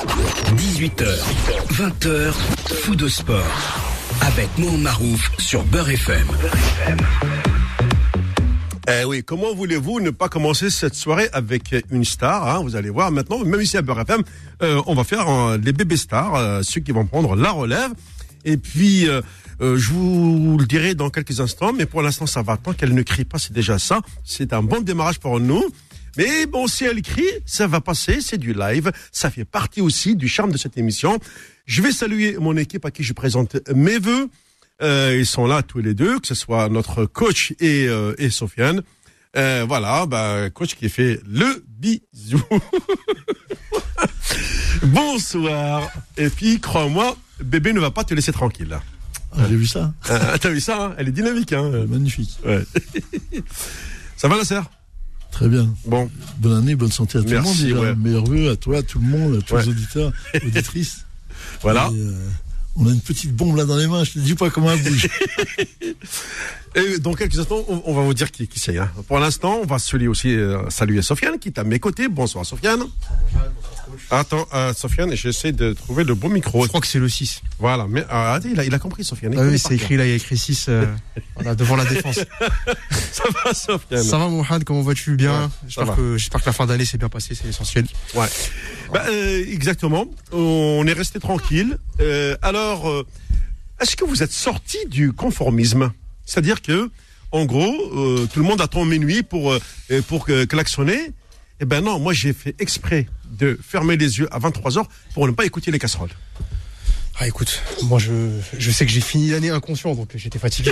18h, 20h, fou de sport. Avec Mohamed Marouf sur Beurre FM. Eh oui, comment voulez-vous ne pas commencer cette soirée avec une star hein, Vous allez voir maintenant, même ici à Beurre FM, euh, on va faire euh, les bébés stars, euh, ceux qui vont prendre la relève. Et puis, euh, je vous le dirai dans quelques instants, mais pour l'instant, ça va. Tant qu'elle ne crie pas, c'est déjà ça. C'est un bon démarrage pour nous. Mais bon, si elle crie, ça va passer, c'est du live. Ça fait partie aussi du charme de cette émission. Je vais saluer mon équipe à qui je présente mes voeux. Euh, ils sont là tous les deux, que ce soit notre coach et, euh, et Sofiane. Euh, voilà, bah, coach qui fait le bisou. Bonsoir. Et puis, crois-moi, bébé ne va pas te laisser tranquille. Ah, J'ai vu ça. Ah, T'as vu ça hein? Elle est dynamique. Hein? Magnifique. ouais. ça va, la sœur? Très bien. Bon, Bonne année, bonne santé à tout Merci, le monde. ouais. Meilleurs vœux à toi, à tout le monde, à tous Ouais. les auditeurs, auditrices. voilà. Et, euh, on a une petite bombe là dans les mains. Je te dis pas comment elle bouge. Et dans quelques instants, on, on va vous dire qui, qui c'est. Hein. Pour l'instant, on va saluer aussi euh, saluer Sofiane qui est à mes côtés. Bonsoir Sofiane. Attends, euh, Sofiane, j'essaie de trouver le bon micro. Je crois que c'est le 6. Voilà, mais euh, attends, il, a, il a compris Sofiane. il Ah oui, c'est écrit là, il y a écrit 6 voilà, devant la défense. Ça va Sofiane Ça va Mohamed, comment vas-tu? Bien? Ouais, J'espère que, la fin d'année s'est bien passée, c'est essentiel. Ouais. Bah, euh, exactement. On est resté tranquille. Euh, alors, euh, est-ce que vous êtes sorti du conformisme? C'est-à-dire que, en gros, euh, tout le monde attend minuit pour euh, pour klaxonner. Eh ben non, moi j'ai fait exprès de fermer les yeux à 23 h pour ne pas écouter les casseroles. Ah écoute, moi je, je sais que j'ai fini l'année inconscient, donc j'étais fatigué.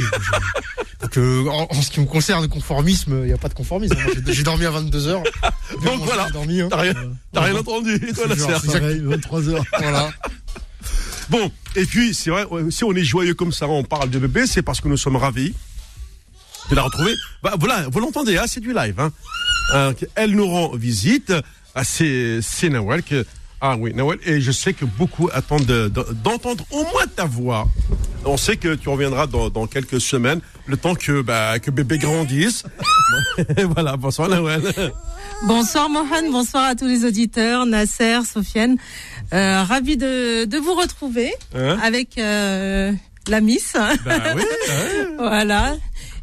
donc euh, en, en ce qui me concerne, conformisme, il n'y a pas de conformisme. J'ai- dormi à 22h. Donc voilà. Hein. T'as rien, t'as rien entendu, et toi, la Genre, sœur c'est Pareil, 23 heures. Voilà. Bon, et puis c'est vrai, si on est joyeux comme ça, on parle de bébé, c'est parce que nous sommes ravis de la retrouver. Bah voilà, vous l'entendez, hein, c'est du live. Hein. Euh, elle nous rend visite. Ah, c'est c'est Nawal que ah oui Nawal et je sais que beaucoup attendent de- de- d'entendre au moins ta voix. On sait que tu reviendras dans, dans quelques semaines, le temps que bah, que bébé grandisse. Et voilà, bonsoir Nawal. Bonsoir Mohan, bonsoir à tous les auditeurs, Nasser, Sofiane. Euh, ravi de, de vous retrouver Hein avec euh, la Miss. bah oui. ouais. voilà.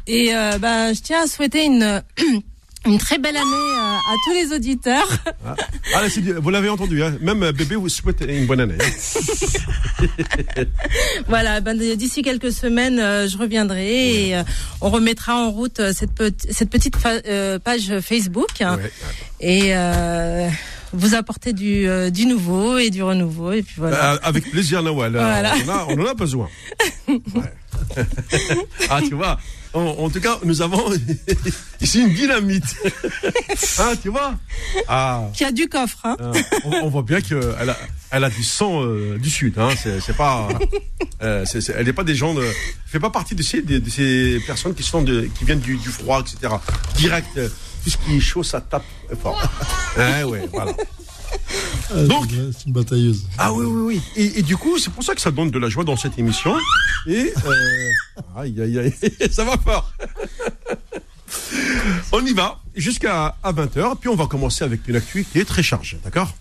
Et euh, bah, je tiens à souhaiter une, une très belle année euh, à tous les auditeurs. Ah, là, bien, vous l'avez entendu, hein. même euh, bébé vous souhaite une bonne année. hein. voilà, ben, d'ici quelques semaines, euh, je reviendrai et on remettra en route cette, pe- cette petite page Facebook hein, Ouais. et euh, vous apporter du, du nouveau et du renouveau. Et puis voilà. Avec plaisir, Nawal. Voilà. On, en a, on en a besoin. Ouais. ah, tu vois. En, en tout cas, nous avons ici une dynamite. hein, tu vois Ah. Qui a du coffre, hein. hein, on, on voit bien qu'elle a, elle a du sang euh, du sud. Hein. C'est, pas, euh, elle n'est pas des gens. De, fait pas partie de ces, de, de ces personnes qui sont de, qui viennent du, du froid, etc. Direct, euh, tout ce qui est chaud, ça tape fort. ouais, ouais, voilà. Ah, Donc- c'est- une batailleuse. Ah oui, oui, oui. Et, et du coup, c'est pour ça que ça donne de la joie dans cette émission. Et euh, aïe, aïe, aïe, ça va fort. on y va jusqu'à à 20h, puis on va commencer avec une actu qui est très chargée, d'accord?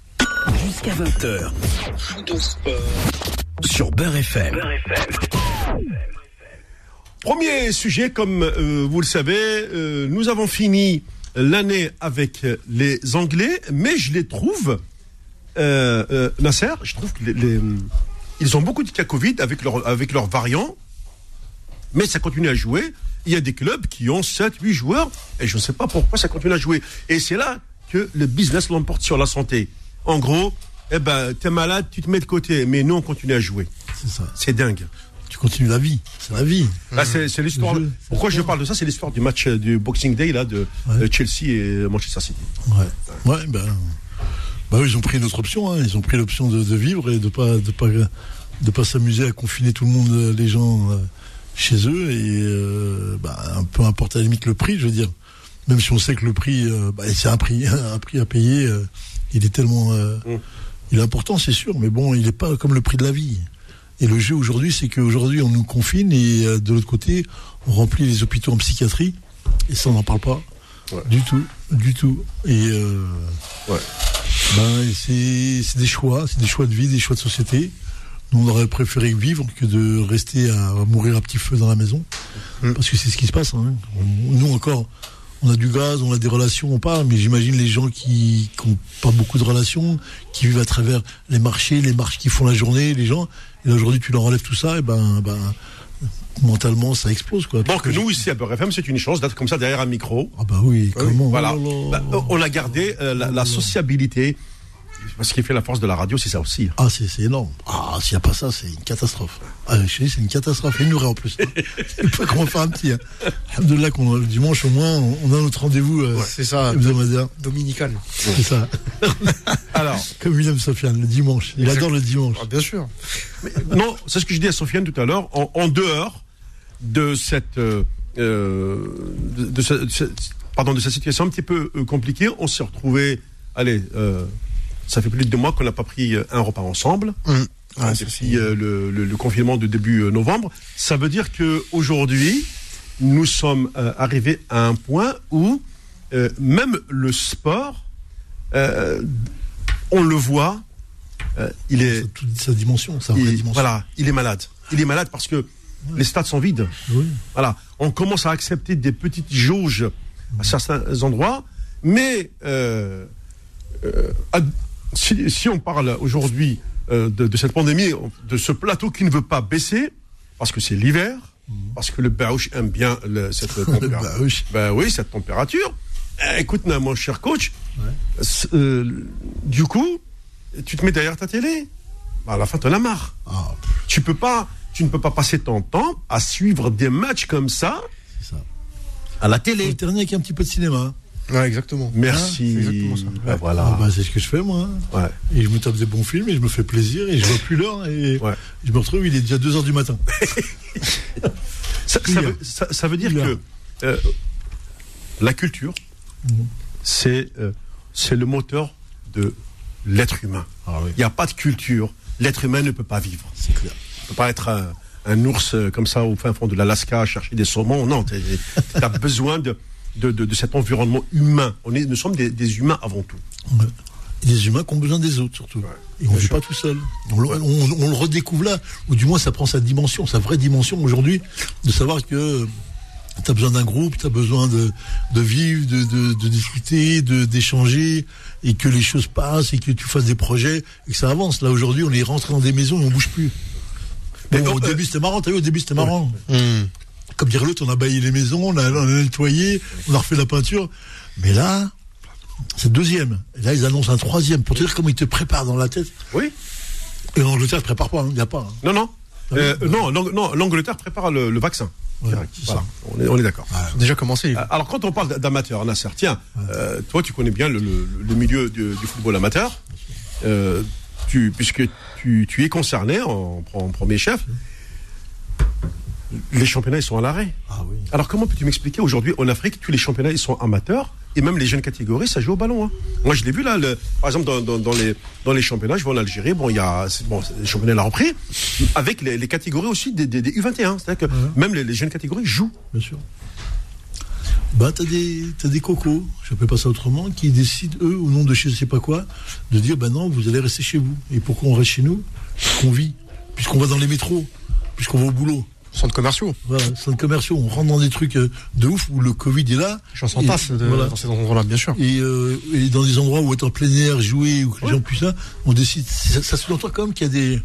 Jusqu'à 20h. Fou de sport. Sur Beurre FM. Premier sujet, comme euh, vous le savez, euh, nous avons fini l'année avec les Anglais, mais je les trouve, euh, euh, Nasser, je trouve que les, les- ils ont beaucoup de cas Covid avec leur, avec leurs variants, mais ça continue à jouer. Il y a des clubs qui ont 7, 8 joueurs, et je ne sais pas pourquoi ça continue à jouer. Et c'est là que le business l'emporte sur la santé. En gros, eh ben, t'es malade, tu te mets de côté, mais nous, on continue à jouer. C'est ça. C'est dingue. Tu continues la vie. C'est la vie. Là, c'est c'est l'histoire. Le jeu, c'est Pourquoi je parle de ça C'est l'histoire du match euh, du Boxing Day là de Ouais. Chelsea et Manchester City. Ouais. Ouais, ben. Bah oui, ils ont pris une autre option. Hein. Ils ont pris l'option de, de vivre et de pas de pas de pas s'amuser à confiner tout le monde, euh, les gens euh, chez eux et euh, bah, peu importe à la limite le prix, je veux dire. Même si on sait que le prix, euh, bah, c'est un prix, un prix à payer. il est tellement, Mm. il est important, c'est sûr, mais bon, il n'est pas comme le prix de la vie. Et le jeu aujourd'hui, c'est qu'aujourd'hui, on nous confine et euh, de l'autre côté, on remplit les hôpitaux en psychiatrie et ça, on n'en parle pas Ouais. du tout, du tout. Et euh, Ouais. Ben, c'est des choix, c'est des choix de vie, des choix de société. Nous, on aurait préféré vivre que de rester à mourir à petit feu dans la maison. Mm. Parce que c'est ce qui se passe. hein. On- nous, encore, on a du gaz, on a des relations, on parle, mais j'imagine les gens qui n'ont pas beaucoup de relations, qui vivent à travers les marchés, les marches qui font la journée, les gens. Et aujourd'hui, tu leur enlèves tout ça, et ben, ben mentalement, ça explose. Quoi. Donc nous ici à Beurre FM, c'est une chance d'être comme ça derrière un micro. Ah bah oui, comment Voilà. oh là là. Bah, on a gardé euh, la, la sociabilité. Ce qui fait la force de la radio, c'est ça aussi. Ah, c'est c'est énorme. Ah, s'il n'y a pas ça, c'est une catastrophe. Ah, je te dis, c'est une catastrophe. Et une en plus. hein. Je sais pas comment faire un petit. Hein. Alhamdoulilah qu'on le dimanche, au moins, on a notre rendez-vous euh, C'est ça, hebdomadaire. dominical. C'est ça. Alors, Comme William Sofiane, le dimanche. Il adore le dimanche. Ah, bien sûr. non, c'est ce que je dis à Sofiane tout à l'heure, en, en dehors de cette, euh, euh, de, de ce- de ce- pardon, de cette situation un petit peu euh, compliquée, on s'est retrouvé, allez, euh, ça fait plus de deux mois qu'on n'a pas pris euh, un repas ensemble. Hein, c'est- depuis euh, le, le- le confinement de début euh, novembre. Ça veut dire que aujourd'hui, nous sommes euh, arrivés à un point où même le sport, on le voit, il est, toute sa dimension, sa vraie il- dimension. voilà, il est malade. Il est malade parce que les stades sont vides. Oui. Voilà, on commence à accepter des petites jauges à certains endroits, mais à- si, si on parle aujourd'hui euh, de, de cette pandémie, de ce plateau qui ne veut pas baisser, parce que c'est l'hiver, parce que le Baouch aime bien le- cette température. Ben oui, cette température. Eh, écoute, na, mon cher coach, euh, du coup, tu te mets derrière ta télé. Ben, à la fin, t'en as marre. Ah, Tu peux pas, tu ne peux pas passer ton temps à suivre des matchs comme ça à la télé. alterner avec un petit peu de cinéma. Ouais, exactement. Merci. c'est exactement ça. Ben Ouais. voilà. Ah, bah, c'est ce que je fais, moi. hein. Ouais. Et je me tape des bons films et je me fais plaisir et je vois plus l'heure et Ouais. je me retrouve, il est déjà 2 heures du matin. Ça, veut, ça- ça veut dire que euh, la culture, Mhm. c'est euh, c'est le moteur de l'être humain. Ah oui. Il n'y a pas de culture. L'être humain ne peut pas vivre. C'est clair. ne peut pas être un, un ours euh, comme ça au fin fond de l'Alaska à chercher des saumons. Non, tu as besoin de, de, de, de cet environnement humain. On est, nous sommes des, des humains avant tout. Ouais. Des humains qui ont besoin des autres, surtout. et on ne vit pas tout seul. On, le- on- on le redécouvre là, ou du moins ça prend sa dimension, sa vraie dimension aujourd'hui, de savoir que tu as besoin d'un groupe, tu as besoin de, de vivre, de, de, de discuter, de d'échanger, et que les choses passent, et que tu fasses des projets, et que ça avance. Là, aujourd'hui, on est rentré dans des maisons et on bouge plus. Mais Bon, donc, au euh, début, c'était marrant, t'as vu, au début, c'était marrant. Comme dirait l'autre, on a baillé les maisons, on a, on a nettoyé, on a refait la peinture. Mais là, c'est le deuxième. Et là, ils annoncent un troisième. Pour te dire comment ils te préparent dans la tête. Oui Et en Angleterre, ils ne préparent pas, il n'y a pas. hein. Non, non. Ah Euh, non, non, l'Angleterre prépare le, le vaccin. Ouais, Voilà. On est, on est d'accord. Ont déjà commencé. Euh, Alors, quand on parle d'amateurs, Nasser, tiens, euh, toi, tu connais bien le, le- le milieu du, du football amateur, euh, tu, puisque tu, tu es concerné en, en premier chef. Les championnats, ils sont à l'arrêt. Ah oui. Alors, comment peux-tu m'expliquer aujourd'hui en Afrique, tous les championnats, ils sont amateurs et même les jeunes catégories, ça joue au ballon. hein. Moi, je l'ai vu là, le- par exemple, dans, dans- dans les, dans les championnats, je vois en Algérie, bon, il y a, bon, les championnats l'ont repris, avec les, les catégories aussi des, des- des U21. C'est-à-dire que même les, les jeunes catégories jouent. Bien sûr. Bah, t'as des, t'as des cocos, je ne pas ça autrement, qui décident, eux, au nom de je sais pas quoi, de dire, ben non, vous allez rester chez vous. Et pourquoi on reste chez nous? Puisqu'on vit, puisqu'on va dans les métros, puisqu'on va au boulot. Centres commerciaux. Voilà, centres commerciaux, on rentre dans des trucs euh, de ouf où le Covid est là. Gens s'en de- voilà. dans ces endroits-là, bien sûr. Et, euh, et dans des endroits où être en plein air, jouer, ou que les gens puissent ça, on décide. Ça, ça sous-entend quand même qu'il y a des.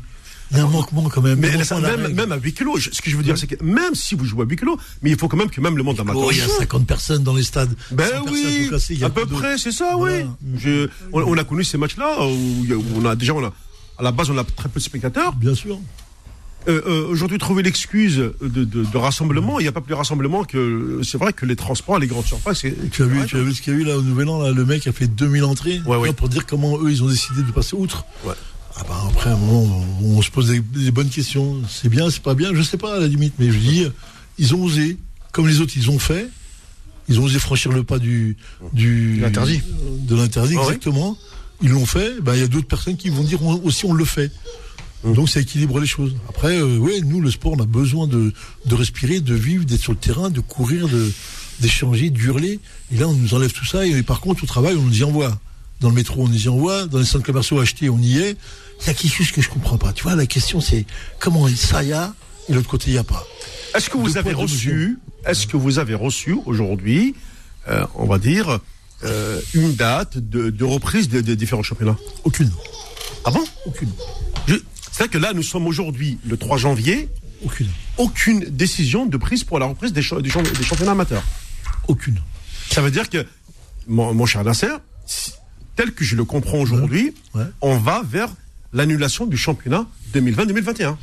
Il y a un manquement quand même. Mais ça, même, à huis clos, ce que je veux dire, c'est que même si vous jouez à huis clos, mais il faut quand même que même le monde amateur. Oh, il y a 50 personnes dans les stades. Ben 100 personnes oui, à peu près, c'est ça, Voilà. oui. Je- on, on a connu ces matchs-là où, où on a déjà, on a, à la base, on a très peu de spectateurs. Bien sûr. Euh, euh, Aujourd'hui, trouver l'excuse de, de, de rassemblement, il n'y a pas plus de rassemblement que. C'est vrai que les transports, les grandes surfaces. Tu as vu, tu as vu ce qu'il y a eu là au Nouvel An, là, le mec a fait 2000 entrées Ouais, pour dire comment eux ils ont décidé de passer outre. Ouais. Ah bah après à un moment on, on se pose des, des bonnes questions. C'est bien, c'est pas bien, je sais pas à la limite, mais je dis ils ont osé, comme les autres ils ont fait, ils ont osé franchir le pas du du De l'interdit. de l'interdit Ah exactement. Ils l'ont fait. Bah il y a d'autres personnes qui vont dire on- aussi on le fait. Hum. Donc ça équilibre les choses. Après, euh, ouais, nous le sport, on a besoin de, de respirer, de vivre, d'être sur le terrain, de courir, de d'échanger, d'hurler. Et là, on nous enlève tout ça. Et par contre, au travail, on nous y envoie. Dans le métro, on y envoie. Dans les centres commerciaux achetés, on y est. Il y a quelque chose que je comprends pas. Tu vois, la question, c'est comment ça y a et l'autre côté, il n'y a pas. Est-ce que vous Deux avez reçu, est-ce que vous avez reçu aujourd'hui, euh, on va dire, euh, une date de, de reprise des différents championnats? Aucune. Ah bon? Aucune. Je- C'est-à-dire que là, nous sommes aujourd'hui le 3 janvier, Aucune. aucune décision de prise pour la reprise des, des des championnats amateurs. Aucune. Ça veut dire que, mon, mon cher Nasser, tel que je le comprends aujourd'hui, Ouais. on va vers l'annulation du championnat 2020-2021.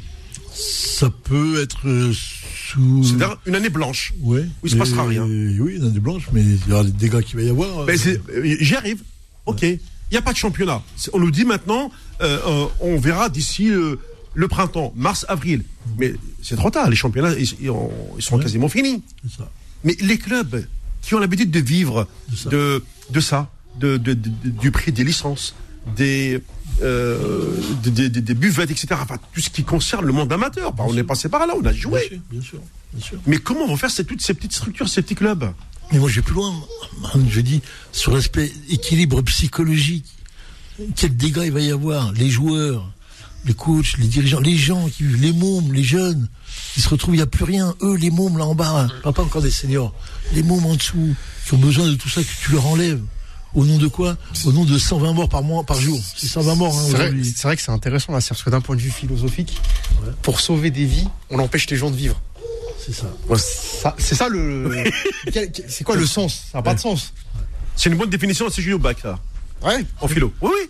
Ça peut être euh, sous. C'est-à-dire une année blanche. Ouais. Où il se mais- passera rien. Oui, il y en a des blanches, mais il y aura des dégâts qu'il va y avoir. Euh, c'est- euh, J'y arrive. Ok. Il n'y a pas de championnat. C'est- On nous dit maintenant, euh, euh, on verra d'ici euh, le printemps, mars, avril. Mais c'est trop tard. Les championnats, ils, ils ont- ils sont Ouais. quasiment finis. ça. Mais les clubs qui ont l'habitude de vivre De ça. de, de ça, de, de- du prix des licences, des, euh, des, des- des- buvettes, etc. Enfin, tout ce qui concerne le monde amateur. Bah, on est passé par là, on a Bien joué. sûr, bien sûr, bien sûr. Mais comment vont faire ces- toutes ces petites structures, ces petits clubs? Mais moi, je vais plus loin. Je dis sur l'aspect équilibre psychologique. Quel dégât il va y avoir Les joueurs, les coachs, les dirigeants, les gens qui vivent, les mômes, les jeunes, qui se retrouvent, il n'y a plus rien. Eux, les mômes là en bas, hein. parle pas encore des seniors. Les mômes en dessous, qui ont besoin de tout ça, que tu leur enlèves. Au nom de quoi? Au nom de 120 morts par mois, par jour. C'est 120 morts hein, C'est vrai, aujourd'hui. c'est vrai que c'est intéressant là, parce que d'un point de vue philosophique, pour sauver des vies, on empêche les gens de vivre. C'est ça. Ça- C'est ça le. C'est quoi le sens? Ça n'a pas de sens. C'est une bonne définition, c'est Julio Bac, là, Ouais. en philo. Oui, oui.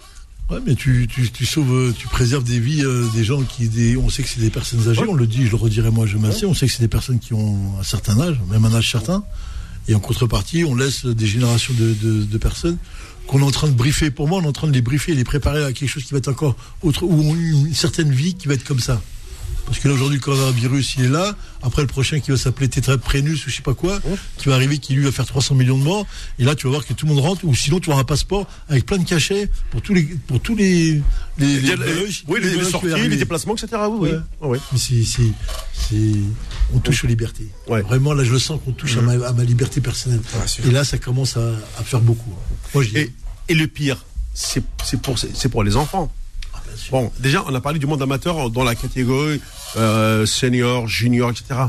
Ouais, mais tu, tu, tu sauves, tu préserves des vies euh, des gens qui, des, on sait que c'est des personnes âgées, on le dit, je le redirai moi, je m'assieds, on sait que c'est des personnes qui ont un certain âge, même un âge certain, et en contrepartie, on laisse des générations de, de, de personnes qu'on est en train de briefer. Pour moi, on est en train de les briefer, les préparer à quelque chose qui va être encore autre, ou une certaine vie qui va être comme ça. Parce que là, aujourd'hui, le coronavirus, il est là. Après, le prochain qui va s'appeler tétraprénus ou je sais pas quoi, qui va arriver, qui lui va faire 300 millions de morts. Et là, tu vas voir que tout le monde rentre, ou sinon, tu auras un passeport avec plein de cachets pour tous les, pour tous les, les, Les- les- oui, les, sorties, les déplacements, etc. Oui, Ouais. oui. Ouais. Mais c'est, on touche aux libertés. Ouais. Vraiment, là, je le sens qu'on touche à, ma, à ma liberté personnelle. et là, ça commence à, à faire beaucoup. Moi, je dis, Et, et le pire, c'est c'est pour, c'est pour les enfants. Bon, déjà, on a parlé du monde amateur dans la catégorie euh, senior, junior, etc.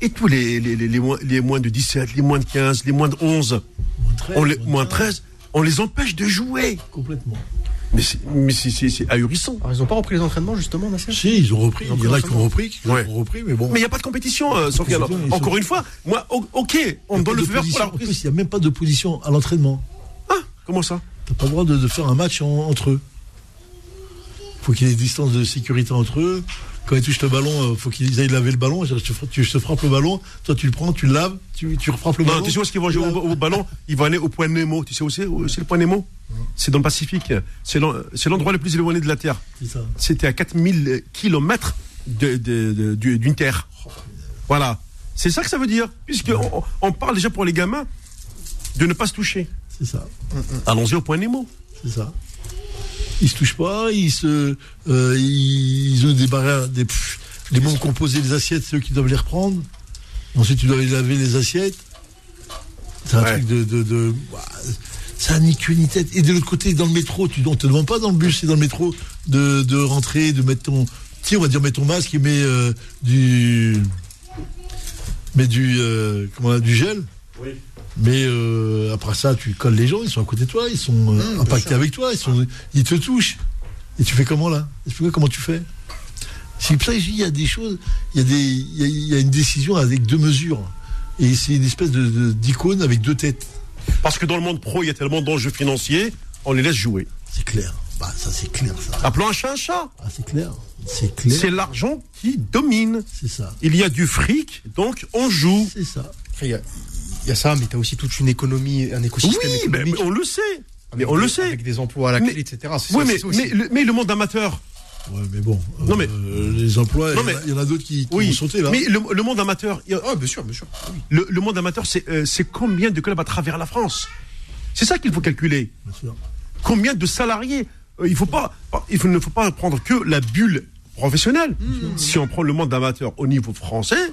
Et tous les, les, les, les moins, les moins de 17, les moins de 15, les moins de 11, moins 13, on les, moins 13, on les empêche de jouer. Complètement. Mais c'est mais c'est- c'est- c'est ahurissant. Alors, ils n'ont pas repris les entraînements justement, Nasser? Si, ils ont repris. Il y en a qui ont repris, qui Ouais. ont repris, mais bon. Mais il n'y a pas de compétition, euh, Encore sont- une fois, moi, ok, on doit pas le faire pour la En plus, reprise. il n'y a même pas d'opposition à l'entraînement. Ah, comment ça? T'as pas le droit de, de faire un match en- entre eux. Faut qu'il y ait des distances de sécurité entre eux. Quand ils touchent le ballon, euh, faut qu'ils aillent laver le ballon. Je te, fra- tu, je te frappe le ballon, toi tu le prends, tu le laves, tu, tu refrappes le Non, ballon. tu sais où est-ce qu'ils vont jouer au, au ballon Ils vont aller au point Nemo. Tu sais où c'est c'est le point Nemo C'est dans le Pacifique. C'est l'en- c'est l'endroit le plus éloigné de la Terre. C'était à 4000 kilomètres de, de- de- du- d'une terre. Voilà. C'est ça que ça veut dire. Puisqu'on on parle déjà pour les gamins de ne pas se toucher. C'est ça. Allons-y au point Nemo. C'est ça. Ils se touchent pas, ils se, euh, ils, ont des barrières, des, pff, les ont posé les assiettes, c'est eux qui doivent les reprendre. Ensuite, tu dois aller laver les assiettes. C'est un Ouais. truc de, de, de bah, ça n'a ni queue ni tête. Et de l'autre côté, dans le métro, tu, on te demande pas dans le bus et dans le métro de, de rentrer, de mettre ton, si on va dire mettre ton masque et met euh, du, mais du, euh, comment on a, du gel. Mais euh, après ça, tu colles les gens, ils sont à côté de toi, ils sont euh, Mmh, impactés avec toi, ils, sont, ils te touchent. Et tu fais comment là? Explique-moi comment tu fais. C'est pour ça que je dis, il y a des choses, il y a, des, il y a, il y a une décision avec deux mesures. Et c'est une espèce de, de- d'icône avec deux têtes. Parce que dans le monde pro, il y a tellement d'enjeux financiers, on les laisse jouer. C'est clair. Bah, ça, c'est clair, ça. Appelons un chat un chat. Ah, c'est clair. C'est clair. C'est l'argent qui domine. C'est ça. Il y a du fric, donc on joue. C'est ça. Il y a, il ça, mais tu as aussi toute une économie, un Oui, écosystème mais, économique. mais on le sait. Mais avec on le des- sait. Avec des emplois à la Mais- clé, etc. C'est Oui, ça- mais, c'est ça aussi. mais, le, mais le monde amateur. Ouais, mais bon. Non, mais- euh, les emplois, Non, il y en a- mais- il y, en a d'autres qui, qui Oui, vont sauter là. mais le, le monde amateur, il Ah, bien sûr, bien sûr. Oui. le, le monde amateur, c'est euh, c'est combien de clubs à travers la France? C'est ça qu'il faut calculer. Bien sûr. Combien de salariés? Euh, Il faut pas, il faut- ne faut pas prendre que la bulle professionnelle. Si on prend le monde amateur au niveau français,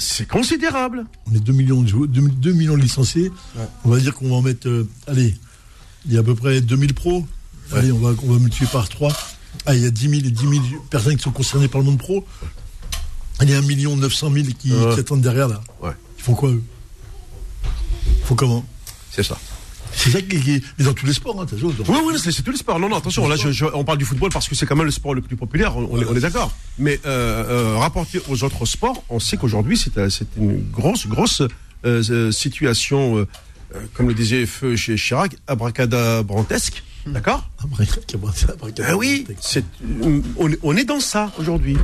c'est considérable. On est 2 millions de joueurs, 2, millions de licenciés. Ouais. On va dire qu'on va en mettre, euh, allez, il y a à peu près 2000 pros. Allez, on va, on va multiplier par 3. Ah, il y a 10 000, et 10 000 personnes qui sont concernées par le monde pro. Il y a 1 million 900 000 qui, Ouais. qui attendent derrière là. Ouais. Ils font quoi eux? Ils font comment? C'est ça. C'est ça qui, qui- dans tous les sports, hein. Oui, oui, c'est tous les sports. Non, non, attention, là, je- je- on parle du football parce que c'est quand même le sport le plus populaire, on, on est, on est d'accord. Mais euh, euh, rapporté aux autres sports, on sait qu'aujourd'hui, c'est euh, une grosse, grosse euh, situation, comme le disait Feu chez Chirac, abracadabrantesque. D'accord? Ah oui, on est dans ça aujourd'hui.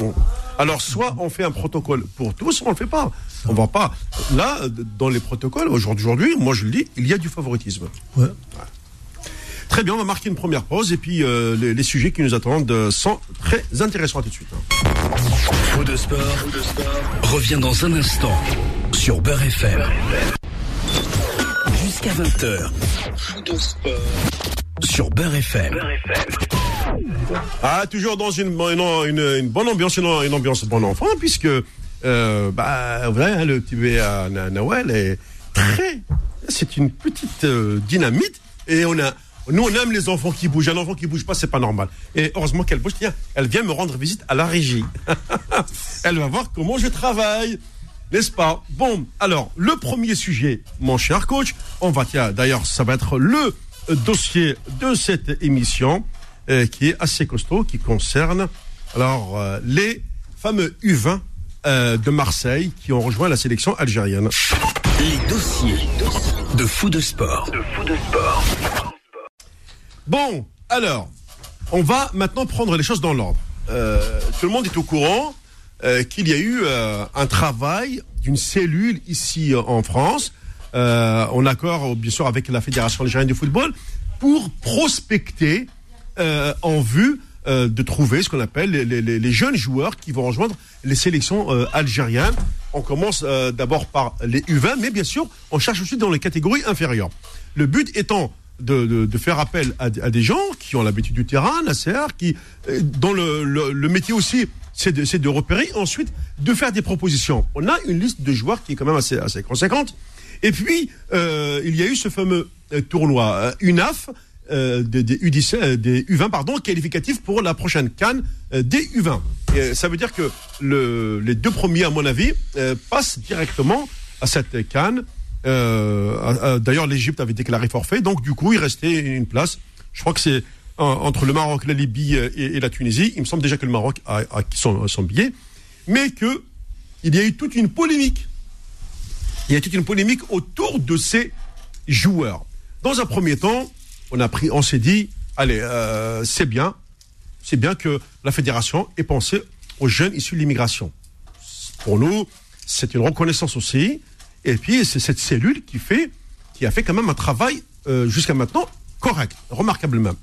On- Alors, soit on fait un protocole pour tous, soit on le fait pas. On va pas. Là, dans les protocoles, aujourd'hui, moi je le dis, il y a du favoritisme. Ouais. Très bien, on va marquer une première pause et puis euh, les, les sujets qui nous attendent euh, sont très intéressants à tout de suite. Faux de sport, revient dans un instant sur Beurre FM. Jusqu'à 20h. Faux de sport sur Beurre FM. Ah, toujours dans une, une, une- bonne ambiance, une, une ambiance bon enfant, puisque euh, bah, voyez, hein, le petit à Noël est très. C'est une petite euh, dynamite et on a. Nous, on aime les enfants qui bougent. Un enfant qui bouge pas, c'est pas normal. Et heureusement qu'elle bouge. Tiens, elle vient me rendre visite à la régie. elle va voir comment je travaille. N'est-ce pas? Bon, alors, le premier sujet, mon cher coach, on va, tiens, d'ailleurs, ça va être le euh, dossier de cette émission, euh, qui est assez costaud, qui concerne, alors, euh, les fameux U20 euh, de Marseille qui ont rejoint la sélection algérienne. Les dossiers de Fou de sport. Bon, alors, on va maintenant prendre les choses dans l'ordre. Euh, tout le monde est au courant euh, qu'il y a eu euh, un travail d'une cellule ici euh, en France, en accord bien sûr avec la Fédération algérienne de football, pour prospecter en vue de trouver ce qu'on appelle les, jeunes joueurs qui vont rejoindre les sélections algériennes. On commence d'abord par les U20, mais bien sûr, on cherche aussi dans les catégories inférieures. Le but étant de, faire appel à, des gens qui ont l'habitude du terrain, Nasser, qui, euh, dont le métier aussi, c'est de, repérer, ensuite de faire des propositions. On a une liste de joueurs qui est quand même assez, conséquente. Et puis, euh, il y a eu ce fameux euh, tournoi UNAF, euh, des, des U17, euh, des U20 pardon, qualificatif pour la prochaine Cannes des U20. Et, ça veut dire que le, les deux premiers, à mon avis, passent directement à cette Cannes. D'ailleurs, l'Égypte avait déclaré forfait, donc du coup, il restait une place. Je crois que c'est entre le Maroc, la Libye euh, et, la Tunisie. Il me semble déjà que le Maroc a, son billet, mais que il y a eu toute une polémique il y a toute une polémique autour de ces joueurs. Dans un premier temps, on a pris, on s'est dit, allez, euh, c'est bien, c'est bien que la fédération ait pensé aux jeunes issus de l'immigration. Pour nous, c'est une reconnaissance aussi. Et puis, c'est cette cellule qui fait, qui a fait quand même un travail euh, jusqu'à maintenant correct, remarquable même.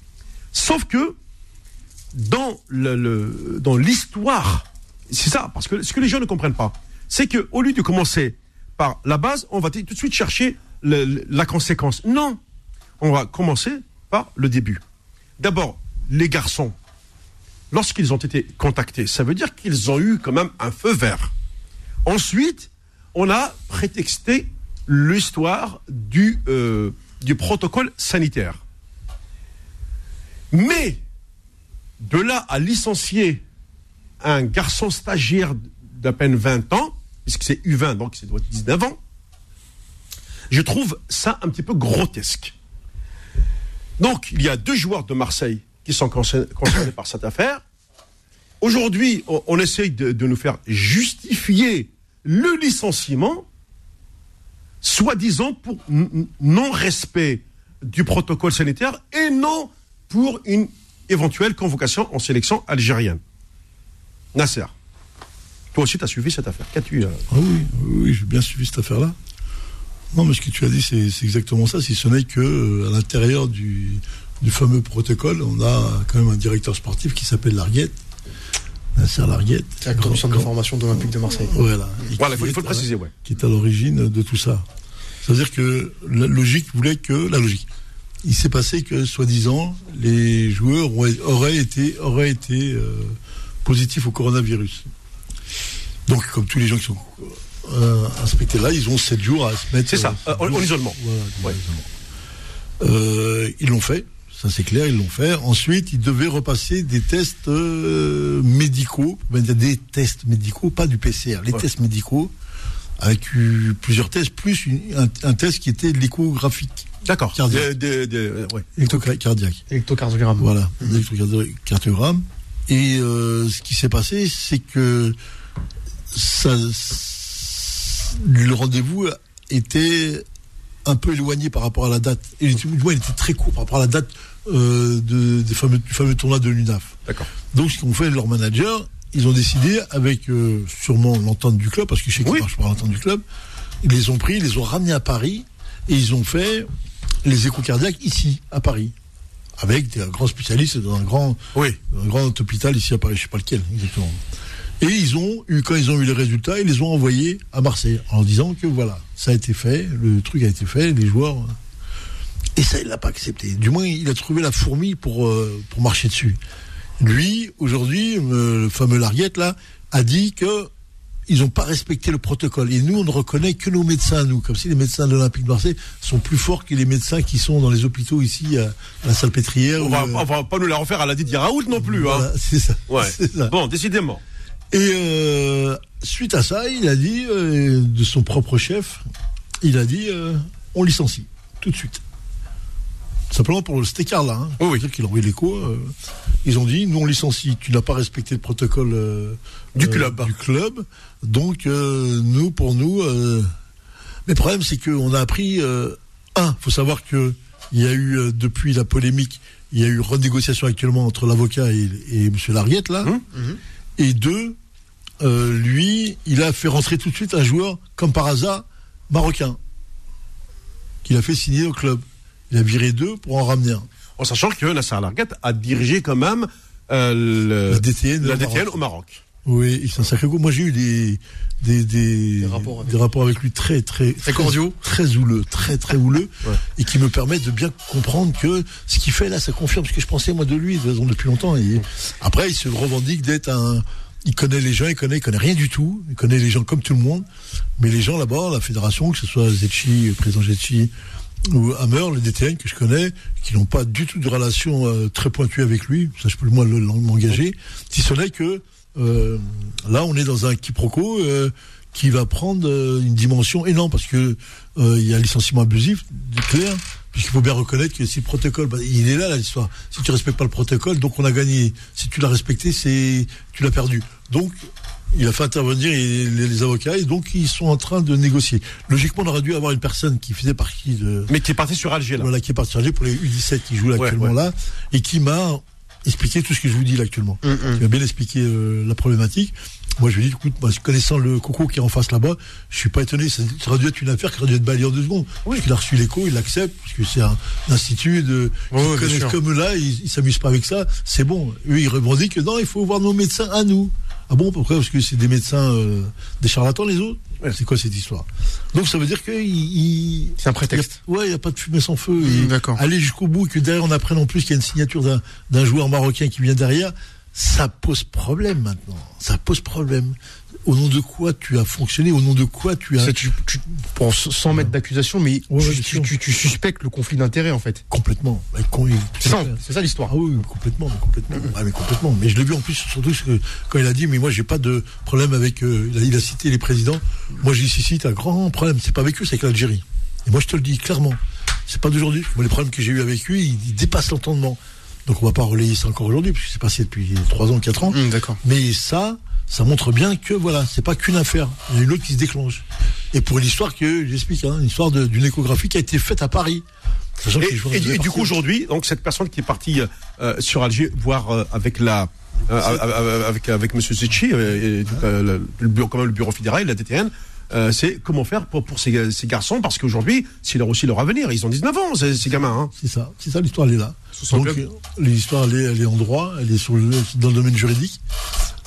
Sauf que dans l'histoire, c'est ça, parce que ce que les gens ne comprennent pas, c'est que au lieu de commencer par la base, on va tout de suite chercher la conséquence. Non, on va commencer par le début. D'abord, les garçons, lorsqu'ils ont été contactés, ça veut dire qu'ils ont eu quand même un feu vert. Ensuite, on a prétexté l'histoire du, euh, du protocole sanitaire. Mais, de là à licencier un garçon stagiaire d'à peine 20 ans, puisque c'est U20, donc c'est doit être 19 ans, je trouve ça un petit peu grotesque. Donc, il y a deux joueurs de Marseille qui sont concernés, par cette affaire. Aujourd'hui, on, essaye de, de nous faire justifier le licenciement, soi-disant pour non-respect du protocole sanitaire et non pour une éventuelle convocation en sélection algérienne. Nasser, toi aussi, tu as suivi cette affaire. Qu'as-tu. euh, Ah oui, oui, j'ai bien suivi cette affaire-là. Non, mais ce que tu as dit, c'est c'est exactement ça. Si ce n'est que euh, à l'intérieur du, du fameux protocole, on a quand même un directeur sportif qui s'appelle Larguette, Nasser Larguette. Directeur du centre de formation de l'Olympique de Marseille. Voilà. Voilà, il faut, il faut est le préciser, ouais. Qui est à l'origine de tout ça. C'est-à-dire que la logique voulait que la logique. Il s'est passé que, soi-disant, les joueurs auraient, été, auraient été euh, positifs au coronavirus. Donc, comme tous les gens qui sont euh, inspectés là, ils ont 7 jours à se mettre. C'est ça, euh, en- isolement. Voilà, en Ouais. isolement. Ils l'ont fait, ça c'est clair, ils l'ont fait. Ensuite, ils devaient repasser des tests médicaux, ben, des tests médicaux, pas du PCR, les Ouais. tests médicaux, avec eu plusieurs tests, plus une- un, un test qui était l'échographique, D'accord. Ouais. électrocardiaque. Électrocardiogramme. Voilà, l'électrocardiogramme. Et euh, ce qui s'est passé, c'est que ça, le rendez-vous était un peu éloigné par rapport à la date. Et moins, il était très court par rapport à la date euh, de, des fameux, du fameux tournoi de l'UNAF. D'accord. Donc, ce qu'ont fait leurs managers, ils ont décidé, avec euh, sûrement l'entente du club, parce que je sais qu'ils Oui. marchent par l'entente du club, ils les ont pris, ils les ont ramenés à Paris, et ils ont fait les échos cardiaques ici, à Paris, avec des grands spécialistes dans un grand, Oui. un grand hôpital ici à Paris, je sais pas lequel exactement. Et ils ont eu, quand ils ont eu les résultats, ils les ont envoyés à Marseille en disant que voilà, ça a été fait, le truc a été fait, les joueurs. Et ça, il l'a pas accepté. Du moins, il a trouvé la fourmi pour, euh, pour marcher dessus. Lui, aujourd'hui, euh, le fameux Larguette, là, a dit que ils n'ont pas respecté le protocole. Et nous, on ne reconnaît que nos médecins, nous. Comme si les médecins de l'Olympique de Marseille sont plus forts que les médecins qui sont dans les hôpitaux ici, à, à la Salpêtrière. On va, euh, on va pas nous la refaire à la Didier Raoult non plus. voilà, Hein. c'est ça. Ouais. Ça. Bon, décidément. Et euh, suite à ça, il a dit, euh, de son propre chef, il a dit, euh, on licencie, tout de suite. Simplement pour cet écart-là. Hein. Oui, oui. C'est-à-dire qu'il a envoyé l'écho. euh, ils ont dit, nous on licencie, tu n'as pas respecté le protocole euh, Du euh, club. Du club. Donc, nous, pour nous... mais le problème, c'est qu'on a appris... Un, faut savoir que il y a eu, depuis la polémique, il y a eu renégociation actuellement entre l'avocat et, et M. Larguette, là. Hum, Et deux, lui, il a fait rentrer tout de suite un joueur, comme par hasard, marocain, qu'il a fait signer au club. Il a viré deux pour en ramener un. En sachant que Nasser Larguette a dirigé quand même euh, le- La DTN, la au DTN Maroc. au Maroc. Oui, c'est un sacré coup. Moi, j'ai eu des, des, des, Des rapports avec des rapports avec lui très, très, Très cordiaux. très houleux, très, très houleux, Ouais. et qui me permettent de bien comprendre que ce qu'il fait là, ça confirme ce que je pensais, moi, de lui, de toute façon, depuis longtemps. Et après, il se revendique d'être un, il connaît les gens, il connaît, il connaît rien du tout, il connaît les gens comme tout le monde, mais les gens là-bas, la fédération, que ce soit Zetchi, le président Zetchi, ou Hammer, le DTN que je connais, qui n'ont pas du tout de relation euh, très pointue avec lui, ça je peux le- m'engager, si ce n'est que euh, là on est dans un quiproquo euh, qui va prendre une dimension énorme parce que il y a un licenciement abusif, clair, puisqu'il faut bien reconnaître que si le protocole, bah, il est là, l'histoire. Si tu respectes pas le protocole, donc on a gagné. Si tu l'as respecté, c'est tu l'as perdu. Donc il a fait intervenir les, les- les avocats et donc ils sont en train de négocier. Logiquement, on aurait dû avoir une personne qui faisait partie de Mais qui est parti sur Alger là. voilà, qui est parti chargé pour les U17 qui jouent là Ouais, actuellement ouais. là et qui m'a expliqué tout ce que je vous dis là actuellement. Hum, hum. Qui m'a bien expliqué euh, la problématique. Moi, je lui ai dit, écoute, moi, connaissant le coco qui est en face là-bas, je suis pas étonné. Ça, ça aurait dû être une affaire qui aurait dû être balayée en deux secondes. Oui. Il a reçu l'écho, il l'accepte, parce que c'est un, institut de, qui connaissent sûr. comme là, ils, ils s'amusent pas avec ça. C'est bon. Eux, ils revendiquent que non, il faut voir nos médecins à nous. Ah bon, pourquoi Parce que c'est des médecins, euh, des charlatans, les autres Ouais. C'est quoi cette histoire? Donc, ça veut dire que il- il- C'est un prétexte. il y a- ouais, il n'y a pas de fumée sans feu. Mmh, d'accord. Aller jusqu'au bout, et que derrière on apprenne en plus qu'il y a une signature d'un- d'un joueur marocain qui vient derrière, ça pose problème maintenant. Ça pose problème. Au nom de quoi tu as fonctionné Au nom de quoi tu as tu, tu, bon, sans mettre d'accusation, mais Ouais, tu, ouais, suspectes le conflit d'intérêts en fait. complètement C'est ça, l'histoire. Ah oui, complètement, mais complètement. Ah, mais complètement. Mais je l'ai vu en plus, surtout quand il a dit, mais moi j'ai pas de problème avec. euh, il, a, il a cité les présidents. Moi j'ai dit, si, si, t'as un grand problème. C'est pas avec eux, c'est avec l'Algérie. Et moi je te le dis clairement. C'est pas d'aujourd'hui. Moi les problèmes que j'ai eu avec lui, ils, dépassent l'entendement. Donc on va pas relayer ça encore aujourd'hui, puisque c'est passé depuis 3 ans, 4 ans. Hum, D'accord. Mais ça, ça montre bien que voilà, c'est pas qu'une affaire. Il y a une autre qui se déclenche. Et pour l'histoire que j'explique, hein, une histoire de- d'une échographie qui a été faite à Paris. Et, du coup aujourd'hui, donc cette personne qui est partie euh, euh, sur Alger, voir euh, avec la euh, avec avec Monsieur euh, le, le bureau, quand même le bureau fédéral, la DTN. euh, c'est comment faire pour, pour ces, ces garçons parce qu'aujourd'hui c'est leur aussi leur avenir ils ont 19 ans ces, ces gamins hein. C'est ça, c'est ça l'histoire, elle est là. Donc l'histoire, elle est, elle est en droit, elle est sur le, dans le domaine juridique.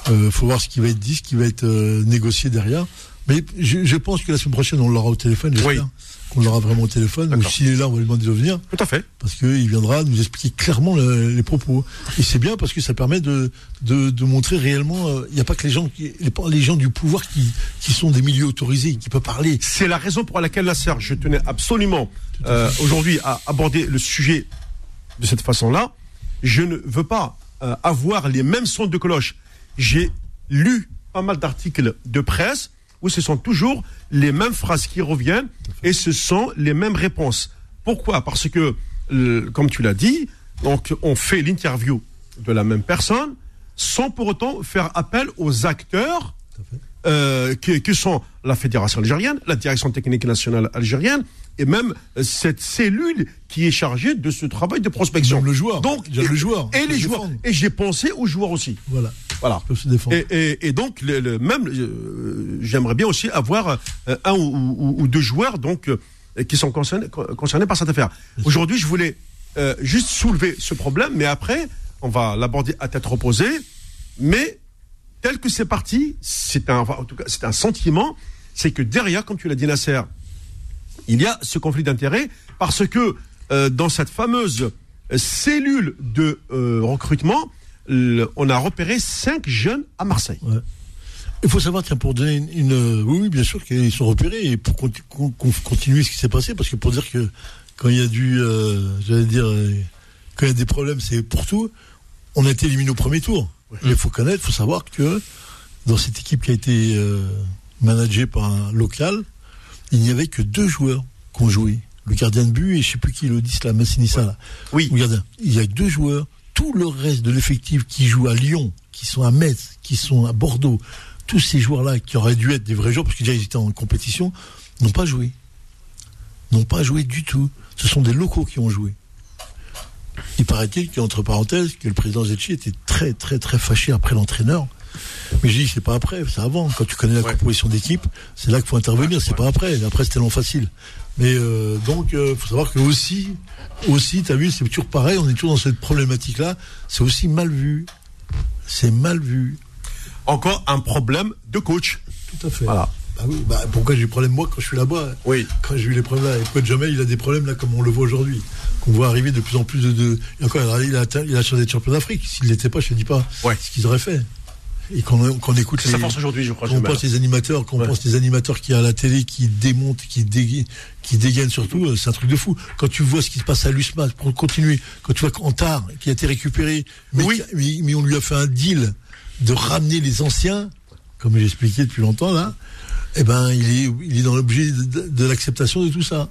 Euh, faut voir ce qui va être dit, ce qui va être euh, négocié derrière. Mais je, je pense que la semaine prochaine, on l'aura au téléphone, j'espère. Oui. Qu'on l'aura vraiment au téléphone. Ou s'il est là, on va lui demander de venir. Tout à fait. Parce qu'il viendra nous expliquer clairement le- les propos. Et c'est bien parce que ça permet de, de, de montrer réellement. euh, Il n'y a pas que les gens, qui, les, les gens du pouvoir qui, qui sont des milieux autorisés, qui peuvent parler. C'est la raison pour laquelle, Nasser, je tenais absolument euh, aujourd'hui à aborder le sujet de cette façon-là. Je ne veux pas euh, avoir les mêmes sons de cloche. J'ai lu pas mal d'articles de presse où ce sont toujours les mêmes phrases qui reviennent et ce sont les mêmes réponses. Pourquoi? Parce que, euh, comme tu l'as dit, donc on fait l'interview de la même personne sans pour autant faire appel aux acteurs euh, qui, qui sont la Fédération algérienne, la Direction technique nationale algérienne, et même euh, cette cellule qui est chargée de ce travail de prospection. Même le joueur. Donc, a le joueur. Et les joueurs. défendre. Et j'ai pensé aux joueurs aussi. Voilà. Voilà. Se. Et, et- et donc, le, le- même, euh, j'aimerais bien aussi avoir euh, un ou, ou- ou deux joueurs donc euh, qui sont concernés, co- concernés par cette affaire. Aujourd'hui, je voulais juste soulever ce problème, mais après, on va l'aborder à tête reposée. Mais tel que c'est parti, c'est un, en tout cas, c'est un sentiment, c'est que derrière, comme tu l'as dit, Nasser, il y a ce conflit d'intérêts parce que euh, dans cette fameuse euh, cellule de euh, recrutement, le- on a repéré cinq jeunes à Marseille. Il faut savoir, tiens, pour donner une, une- oui, oui, bien sûr qu'ils sont repérés et pour conti- con- con- continuer ce qui s'est passé, parce que pour dire que quand il y a du, euh, j'allais dire, quand il y a des problèmes, c'est pour tout. On a été éliminé au premier tour. Il faut connaître, il faut savoir que dans cette équipe qui a été managée par un local, il n'y avait que deux joueurs qui ont joué. Le gardien de but et je sais plus qui le dit, là, Massinissa, là. Oui. Le gardien. Il y a que deux joueurs. Tout le reste de l'effectif qui joue à Lyon, qui sont à Metz, qui sont à Bordeaux, tous ces joueurs-là qui auraient dû être des vrais joueurs, parce que déjà ils étaient en compétition, n'ont pas joué. N'ont pas joué du tout. Ce sont des locaux qui ont joué. Il paraît-il qu'entre parenthèses, que le président Zetchi était très très très fâché après l'entraîneur. Mais j'ai dit c'est pas après, c'est avant. Quand tu connais la Ouais. composition d'équipe, c'est là qu'il faut intervenir, c'est pas après. Après c'est tellement facile. Mais euh, donc euh, faut savoir que aussi, aussi, t'as vu, c'est toujours pareil, on est toujours dans cette problématique-là. C'est aussi mal vu. C'est mal vu. Encore un problème de coach. Tout à fait. Voilà. Bah oui, bah pourquoi j'ai des problèmes moi quand je suis là-bas? Oui. Quand j'ai eu les problèmes là, et pourquoi jamais il a des problèmes là comme on le voit aujourd'hui Qu'on voit arriver de plus en plus de. de... Et encore, il a, il a changé de champion d'Afrique. S'il l'était pas, je te dis pas Ouais. ce qu'ils auraient fait. Et qu'on écoute les, sa force aujourd'hui, je crois. qu'on Gilbert. pense les animateurs, qu'on Ouais. pense les animateurs qui à la télé, qui démontent, qui, dé, qui dégainent surtout, euh, c'est un truc de fou. Quand tu vois ce qui se passe à l'USMA, pour continuer, quand tu vois qu'Antar, qui a été récupéré, mais, Oui. qui- mais, mais on lui a fait un deal de ramener les anciens, comme j'ai expliqué depuis longtemps là, eh ben il est, il est dans l'objet de, de- de l'acceptation de tout ça.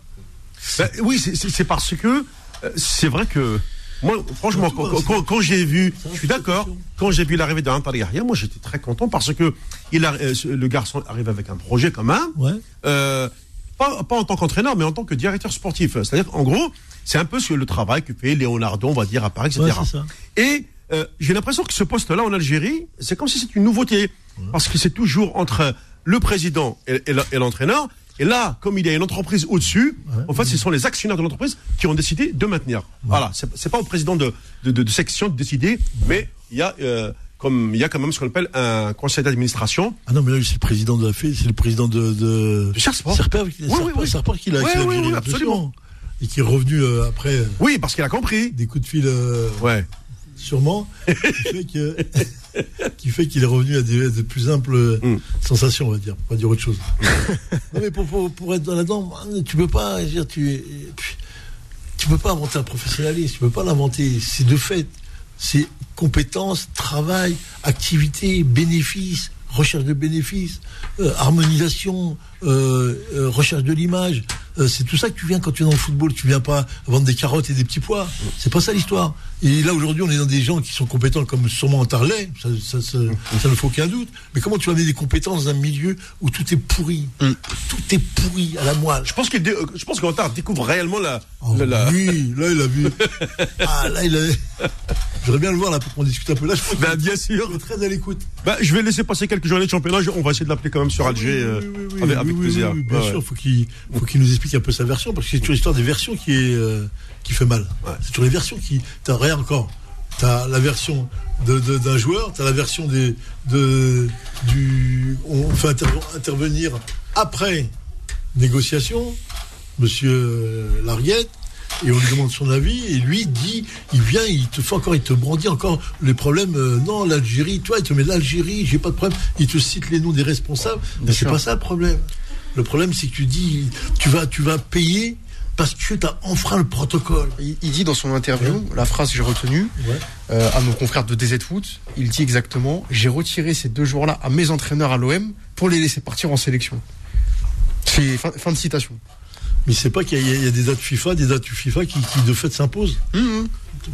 Ben, oui, c'est parce que euh, c'est vrai que moi, franchement, quand, c'est- quand- quand j'ai vu, je suis d'accord, quand j'ai vu l'arrivée de Antar Yahya, moi j'étais très content parce que il a, euh, ce- le garçon arrive avec un projet commun. Ouais. Euh, pas, pas en tant qu'entraîneur, mais en tant que directeur sportif. C'est-à-dire qu'en gros, c'est un peu sur le travail que fait Leonardo, on va dire, à Paris, etc. Ouais, c'est ça. Et euh, j'ai l'impression que ce poste-là en Algérie, c'est comme si c'était une nouveauté. Parce que c'est toujours entre le président et l'entraîneur. Et là, comme il y a une entreprise au-dessus, Ouais. en fait, ce sont les actionnaires de l'entreprise qui ont décidé de maintenir. Voilà, c'est c'est pas au président de, de, de- de section de décider, mais il y a euh, comme il y a quand même ce qu'on appelle un conseil d'administration. Ah non, mais là, c'est le président de la FE, c'est le président de. de... De Serpent. Serpent, Oui, oui, oui. Serpent qui l'a Oui, qui l'a oui, oui, absolument. Et qui est revenu euh, après euh, Oui, parce qu'il a compris. des coups de fil. euh, Ouais. sûrement, qui fait que qui fait qu'il est revenu à des, des plus simples Mm. sensations, on va dire, pour pas dire autre chose. non mais pour, pour, pour être là-dedans, tu peux pas, je veux dire, tu tu peux pas inventer un professionnalisme, tu peux pas l'inventer. C'est de fait, c'est compétences, travail, activité, bénéfices, recherche de bénéfices, euh, harmonisation, euh, euh, recherche de l'image. Euh, c'est tout ça que tu viens quand tu es dans le football. Tu viens pas vendre des carottes et des petits pois. C'est pas ça l'histoire. Et là aujourd'hui, on est dans des gens qui sont compétents comme sûrement Tarlet. Ça, ça, ça, ça ne faut aucun doute. Mais comment tu vas amener des compétences dans un milieu où tout est pourri, tout est pourri à la moelle. Je pense dé- euh, je pense qu'Antar découvre réellement la, Oh, la- Oui, là il a vu. ah là il a. J'aimerais bien le voir là pour qu'on discute un peu. Là je Ben, bien sûr. très à l'écoute. Ben, je vais laisser passer quelques journées de championnat. On va essayer de l'appeler quand même sur Alger euh, Oui, oui, oui, avec, oui, avec plaisir. bien sûr, ouais. faut qu'il faut qu'il nous explique un peu sa version parce que c'est toujours l'histoire des versions qui est euh, qui fait mal. Ouais. C'est toujours les versions qui. T'as encore. T'as la version de- de- d'un joueur, tu as la version des, de, du. On fait inter- intervenir après négociation, monsieur euh, Larguette, et on lui demande son avis, et lui dit, il vient, il te fait encore, il te brandit encore les problèmes. euh, non, l'Algérie, toi, il te met l'Algérie, j'ai pas de problème. Il te cite les noms des responsables. Mais c'est pas ça le problème. Le problème, c'est que tu dis, tu vas, tu vas payer parce que tu as enfreint le protocole. Il, il dit dans son interview, la phrase que j'ai retenue, Ouais. euh, à nos confrères de DZ Foot, il dit exactement J'ai retiré ces deux jours-là à mes entraîneurs à l'OM pour les laisser partir en sélection. C'est fin, fin de citation. Mais c'est pas qu'il y, a- il y a des dates FIFA, des dates FIFA qui, qui de fait s'imposent.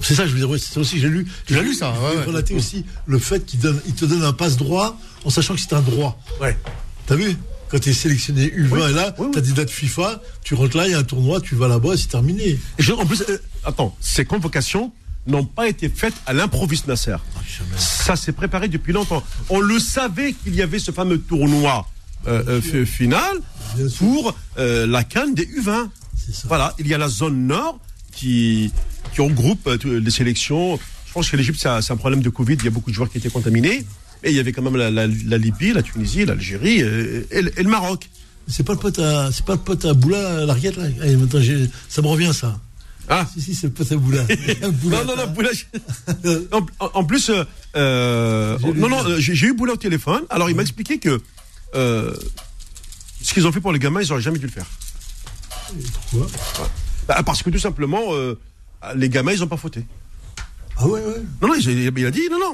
C'est ça, je veux dire, c'est aussi, j'ai lu. Tu l'as lu, ça, J'ai ouais, ouais. relaté aussi le fait qu'il donne, il te donne un passe droit en sachant que c'est un droit. Ouais. T'as vu? Quand tu es sélectionné U20 Oui, et là, oui, oui. t'as des dates FIFA, tu rentres là, il y a un tournoi, tu vas là-bas, c'est terminé. Et je- en plus, euh, attends, ces convocations n'ont pas été faites à l'improviste Nasser. Ça s'est préparé depuis longtemps. On le savait qu'il y avait ce fameux tournoi euh, euh, final pour la canne des U20. C'est ça. Voilà, il y a la zone nord qui, qui regroupe les sélections. Je pense que l'Égypte, c'est un problème de Covid. Il y a beaucoup de joueurs qui étaient contaminés. Et il y avait quand même la, la- la Libye, la Tunisie, l'Algérie euh, et, le- et le Maroc. C'est pas le pote à, c'est pas le pote à Boula, Larguette, là? Allez, maintenant, j'ai- ça me revient, ça. Ah. Si, si, c'est le pote à Boula. Boula, Non, non, non. Boula. En, plus, euh, euh, non, non, j'ai eu Boula au téléphone. Alors, il m'a expliqué que euh, ce qu'ils ont fait pour les gamins, ils n'auraient jamais dû le faire. Pourquoi? Bah, parce que tout simplement, euh, les gamins, ils n'ont pas fauté. Ah ouais, ouais. Non, non, il a dit, non, non.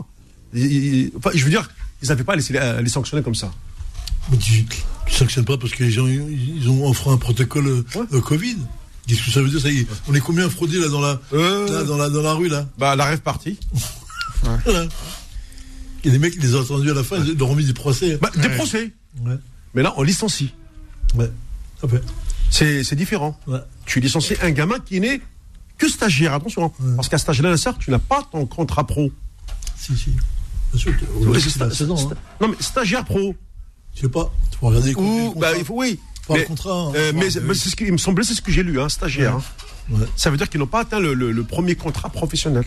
Il- il- enfin, je veux dire, ils n'avaient pas à les, à les sanctionner comme ça. Mais tu, tu sanctionnes pas parce que les gens, ils ils ont enfreint un protocole Ouais. euh, Covid. Qu'est-ce que ça veut dire ça y est, On est combien fraudés là dans la, Euh. là, dans la, dans la rue là? Bah, la rêve partie. Voilà. Il y a des mecs qui les ont entendus à la fin, ils leur ont mis des procès. Bah, des procès. Ouais. Mais là, on licencie. Ouais. C'est différent. Ouais. Tu licencies un gamin qui n'est que stagiaire, attention. hein. Ouais. Parce qu'à stagiaire, Nasser, tu n'as pas ton contrat pro. Si, si. Bien sûr, t'es- Oui, aujourd'hui, c'est c'est à sta- 16 ans. sta- Hein. Non, mais stagiaire pro. Je sais pas. Tu peux regarder Ou, bah, il faut, oui. Pas le Mais, contrat, hein. euh, mais, mais c'est ce qui, il me semblait, c'est ce que j'ai lu, hein, stagiaire. Ouais. Ça veut dire qu'ils n'ont pas atteint le, le- le premier contrat professionnel.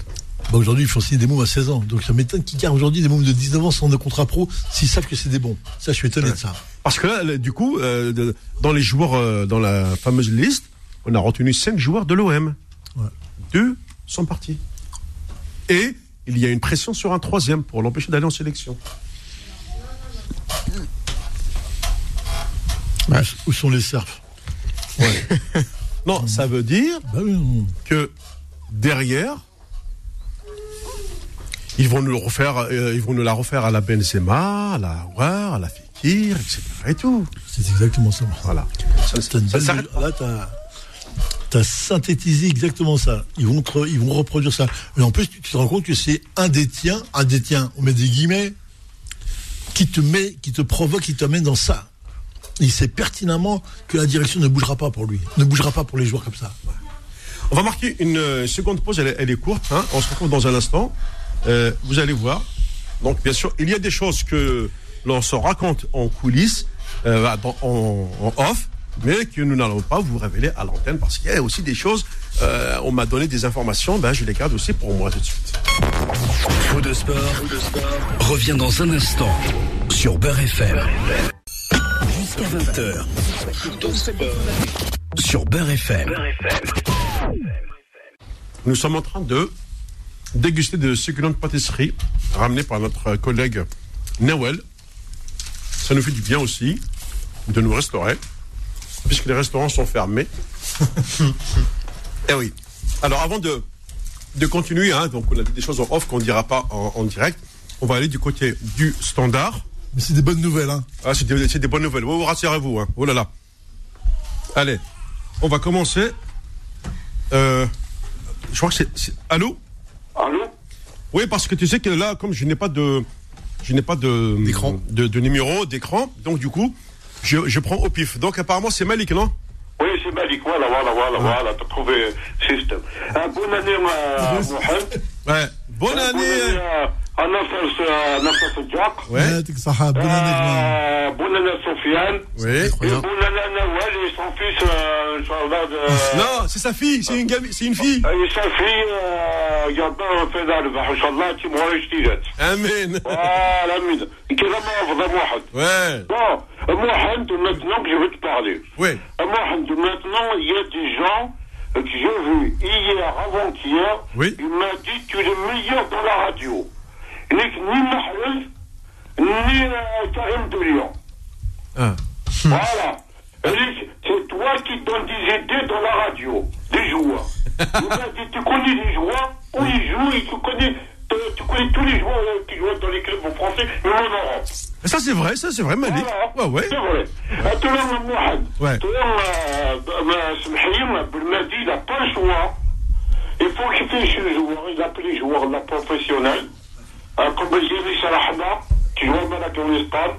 Bah, aujourd'hui, il faut signer des mômes à 16 ans. Donc ça m'étonne qu'ils gardent aujourd'hui des mômes de 19 ans sans de contrat pro s'ils savent que c'est des bons. Ça, je suis étonné de ça. Parce que là, du coup, euh, dans les joueurs, euh, dans la fameuse liste, on a retenu cinq joueurs de l'OM. Deux sont partis. Et il y a une pression sur un troisième pour l'empêcher d'aller en sélection. Où- Où sont les serfs Non, ça veut dire Bah que derrière, ils vont nous le refaire, euh, ils vont nous la refaire à la Benzema, à la Aouar, à la Fekir, etc. et tout. C'est exactement ça. Voilà. Ça, ça pas. là, t'as as synthétisé exactement ça. Ils vont, te- ils vont reproduire ça. Mais en plus, tu te rends compte que c'est un des tiens, un des tiens, on met des guillemets, qui te met, qui te provoque, qui t'amène dans ça. Il sait pertinemment que la direction ne bougera pas pour lui, ne bougera pas pour les joueurs comme ça. On va marquer une euh, seconde pause, elle, est- courte, hein. on se retrouve dans un instant. Euh, vous allez voir. Donc bien sûr, il y a des choses que l'on se raconte en coulisses, euh, en off, mais que nous n'allons pas vous révéler à l'antenne parce qu'il y a aussi des choses, euh, on m'a donné des informations, ben, je les garde aussi pour moi tout de suite. Faux de sport, revient dans un instant sur Beurre FM. Jusqu'à 20h. Sur Beurre FM. Nous sommes en train de déguster de succulentes pâtisseries ramenées par notre collègue Nawel. Ça nous fait du bien aussi de nous restaurer, puisque les restaurants sont fermés. eh oui. Alors avant de, de continuer, hein, donc on a dit des choses en off qu'on ne dira pas en, en direct, on va aller du côté du standard. Mais c'est des bonnes nouvelles, hein. Ah, c'est des, c'est des bonnes nouvelles. Oh, rassurez-vous. Hein. Oh là là. Allez, on va commencer. Euh, je crois que c'est... c'est- Allô? Allô? Oui, parce que tu sais que là, comme je n'ai pas de... Je n'ai pas de... D'écran. De, de numéro, d'écran. Donc du coup, je, je prends au pif. Donc apparemment, c'est Malik, non? Oui, c'est Malik, voilà, voilà, voilà, voilà, t'as trouvé le système. Un bonne année Mohamed. Ouais. Bonne Un année à, انا نصر نصر سجاق Ouais. يعطيك الصحة بنانك آه، بولنا سفيان Oui. et بولنا نوال et son fils euh, ان شاء الله de- Non, c'est sa fille, c'est une gamine, c'est une fille. et sa fille euh, يقدر في ذلك ان شاء الله تيموري جديدات Amen. فوالا من كذا ما افضل واحد Ouais. Bon, Mohamed, maintenant que je veux te parler. Ouais. Mohamed, maintenant, il y a des gens euh, que j'ai vus hier, avant-hier. Oui. Il m'a dit tu es le meilleur dans la radio. Euh, de Lyon. Ah. Voilà. Elle dit, C'est toi qui donnes des idées dans la radio, des joueurs. Il m'a dit tu connais les joueurs, où ils jouent, et tu connais, tu, connais tous les joueurs euh, qui jouent dans les clubs français, même en Europe. Et Ça, c'est vrai, ça, c'est vrai, Malik. Ouais, ouais. C'est vrai. Attends, Mohamed. Ouais. Belmadi, il n'a pas le choix. Il faut fasse ce joueur. Il appelle les joueurs là, professionnels. Euh, Kobozini Sarahma, qui joue en Espagne.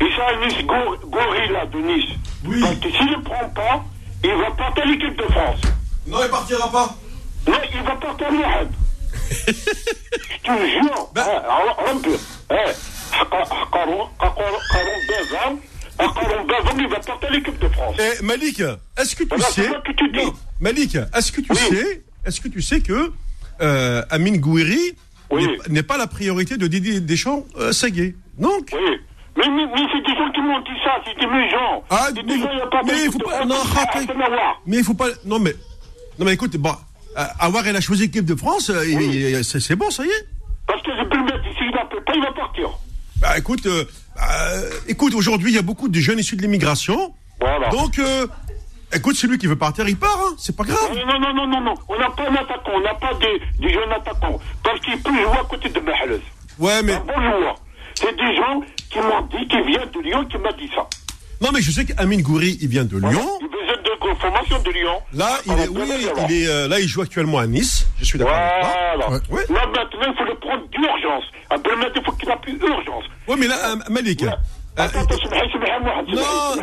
Et ça, Nice Gorilla de Nice. Oui. Parce que s'il ne prend pas, il va porter l'équipe de France. Non, il partira pas. Non, il va porter l'Ihad. Je te jure. Ben... Hein, peut. Hein, il va porter l'équipe de France. Eh, Malik, est-ce que tu sais. Non. Malik, est-ce que tu oui. sais. Est-ce que tu sais que euh, Amine Gouiri oui. n'est- pas la priorité de Didier Deschamps euh, Segué Donc. Oui. Mais, mais, mais c'est des gens qui m'ont dit ça, c'est des méchants. Ah, mais- des gens, il pas mais il faut pas- non. Mais il faut pas. Non, mais. Non, mais écoute, bon. euh, Awar, elle a choisi l'équipe de France, euh, c'est bon, ça y est. Parce que je peux le mettre, s'il n'appelle pas, il va partir. Bah écoute, euh, euh, écoute, aujourd'hui, il y a beaucoup de jeunes issus de l'immigration. Voilà. Donc, euh, écoute, celui qui veut partir, il part, hein. C'est pas grave. Non, non, non, non, non. On n'a pas un attaquant, on n'a pas des, des jeunes attaquants. Parce qu'il peut jouer à côté de Mahrez. Ouais, mais. Un bon joueur. C'est des gens qui m'ont dit, qui viennent de Lyon, qui m'ont dit ça. Non, mais je sais qu'Amine Gouiri, il vient de Lyon. Il faisait de formation de Lyon. Là, il est, oui, il est, euh, là, il joue actuellement à Nice. Je suis d'accord avec toi. Voilà. Ouais. Là, maintenant, il faut le prendre d'urgence. Abdelmad, il faut qu'il appuie urgence. Ouais, mais là, euh, Malik. Bah, non,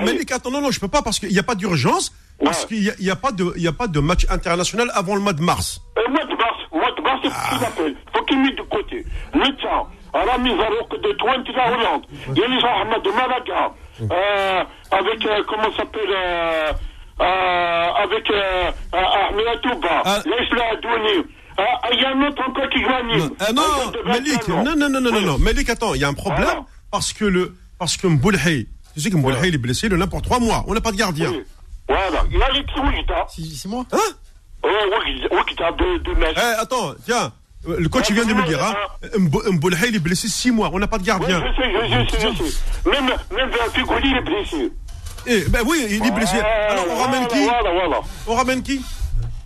mais non, non, je peux pas parce qu'il n'y a pas d'urgence, parce qu'il n'y a, a, pas de, a pas de match international avant le mois de mars. Le mois de mars, mois de mars, c'est ce qu'ils ah. appellent. faut qu'ils mettent de côté. Le temps, à la mise à l'eau de Twente de la Hollande, il y a les gens de Malaga, euh, avec, euh, comment s'appelle, euh, euh, avec euh, euh Ahmed Touba, ah. Adouni. Ah, il y a un autre encore qui gagne. Ah non, euh, Malik, non, non, non, non, non, Malik, attends, il y a un problème parce que le, parce que Mboulhay, tu sais que Mboulhay, il est blessé le lin pour trois mois. On n'a pas de gardien. Oui. Voilà. Il a les petits C'est moi Hein? Oh, Wikita de, de Metz. Eh, attends, tiens. Le coach, vient de me dire, hein. Mbo- Mboulhay, il est blessé six mois. On n'a pas de Oui, gardien. je sais, je sais, je sais. Même, même il est blessé. Eh, ben oui, il est blessé. Alors, on ramène qui? Voilà, voilà. On ramène qui?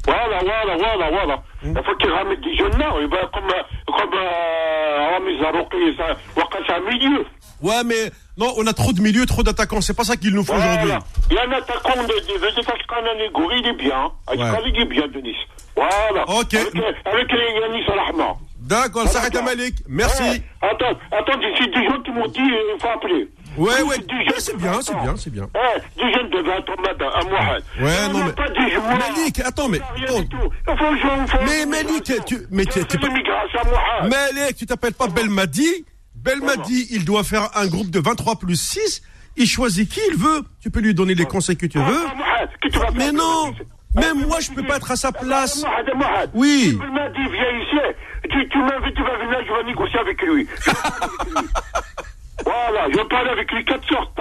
Voilà, voilà, voilà, voilà. Il faut qu'il ramène des jeunes là. Il va comme, comme euh, Rami Zarouki, ça, Waqas un milieu. Ouais, mais non, on a trop de milieux, trop d'attaquants. C'est pas ça qu'il nous faut aujourd'hui. Voilà. Il y a un attaquant de, de Anegori, il est bien. Ashkali, il est bien, Denis. Voilà. Ok. Avec, euh, avec les Yanis Alahma. D'accord, ça arrête à Malik. Merci. Ouais. Attends, attends, c'est des gens qui m'ont dit, euh, il faut appeler. Ouais, ouais. Ouais, c'est de bien, 20 c'est bien, c'est bien. Eh, des jeunes de 20 ans, à Mohamed. Ouais, On non, mais- pas des joueurs. Malik, attends, mais- Mais Malik, tu- mais tu-. Malik, tu t'appelles pas Belmadi. Belmadi, il doit faire un groupe de 23 plus 6. Il choisit qui il veut. Tu peux lui donner les conseils que tu veux. Ah, Mais non. Ah, Même moi, je peux pas être à sa place. Oui. Il m'a dit, viens ici. Tu, tu m'invites, tu vas venir, je vais négocier avec lui. Voilà, je vais parler avec lui, 4 heures.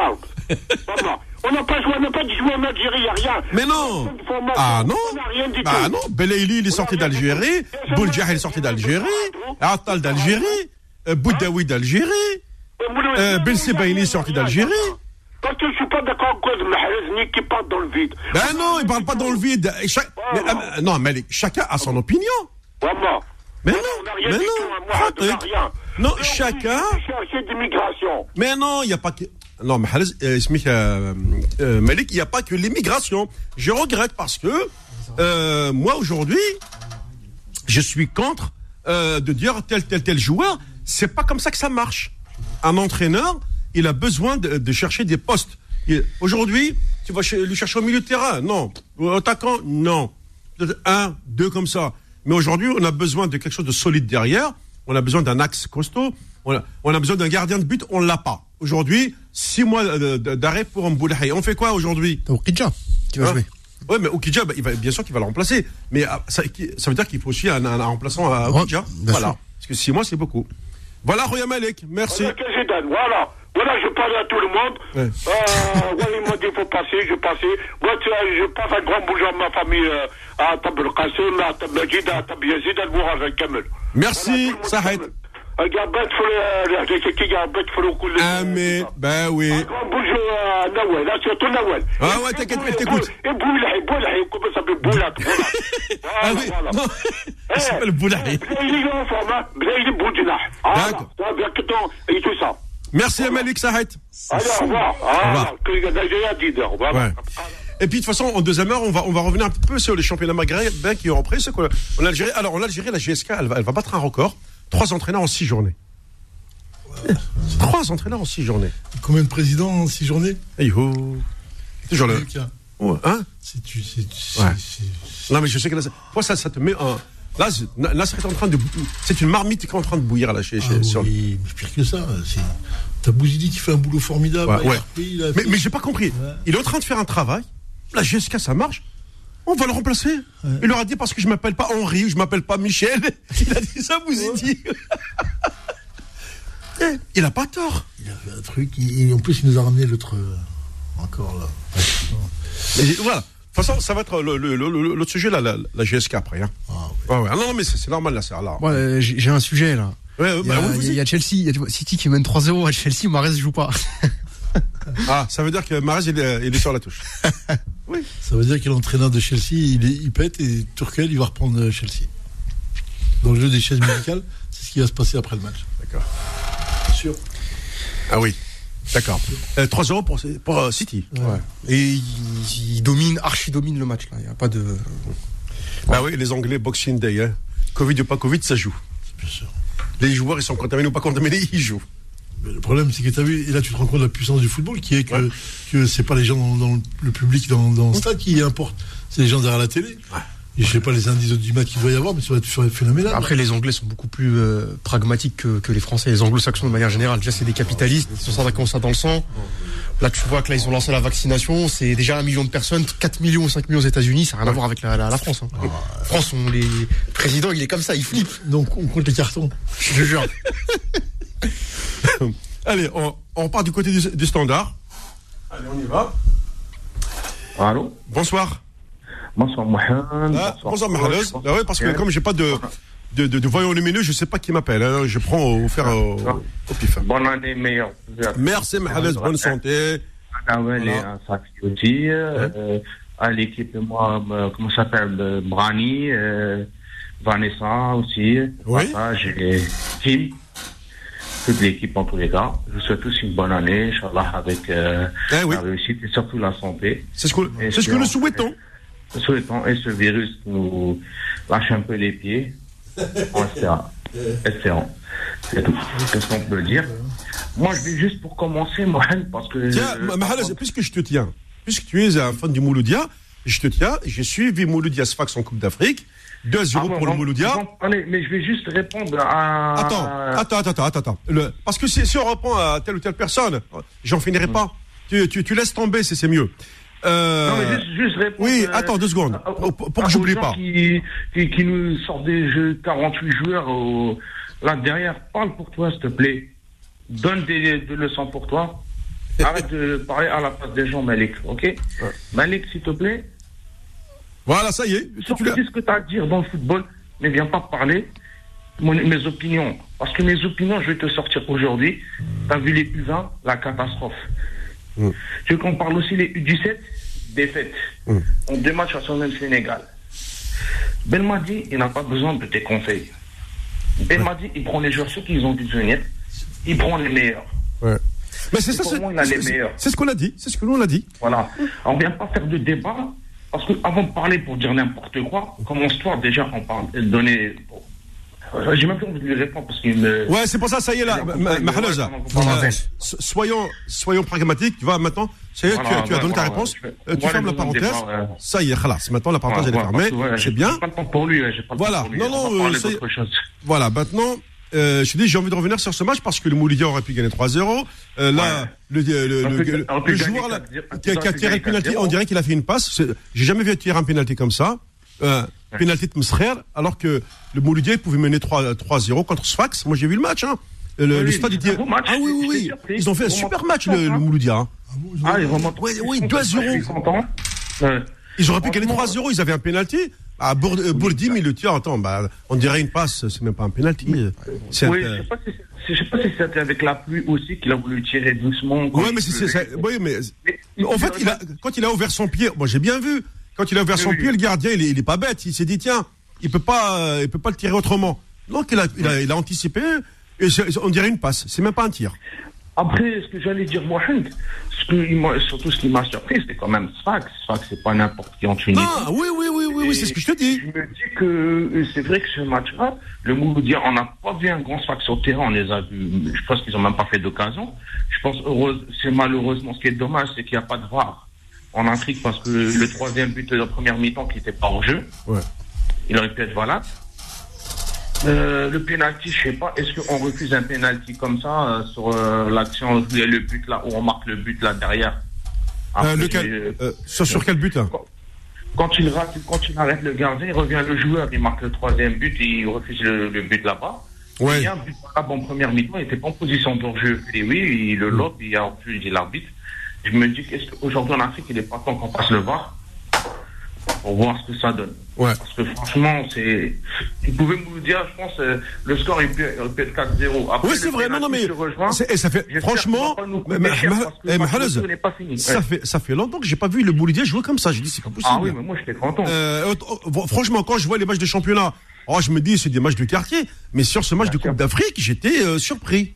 Voilà. On n'a pas joué, on n'a pas dit jouer en Algérie, il n'y a rien. Mais non. Ah non. Tout. non. Belaïli, il est sorti d'Algérie. Bouljah, il est sorti d'Algérie. Attal d'Algérie. Euh, Boudaoui d'Algérie, Ben euh, Sebaini sorti d'Algérie. Parce que je ne suis pas d'accord avec Mahrez qui parle dans le vide. Ben non, il ne parle pas dans le vide. Euh, non, mais les... chacun a son opinion. Mais non, mais non. Non. Rien. chacun. Mais non, il n'y a pas que. Non, Mahrez, Malik, il n'y a pas que l'immigration. Je regrette parce que moi aujourd'hui, je suis contre de dire tel, tel, tel joueur. C'est pas comme ça que ça marche. Un entraîneur, il a besoin de, de chercher des postes. Aujourd'hui, tu vas lui chercher au milieu de terrain, non. Au attaquant, non. Un, deux comme ça. Mais aujourd'hui, on a besoin de quelque chose de solide derrière on a besoin d'un axe costaud, on a, on a besoin d'un gardien de but, on l'a pas. Aujourd'hui, six mois euh, d'arrêt pour Mboulahi. On fait quoi aujourd'hui? Okidja qui va Hein? jouer. Ouais, mais Okidja, bah, il va, bien sûr qu'il va le remplacer. Mais ah, ça, veut dire qu'il faut aussi un, remplaçant à Okidja. Voilà. sûr. Parce que six mois, c'est beaucoup. Voilà, Roya Malek. Merci. Voilà, voilà. Voilà, je parle à tout le monde. Ouais. Euh, voilà, il m'a dit, il faut passer, je passais. Moi, je passe un grand bonjour à ma famille, euh, à Al-Qassim, à à Yazid, à Al-Bouraj, Al-Kamel. Merci, Sahed. قاعد في كي قاعد بدخلوا كل Amé, ben oui. grand bonjour à Nawel, là surtout Nawel. Ah ouais, t'inquiète, elle t'écoute. Et Boulahi, Boulahi, comment ça s'appelle Boulat, Boulat. Ah oui, non. Il s'appelle Boulahi. Il est en forme, hein. Il est Boudjinah. D'accord. Ça va bien que ton, et tout ça. Merci, Malik Sahed. Allez, au revoir. revoir. Ah, que j'ai dit, au revoir. Ouais. Et puis de toute façon, en deuxième heure, on va, on va revenir un petit peu sur les championnats maghrébins qui ont repris. C'est quoi En Algérie, alors en Algérie, la GSK, elle va, elle va battre un record. Trois entraîneurs en six journées. Trois entraîneurs en six journées. Combien de présidents en six journées Hey ho. Toujours le. Lucas, Ouais, Hein c'est tu, c'est, Ouais. Non, mais je sais que là, toi, ça, ça te met un. Là, c'est- là, c'est en train de. C'est une marmite qui est en train de bouillir là chez. Ah chez- sur- oui, mais pire que ça. C'est... T'as Bouzidi qui fait un boulot formidable. Ouais, Mais, mais j'ai pas compris. Il est en train de faire un travail. La GSK, ça marche. On va le remplacer. Il leur a dit parce que je m'appelle pas Henri, je m'appelle pas Michel. Il a dit ça, vous y dit. Eh, Il a pas tort. Il a fait un truc. il- et en plus, il nous a ramené l'autre. euh, encore là. Mais voilà. De toute façon, ça va être le- le- le- le- l'autre sujet, là, la, la GSK après. Hein. Ah, Ouais, ouais. Ah non, non, mais c'est normal, là, c'est là. Ouais, j'ai un sujet là. Ouais, ouais, Il y bah, a, y y a Chelsea, il y a City qui mène 3-0 à Chelsea, Mahrez joue pas. Ah, ça veut dire que Marais, il, est- il est sur la touche. Ça veut dire que l'entraîneur de Chelsea, il, est, il pète et Turkel, il va reprendre euh, Chelsea. Dans le jeu des chaises musicales, c'est ce qui va se passer après le match. D'accord. Sûr. Ah oui. D'accord. Euh, 3 euros pour, pour euh, City. Et il, il domine, archi domine le match là. Il y a pas de. Bah oui, les Anglais, Boxing Day. Hein. Covid ou pas Covid, ça joue. Bien sûr. Les joueurs, ils sont contaminés ou pas contaminés, ils jouent. Mais le problème, c'est que tu as vu, et là tu te rends compte de la puissance du football, qui est que, que c'est pas les gens dans, dans le public dans, dans le stade qui importent, c'est les gens derrière la télé. Et je sais pas les indices audimat qu'il doit y avoir, mais ça va être phénoménal. Après, les Anglais sont beaucoup plus euh, pragmatiques que, que les Français, les Anglo-Saxons de manière générale. Déjà, c'est des capitalistes, ils sont ça ça dans le sang. Là, tu vois que là, ils ont lancé la vaccination. C'est déjà un million de personnes, 4 millions ou 5 millions aux États-Unis. Ça n'a rien à voir avec la, la, la France. Hein. France, on, les le président, il est comme ça, il flippe. Donc on compte les cartons. Je te jure. Allez, on, on part du côté du, du standard. Allez, on y va. Allô Bonsoir. Bonsoir Mohamed. Ah, bonsoir, Mahalez. Ah ouais, parce que comme j'ai pas de, de, de, de voyant lumineux, je sais pas qui m'appelle. hein. Je prends au, faire au, au pif. Bonne année meilleure. Merci, Mahalez. Bonne santé. Voilà. à euh, à l'équipe, moi, euh, comment s'appelle euh, Brani, Vanessa aussi. Oui. Et Tim. Toute l'équipe en tous les cas. Je vous souhaite tous une bonne année, Inch'Allah, avec euh, Eh oui. la réussite et surtout la santé. C'est ce que, c'est ce que nous souhaitons. Souhaitons et ce virus nous lâche un peu les pieds. On espère. Espérons. C'est tout. Qu'est-ce qu'on peut dire Moi, je vais juste pour commencer, Mohamed, parce que. Tiens, je- Mahalez, puisque je te tiens, puisque tu es un fan du Mouloudia, je te tiens, j'ai suivi Mouloudia Sfax en Coupe d'Afrique. 2 à 0 Ah, bon, pour le Mouloudia. Allez, mais je vais juste répondre à. Attends, attends, attends, attends, attends. Le- parce que si, si on reprend à telle ou telle personne, j'en finirai pas. Tu, tu, tu laisses tomber, c'est c'est mieux. Euh, Non, mais juste, juste répondre. oui, euh, attends deux secondes, à- pour, pour- que j'oublie pas. Qui, qui, qui nous sortent des jeux 48 joueurs au- là derrière, parle pour toi, s'il te plaît. Donne des, des leçons pour toi. Arrête de parler à la place des gens, Malik, ok? Malik, s'il te plaît, Voilà, ça y est. Sors tu dis ce que tu as à dire dans le football, mais viens pas parler mon- mes opinions. Parce que mes opinions, je vais te sortir aujourd'hui. Tu as vu les U20, la catastrophe. Mm. Tu veux qu'on parle aussi les U17 Défaite. Mm. On deux matchs face au même Sénégal. Belmadi, il n'a pas besoin de tes conseils. Belmadi, il prend les joueurs ceux qu'ils ont dû venir. Il prend les meilleurs. Ouais. Mais c'est ça, c'est ce qu'on a dit. C'est ce que nous on a dit. Voilà. On vient pas faire de débat, parce que avant de parler pour dire n'importe quoi, commence-toi déjà en parle, donner. Euh, J'ai même pas envie de lui répondre parce qu'il me. Ouais, c'est pour ça, ça y est là. Ouais, Ma- ouais, Mahalez, ouais, euh, soyons, soyons pragmatiques. Tu vois, maintenant, ça y est, tu, Voilà, as- tu as ouais, donné ta voilà, réponse. Euh, tu Voilà, fermes la parenthèse. Ça y est, khalas. Maintenant, la parenthèse, elle est Voilà, fermée. C'est j'ai bien. Pas le temps pour lui, ouais, j'ai pas le Voilà. temps pour lui. Non, On non, euh, d'autre chose. Voilà, maintenant, euh, je te dis, j'ai envie de revenir sur ce match parce que le Moulidia aurait pu gagner 3-0. Euh, là, le, le, le, le- le joueur là, 4-0, qui a, qui a tiré le penalty, 4-0. on dirait qu'il a fait une passe. J'ai jamais vu tirer un penalty comme ça. Euh, penalty de Msrer, alors que le Moulidia pouvait mener 3 3-0 contre Sfax. Moi, j'ai vu le match. Hein. Le, Oui, le stade était. Ah oui, oui, oui. Ils ont fait un Ils super match, le, le. Mouloudia. hein. Ah, ils remontent. Oui, oui, ils 2-0. Je suis content. Ouais. Ils auraient pu gagner Franchement, 3-0, ils avaient un penalty. Ah, Bourd- euh, Bourdim, il le tire. Attends, bah, on dirait une passe, c'est même pas un penalty. C'est un- Oui, je sais pas si c'est- je sais pas si c'était avec la pluie aussi qu'il a voulu tirer doucement. il mais c'est, c'est- c'est- oui, mais Mais- en fait, il a, quand il a ouvert son pied, moi j'ai bien vu. Quand il a ouvert Oui, son oui. pied, le gardien, il est, il est pas bête. Il s'est dit tiens, il peut pas, euh, il peut pas le tirer autrement. Donc il a, il a, il a anticipé. Et c'est- on dirait une passe. C'est même pas un tir. Après, ce que j'allais dire, Mohamed, ce que, surtout ce qui m'a surpris, c'était quand même Sfax. Sfax, c'est pas n'importe qui en Tunisie. Ah oui, oui, oui, c'est ce que je te dis. Je me dis que euh, c'est vrai que ce match-là, le Mouloudia, on n'a pas vu un grand Sfax sur le terrain, on les a vus. Je pense qu'ils ont même pas fait d'occasion. Je pense, heureuse, c'est malheureusement, ce qui est dommage, c'est qu'il n'y a pas de VAR en intrigue parce que le troisième but de la première mi-temps qui n'était pas au jeu, Ouais. il aurait pu être valable. Euh, le penalty, je sais pas, est-ce qu'on refuse un penalty comme ça euh, sur euh, l'action, il y a le but là, où on marque le but là derrière? Après, Euh, lequel, sur, sur quel but hein quand il rate, quand il arrête le gardien, il revient le joueur, il marque le troisième but et il refuse le, le but là-bas. Ouais. Il y a un but là en première mi-temps, il n'était pas en position de jeu. Et oui, il le lobe, il a refusé l'arbitre. Je me dis qu'est-ce qu'aujourd'hui en Afrique, il n'est pas temps qu'on passe le VAR pour voir ce que ça donne. Ouais. Parce que franchement, c'est. Vous pouvez me dire, je pense, euh, le score il peut, il peut être 4-0. Après, Oui, c'est vrai. Non, non, mais ça fait, franchement, mais- mais- eh, mais pas fini. ça Ouais. fait, ça fait longtemps que j'ai pas vu le Boulidia jouer comme ça. J'ai dit c'est pas possible. Ah oui, mais moi j'étais content. Euh, euh, franchement, quand je vois les matchs de championnat, oh, je me dis c'est des matchs de quartier. Mais sur ce match de sûr. Coupe d'Afrique, j'étais euh, surpris.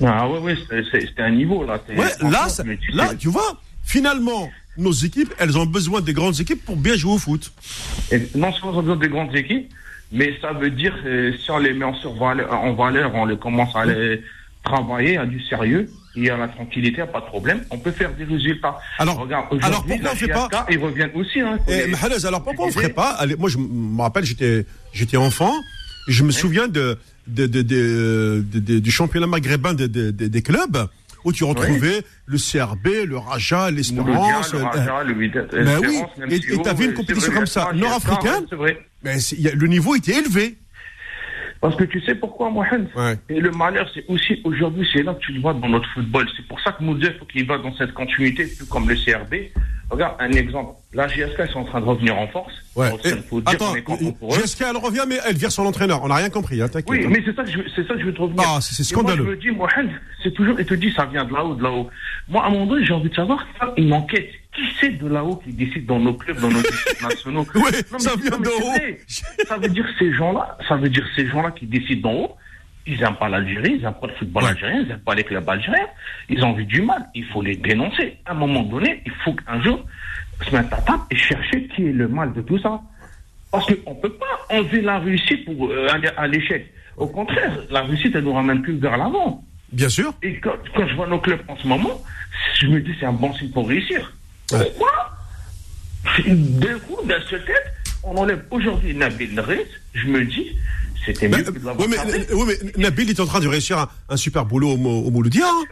Ah c'est- c'est- c'était un niveau là. Ouais, là, ça- là, tu vois, finalement, nos équipes, elles ont besoin des grandes équipes pour bien jouer au foot. Et non seulement on a besoin des grandes équipes, mais ça veut dire euh, si on les met en, en valeur, on les commence à les travailler, à du sérieux, il y a la tranquillité, pas de problème, on peut faire des résultats. Alors- Regarde, alors aujourd'hui, pourquoi on fait pas- Ils reviennent aussi. Hein, Et, les- alors pourquoi on je ferait pas? Allez, Moi, je me rappelle, j'étais, j'étais enfant. et Je me souviens de, de, de, de- de- de- du championnat maghrébin de- de- de- des clubs où tu retrouvais le CRB, le Raja, Le l'Espérance. Mondial, le euh, Raja, le Wydad, Ben oui, et- t'as vu une compétition comme ça, nord-africaine ouais, C'est vrai. mais a- le niveau était élevé. Parce que tu sais pourquoi, Mohamed Ouais. Et le malheur, c'est aussi aujourd'hui, c'est là que tu le vois dans notre football. C'est pour ça que Moudia, il faut qu'il va dans cette continuité, tout comme le CRB. Regarde, un exemple. La GSK, ils sont en train de revenir en force. Ouais. Et- faut dire attends, pour eux. GSK, elle revient, mais elle vire son entraîneur. On n'a rien compris, hein. Oui, hein. mais c'est ça que je, c'est ça que je veux te revenir. Ah, c'est- Et moi, scandaleux. je me dis, Mohamed, c'est toujours, il te dit, ça vient de là-haut, de là-haut. Moi, à un moment donné, j'ai envie de savoir, une enquête. Qui c'est de là-haut qui décide dans nos clubs, dans nos équipes nationaux? Non, mais- ça vient d'en haut. Ça veut dire ces gens-là, ça veut dire ces gens-là qui décident d'en haut. Ils n'aiment pas l'Algérie, ils n'aiment pas le football Ouais. algérien, ils n'aiment pas les clubs algériens. Ils ont vu du mal. Il faut les dénoncer. À un moment donné, il faut qu'un jour se mettre à table et chercher qui est le mal de tout ça. Parce qu'on ne peut pas enlever la réussite pour euh, aller à l'échec. Au contraire, la réussite, elle nous ramène plus vers l'avant. Bien sûr. Et quand, quand je vois nos clubs en ce moment, je me dis c'est un bon signe pour réussir. Pourquoi D'un coup, d'un seul tête, on enlève aujourd'hui Nabil Rez, je me dis, c'était mieux que de l'avoir mais, ouais, mais Nabil est en train de réussir un, un super boulot au, au Mouloudia. hein.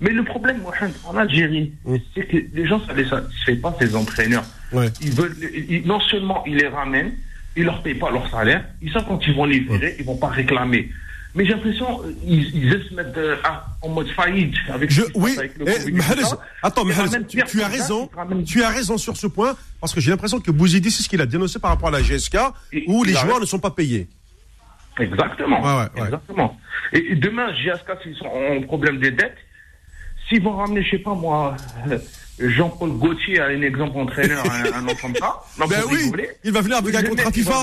Mais le problème, Mohamed, en Algérie, Mm. c'est que les gens, ça ne les satisfait pas, ces entraîneurs. Ouais. Ils veulent, ils- non seulement ils les ramènent, ils leur payent pas leur salaire, ils savent quand ils vont les virer, ils vont pas réclamer. Mais j'ai l'impression euh, ils, ils aiment se mettre euh, en mode faillite avec Je, oui, avec le eh, Mahrez, attends, Mahrez, tu, as raison, tu as raison sur ce point, parce que j'ai l'impression que Bouzidi, c'est ce qu'il a dénoncé par rapport à la GSK, Et- où les joueurs ne sont pas payés. Exactement. Ouais, ouais, ouais. Exactement. Et, et demain, GSK, s'ils sont en problème des dettes, s'ils vont ramener, je sais pas moi, euh, Jean-Paul Gaultier, un exemple entraîneur, un, un nom comme ça. Ben oui, il va venir avec Le un contrat FIFA.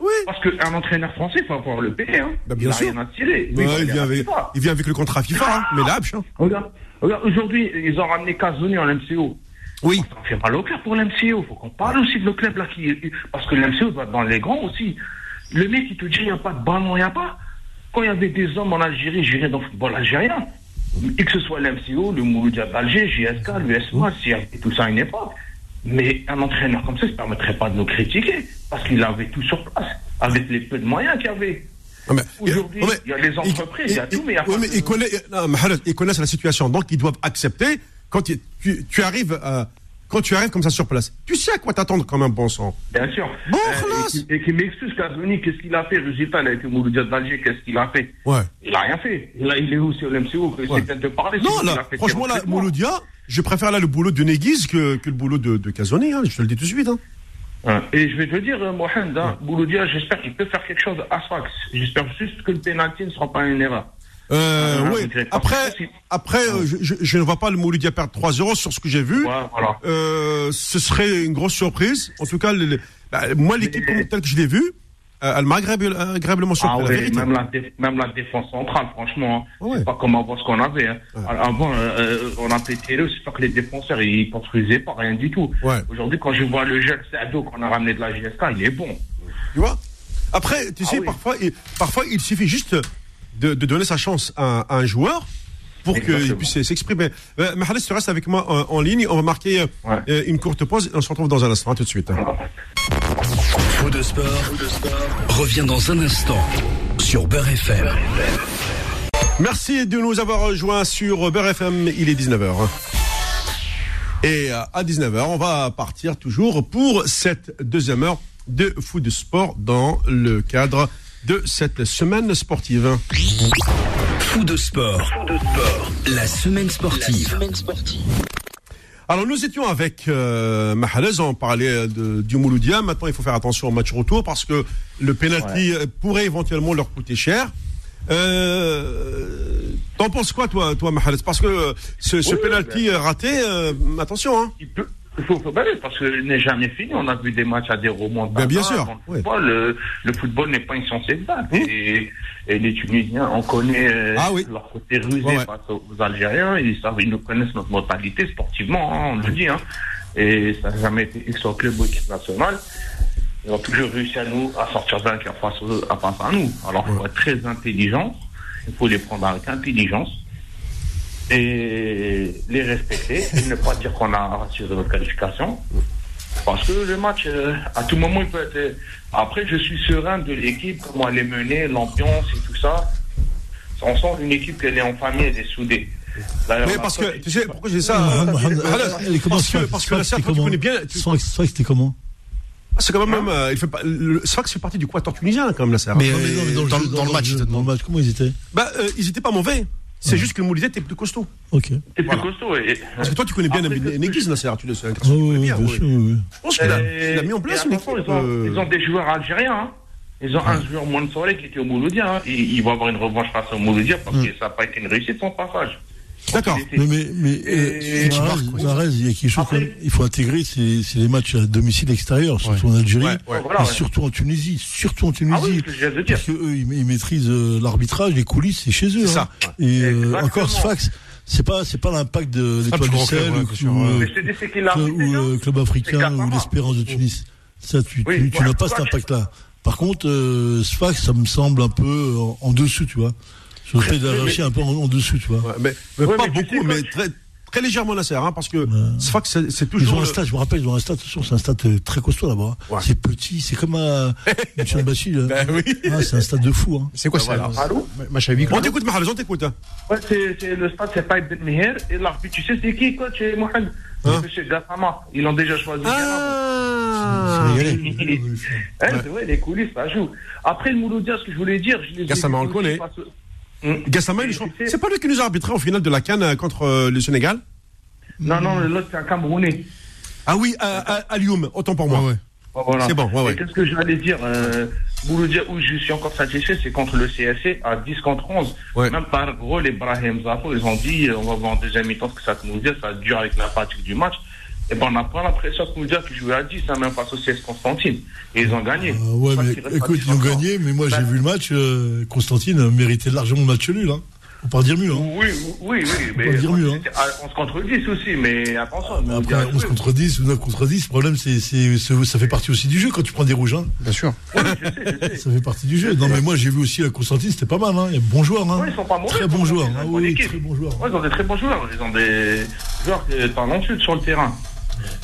Oui. Parce qu'un entraîneur français, il faut pouvoir le payer. Hein. Ben, bien il a sûr. rien à tirer. Ouais, il, vient à avec, FIFA. il vient avec le contrat FIFA, hein, mais l'Abch. hein. Regarde, regarde aujourd'hui, ils ont ramené Casoni en MCO. Oui. Ça fait mal au cœur pour l'MCO. faut qu'on parle aussi de nos clubs là. Qui... Parce que l'MCO doit être dans les grands aussi. Le mec, il te dit, il n'y a pas de ballon, il n'y a pas. Quand il y avait des hommes en Algérie, je dirais dans le football algérien, que ce soit l'MCO, le Mouloudia d'Alger, JSK, l'USMA, et tout ça à une époque. Mais un entraîneur comme ça, il ne permettrait pas de nous critiquer. Parce qu'il avait tout sur place, avec les peu de moyens qu'il avait. Ah, Aujourd'hui, mais- il y a les entreprises, il y a tout, mais il y a pas mais de- ils connaissent, la situation, donc ils doivent accepter quand tu, arrives, euh, quand tu arrives comme ça sur place. Tu sais à quoi t'attendre comme un bon sang. Bien sûr. Bon, Euh, et qui- m'excuse, Kazoni, qu'est-ce qu'il a fait Résultat, il a été Mouloudia d'Alger, qu'est-ce qu'il a fait Ouais. Il a rien fait. Là, il est où sur l'MCO Ouais. C'est de parler. Non, là, fait franchement, là. Mouloudia, je préfère là le boulot de Neguiz que, que le boulot de, de hein, je te le dis tout de suite. Hein. Hein. Et je vais te dire, euh, Mohamed, hein, Mouloudia, j'espère qu'il peut faire quelque chose à Sfax. J'espère juste que le pénalty ne sera pas une erreur. Euh, Ah, oui. Après, après euh, je, ne vois pas le Mouloudia perdre 3-0 sur ce que j'ai vu. Ouais, voilà. Euh, ce serait une grosse surprise. En tout cas, bah, moi, l'équipe telle que je l'ai vue, euh, elle m'a agréable- agréablement Ah surpris. ouais, vérité. même la, dé- même la défense centrale, franchement, hein. Ouais. c'est pas comme avant ce qu'on avait. hein. Ouais. Avant, on a pété le, c'est pas que les défenseurs, ils construisaient pas rien du tout. Ouais. Aujourd'hui, quand je vois le jeune Sado qu'on a ramené de la GSK, il est bon. Tu vois? Après, tu Ah sais, oui. parfois, il, parfois, il suffit juste de, de donner sa chance à, à un joueur pour qu'il puisse s'exprimer. Euh, Mahalis, tu restes avec moi en, en ligne. On va marquer euh, Ouais. euh, une courte pause et on se retrouve dans un instant. À tout de suite. Faux de sport, revient dans un instant sur Beurre FM. Merci de nous avoir rejoints sur Beurre FM. Il est 19h. Et euh, à 19h, on va partir toujours pour cette deuxième heure de foot de sport dans le cadre de cette semaine sportive. Fou de sport, la semaine sportive. Alors nous étions avec euh, Mahalez, on parlait de, du Mouloudia. Maintenant, il faut faire attention au match retour parce que le penalty euh, pourrait éventuellement leur coûter cher. Euh, T'en penses quoi, toi, toi, Mahalez Parce que ce, ce Oui, penalty raté, euh, attention, hein. Il peut. Il faut, faut- bah oui, parce que n'est jamais fini. On a vu des matchs à des remontes. Ben, bien sûr, Le le, le football n'est pas une science exacte. Et, et les Tunisiens, on connaît Ah oui. leur côté rusé Ouais, ouais. face aux, Algériens. Ils, savent, ils nous connaissent notre mortalité sportivement, hein, on le dit. Hein. Et ça n'a jamais été ce soit club ou équipe nationale. Ils ont toujours réussi à nous à sortir vainqueurs face, à face à nous. Alors, il faut être très intelligent. Il faut les prendre avec intelligence et les respecter et ne pas dire qu'on a rassuré notre qualification. Parce que le match, euh, à tout moment, il peut être. euh, Après, je suis serein de l'équipe, comment elle est menée, l'ambiance et tout ça. On sent une équipe qu'elle est en famille, elle est soudée. Mais la parce que, tu sais, pourquoi j'ai ça euh, euh, Parce que, parce que la toi, tu connais bien. tu- Sfax, Sfax, c'était comment Ah, C'est quand même, euh, il fait pas, le, Sfax fait partie du quator tunisien, quand même, la Serre. Mais, Non, mais non, mais dans, le match, dans le match, comment ils étaient Bah, euh, ils étaient pas mauvais. C'est juste que Mouloudia était plus costaud. Ok. C'est plus Voilà. costaud. Et, Parce que toi, tu connais bien Neguiz, Nasser, tu le sais. Oh. Je pense qu'il a, mis en place une attention, équipe. ils, ont, euh, ils ont des joueurs algériens. Hein. Ils ont un joueur Mansouré qui était au Mouloudia. Hein. Il, il va avoir une revanche face au Mouloudia parce que ça n'a pas été une réussite son passage. D'accord. Mais, mais, mais euh, Et- Mahrez, il y a quelque chose Après- il faut intégrer, c'est c'est les matchs à domicile extérieur, surtout en Algérie, Ouais, ouais. Voilà, et ouais. surtout en Tunisie, surtout en Ah oui, Tunisie. parce que eux, ils, ils maîtrisent euh, l'arbitrage, les coulisses, c'est chez eux. C'est hein. ça. Et euh, Exactement. encore Sfax, c'est pas, c'est pas l'impact de l'étoile le du sel ou, ouais. euh, euh, hein. club africain ou l'espérance de Tunis. Ça, tu, n'as pas cet impact-là. Par contre, euh, Sfax, ça me semble un peu en, en dessous, tu vois. Je voudrais d'arracher un peu en, en dessous, tu vois. Ouais, mais mais Ouais, pas mais beaucoup, mais coach- très, très légèrement Nasser, hein, parce que Sfax, c'est c'est Ils toujours. ont un stade, je me rappelle, ils ont un stade, c'est un stade euh, très costaud là-bas. Ouais. C'est petit, c'est comme un Michel Bachil. Ben oui. Ah, c'est un stade de fou. Hein. C'est quoi ça Allô On t'écoute, on t'écoute. hein. Ouais, c'est, c'est le stade, c'est Ben Meher. Et l'arbitre, tu sais, c'est qui, coach, c'est Mohamed Hein C'est Monsieur Gassama. Ils l'ont déjà choisi. Ah C'est. Hein, c'est vrai, les coulisses, ça joue. Après, le Mouloudia, ce que je voulais dire, je les ai Gassama, on le connaît. Sais- c'est pas lui qui nous a arbitré en finale de la Cannes euh, contre euh, le Sénégal? Non, non, l'autre, c'est un Camerounais. Ah oui, à Lyoum, autant pour moi. Voilà. C'est bon, ouais, qu'est-ce que j'allais dire euh, Mouloudia, où je suis encore satisfait, c'est contre le CSC à 10 contre 11. Ouais. Même par gros, les Brahim Zafo, ils ont dit, euh, on va voir en deuxième mi-temps ce que ça va nous dire, ça dure avec la fatigue du match. Et ben, on n'a pas l'impression que Mouloudia qui jouait à 10, hein, même face au CS Constantine. Et ils ont gagné. Euh, ouais, mais qui écoute, ils ont gagné, mais moi j'ai Ben- vu le match. euh, Constantine méritait largement le match nul. Hein. Faut pas dire mieux. Hein. Oui, oui, oui, mais pas dire mieux, hein. c'était à 11 contre 10 aussi, mais attention. Mais Mouloudia après, a 11 joué. contre 10 ou 9 contre 10, le problème, c'est, c'est, c'est- ça fait partie aussi du jeu quand tu prends des rouges. Hein. Bien sûr. Oui, je sais, je sais. Ça fait partie du jeu. Non, mais moi j'ai vu aussi la Constantine, c'était pas mal. Hein. Il y a de bons joueurs. Hein. Ouais, ils sont pas mauvais, très sont Ah ils ont une oui, très bons joueurs. Ouais, ils ont des très bons joueurs. Ils ont des joueurs euh, talentueux sur le terrain.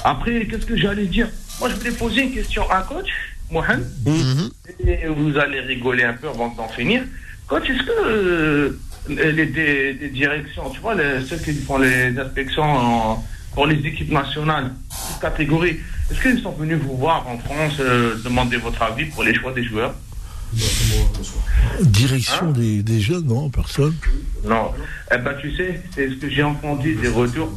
Après, qu'est-ce que j'allais dire? Moi, je voulais poser une question à un coach. Mohamed, Mhm. et vous allez rigoler un peu avant d'en finir. Quand est-ce que euh, les directions, tu vois, les, ceux qui font les inspections en- pour les équipes nationales, toutes catégories, est-ce qu'ils sont venus vous voir en France, euh, demander votre avis pour les choix des joueurs? Direction des, des jeunes, non, personne? Non. Eh ben, tu sais, c'est ce que j'ai entendu des retours.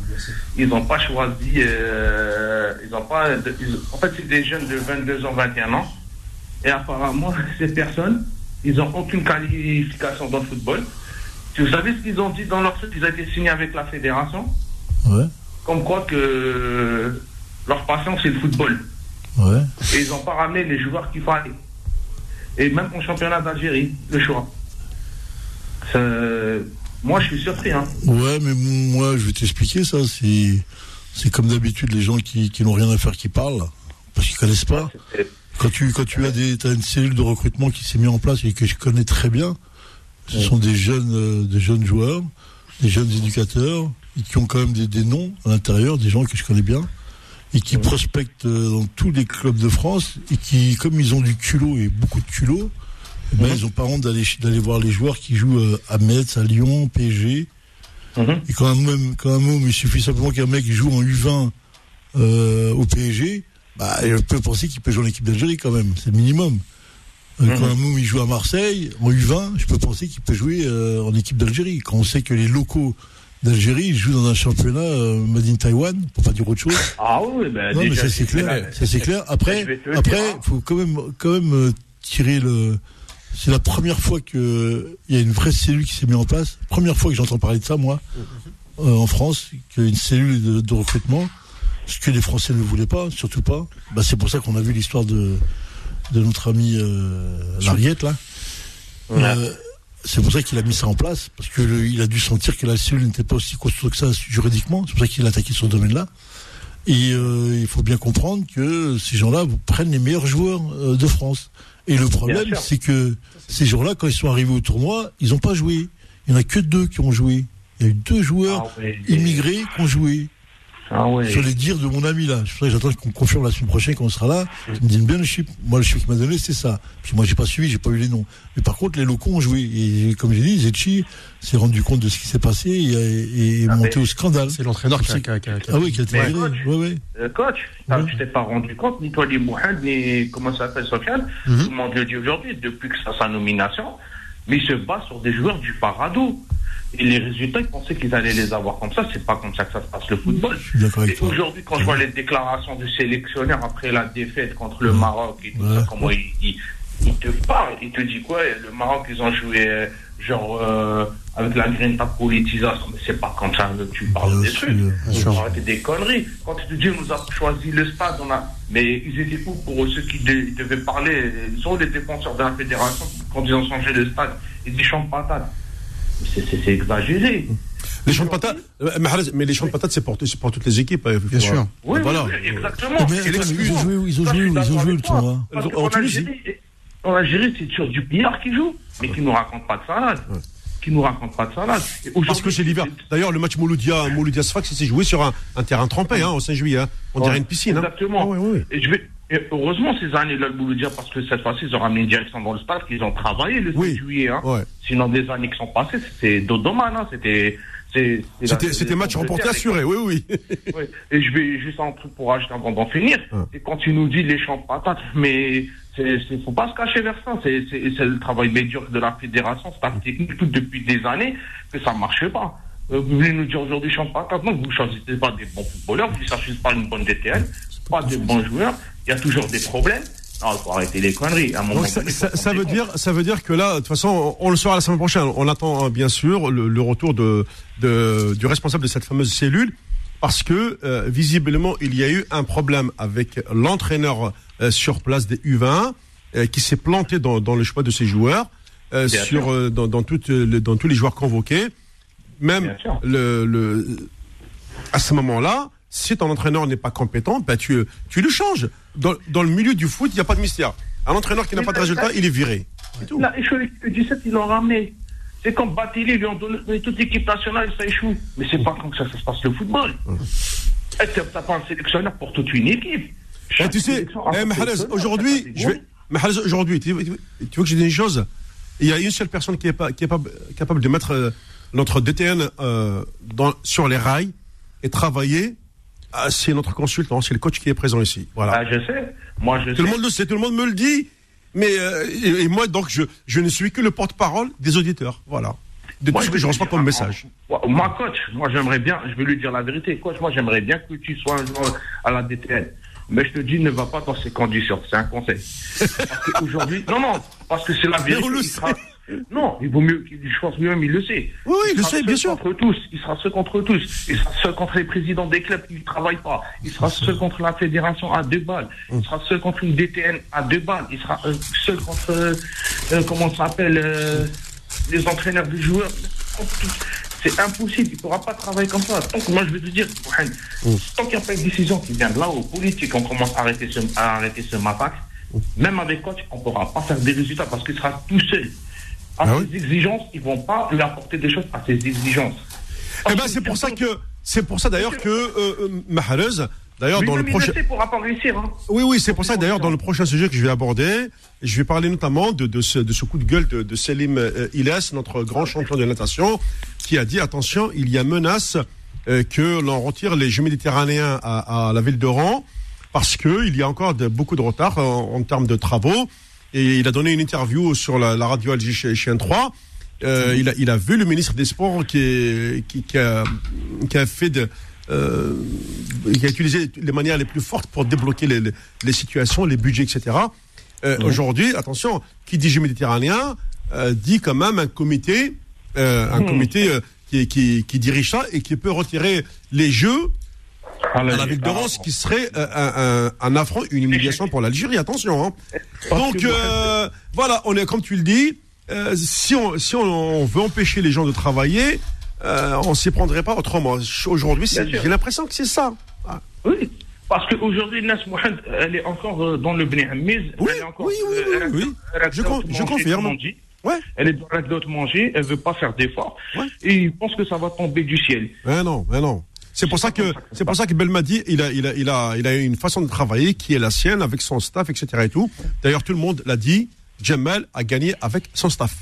Ils n'ont pas choisi. euh, ils ont pas. ils- en fait, c'est des jeunes de 22 ans, 21 ans. Et apparemment, ces personnes, ils n'ont aucune qualification dans le football. Vous savez ce qu'ils ont dit dans leur site? Ils ont été signés avec la fédération. Ouais, Comme quoi que leur passion, c'est le football. ouais. Et ils n'ont pas ramené les joueurs qu'il fallait. Et même au championnat d'Algérie, le choix. Moi, je suis surpris. Hein. Ouais, mais moi, je vais t'expliquer ça. C'est, comme d'habitude les gens qui, qui n'ont rien à faire qui parlent parce qu'ils connaissent pas. Quand tu, quand tu as des, t'as une cellule de recrutement qui s'est mise en place et que je connais très bien, ce sont des jeunes, euh, des jeunes joueurs, des jeunes éducateurs, qui ont quand même des, des noms à l'intérieur, des gens que je connais bien, et qui prospectent euh, dans tous les clubs de France, et qui, comme ils ont du culot et beaucoup de culot, eh ben, ils ont pas honte d'aller, d'aller voir les joueurs qui jouent euh, à Metz, à Lyon, PSG. Mhm. Et quand même, quand un il suffit simplement qu'un mec joue en U20 euh, au PSG, bah, il peut penser qu'il peut jouer en équipe d'Algérie quand même, c'est le minimum. Euh, Mhm. Quand un môme il joue à Marseille, en U20, je peux penser qu'il peut jouer euh, en équipe d'Algérie. Quand on sait que les locaux d'Algérie ils jouent dans un championnat euh, made in Taiwan, pour pas dire autre chose. Ah oui, ben non, mais ça c'est clair. la- Ça c'est clair. Après, après, dire, hein. faut quand même, quand même euh, tirer le. C'est la première fois que il y a une vraie cellule qui s'est mise en place. Première fois que j'entends parler de ça, moi, euh, en France, qu'il y a une cellule de, de recrutement, ce que les Français ne voulaient pas, surtout pas. Bah, c'est pour ça qu'on a vu l'histoire de de notre ami euh, Lariette là. Euh, c'est pour ça qu'il a mis ça en place, parce que le- il a dû sentir que la cellule n'était pas aussi costaud que ça juridiquement. C'est pour ça qu'il a attaqué ce domaine-là. Et euh, il faut bien comprendre que ces gens-là prennent les meilleurs joueurs euh, de France. Et le problème, c'est que ces gens-là, quand ils sont arrivés au tournoi, ils n'ont pas joué. Il n'y en a que deux qui ont joué. Il y a eu deux joueurs Ah immigrés qui ont joué. Ah ouais. Sur les dires de mon ami là. J'attends qu'on confirme la semaine prochaine quand on sera là. Qui me disent bien le chiffre. Moi, le chiffre qu'il m'a donné, c'est ça. Puis moi, j'ai pas suivi, j'ai pas eu les noms. Mais par contre, les locaux ont joué. Et comme j'ai dit, Zetchi s'est rendu compte de ce qui s'est passé et, et- et Ah, monté au scandale. C'est l'entraîneur qui a, qui a- qui a- qui a- Ah oui, qui a été viré. Ouais, ouais. Euh, coach, t'as- Ouais. tu t'es pas rendu compte, ni toi, ni Mohamed, ni comment ça s'appelle, Sofiane, Mhm. tout le monde le dit aujourd'hui, depuis que ça sa nomination, mais il se bat sur des joueurs du Parado. Et les résultats, ils pensaient qu'ils allaient les avoir comme ça. C'est pas comme ça que ça se passe le football. Et aujourd'hui, quand je vois les déclarations du sélectionneur après la défaite contre le Maroc et tout Ouais. ça, comment il, il, il te parle, il te dit quoi? Le Maroc, ils ont joué euh, genre euh, avec la grinta politisation, mais c'est pas comme ça que tu parles des trucs. faut arrêter des conneries. Quand tu te dis, on nous a choisi le stade, on a... mais ils étaient où pour ceux qui de- devaient parler? Ils sont les défenseurs de la fédération quand ils ont changé le stade Ils disent champ de patates. C'est- exagéré. Les champs de patates, euh, mais les champs de patates, c'est pour, pour toutes les équipes. euh, Bien sûr. Oui, Voilà. oui, exactement. Mais l'excuse. ils ont joué où Ils ont joué Ils ont joué le tournoi Parce En. Algérie, en Algérie, c'est sur du billard qui joue, mais qui nous raconte pas de salade. Qui nous raconte pas de salade. Et Parce que c'est l'hiver. D'ailleurs, le match Mouloudia, Mouloudia Sfax, il s'est joué sur un, un terrain trempé, hein, au 5 juillet. hein. On dirait Ouais, une piscine. hein. Exactement. Ah ouais, ouais, ouais. Et je vais. Et heureusement ces années-là, le dire parce que cette fois-ci, ils ont ramené une direction dans le stade, qu'ils ont travaillé le 7 Oui. juillet. Hein. Ouais. Sinon, des années qui sont passées, c'était dodoman. Hein. C'était. c'est- c'est C'était, match c'est- remporté c'est- assuré, oui, oui. Et je vais juste un truc pour ajouter avant d'en finir. Ouais. Et quand tu nous dis les champs de patates, mais c'est, c'est, faut pas se cacher vers ça. C'est, c'est, c'est le travail médiocre de la fédération, staff technique, tout depuis des années, que ça marche pas. Euh, vous voulez nous dire aujourd'hui champ de patates, non, vous choisissez pas des bons footballeurs, vous ne choisissez pas une bonne DTN, pas des bons joueurs, il y a toujours des problèmes. Non, il faut arrêter les conneries. À un moment Donc donné, ça- ça veut comptes. dire, ça veut dire que là, de toute façon, on, on le saura la semaine prochaine. On attend hein, bien sûr le, le retour de, de- du responsable de cette fameuse cellule, parce que euh, visiblement il y a eu un problème avec l'entraîneur euh, sur place des U20 euh, qui s'est planté dans, dans le choix de ses joueurs, euh, sur euh, dans, dans, toutes, les- dans tous les joueurs convoqués. Même le, le à ce moment-là, si ton entraîneur n'est pas compétent, bah tu, tu le changes. Dans, dans le milieu du foot, il n'y a pas de mystère. Un entraîneur qui n'a pas de ça- résultat, il est viré. C'est tout. Il a échoué avec le 17, ils l'ont ramené. C'est comme Batilly, ils lui ont donné toute l'équipe nationale, ça échoue. Mais c'est pas comme ça que ça se passe le football. Eh, t'as pas un sélectionneur pour toute une équipe? Eh, Chaque tu sais, eh, aujourd'hui, je vais, aujourd'hui, tu, tu- tu veux que je dise une chose? Il y a une seule personne qui est, pas, qui est pas, capable de mettre euh, notre DTN euh, dans, sur les rails et travailler. Ah, c'est notre consultant, c'est le coach qui est présent ici. Voilà. Ah, je sais. Moi, je Tout le monde le sait, tout le monde me le dit. Mais euh, et, et moi, donc, je, je ne suis que le porte-parole des auditeurs. Voilà. De Moi, tout ce que je reçois comme message. Moi, moi, coach, moi j'aimerais bien, je vais lui dire la vérité, coach, moi j'aimerais bien que tu sois un joueur à la DTN. Mais je te dis, ne va pas dans ces conditions, c'est un conseil. Parce qu'aujourd'hui, non, non, parce que c'est la vérité. Non, il vaut mieux, je pense lui-même, il le sait. Oui, oui, il le sait, bien sûr. contre tous, il sera seul contre tous. Il sera seul contre les présidents des clubs qui ne travaillent pas. Il sera seul contre la fédération à deux balles. Il sera seul contre une DTN à deux balles. Il sera euh, seul contre, euh, euh, comment ça s'appelle, euh, les entraîneurs des joueurs. C'est impossible, il ne pourra pas travailler comme ça. Donc, moi, je vais te dire, Mohamed, tant qu'il n'y a pas une décision qui vient de là-haut, politique, on commence à arrêter ce, à arrêter ce massacre, même avec coach, on ne pourra pas faire des résultats parce qu'il sera tout seul. À Ah ses exigences, ils vont pas lui apporter des choses à ses exigences. Eh ben, c'est pour ça que, c'est pour ça d'ailleurs que euh, euh, Mahrez, d'ailleurs dans le prochain. réussir. Hein. Oui, oui, c'est pour ça d'ailleurs dans le prochain sujet que je vais aborder, je vais parler notamment de, de, ce, de ce coup de gueule de, de Selim euh, Iles, notre grand champion de natation, qui a dit attention, il y a menace euh, que l'on retire les Jeux méditerranéens à, à la ville d'Oran parce que il y a encore de, beaucoup de retard en, en termes de travaux. Et il a donné une interview sur la, la radio Alger chez N3. Euh, il, a, il a vu le ministre des Sports qui, est, qui, qui, a, qui a fait de, euh, qui a utilisé les manières les plus fortes pour débloquer les, les, les situations, les budgets, etc. Euh, Aujourd'hui, attention, qui dit Jeux méditerranéen euh, dit quand même un comité, euh, un comité euh, qui, qui, qui dirige ça et qui peut retirer les Jeux à la ville de Reims, ce qui serait euh, un, un, un affront, une humiliation pour l'Algérie. Attention. Hein. Donc euh, voilà, on est comme tu le dis. euh, si on si on, on veut empêcher les gens de travailler, euh, on s'y prendrait pas autrement. Aujourd'hui, j'ai l'impression que c'est ça. Ah. Oui, parce qu'aujourd'hui, Nas Mohamed, elle est encore euh, dans le Bni Hamiz. Oui, elle est encore, oui, oui, euh, oui, oui. Je con- je confirme. Ouais. Elle est dans la manger, elle veut pas faire d'efforts. Ouais. Et il pense que ça va tomber du ciel. Mais non, mais non. C'est pour ça que c'est pour ça que Belmadi il a il a il a il a une façon de travailler qui est la sienne avec son staff etc et tout. D'ailleurs tout le monde l'a dit. Jamel a gagné avec son staff.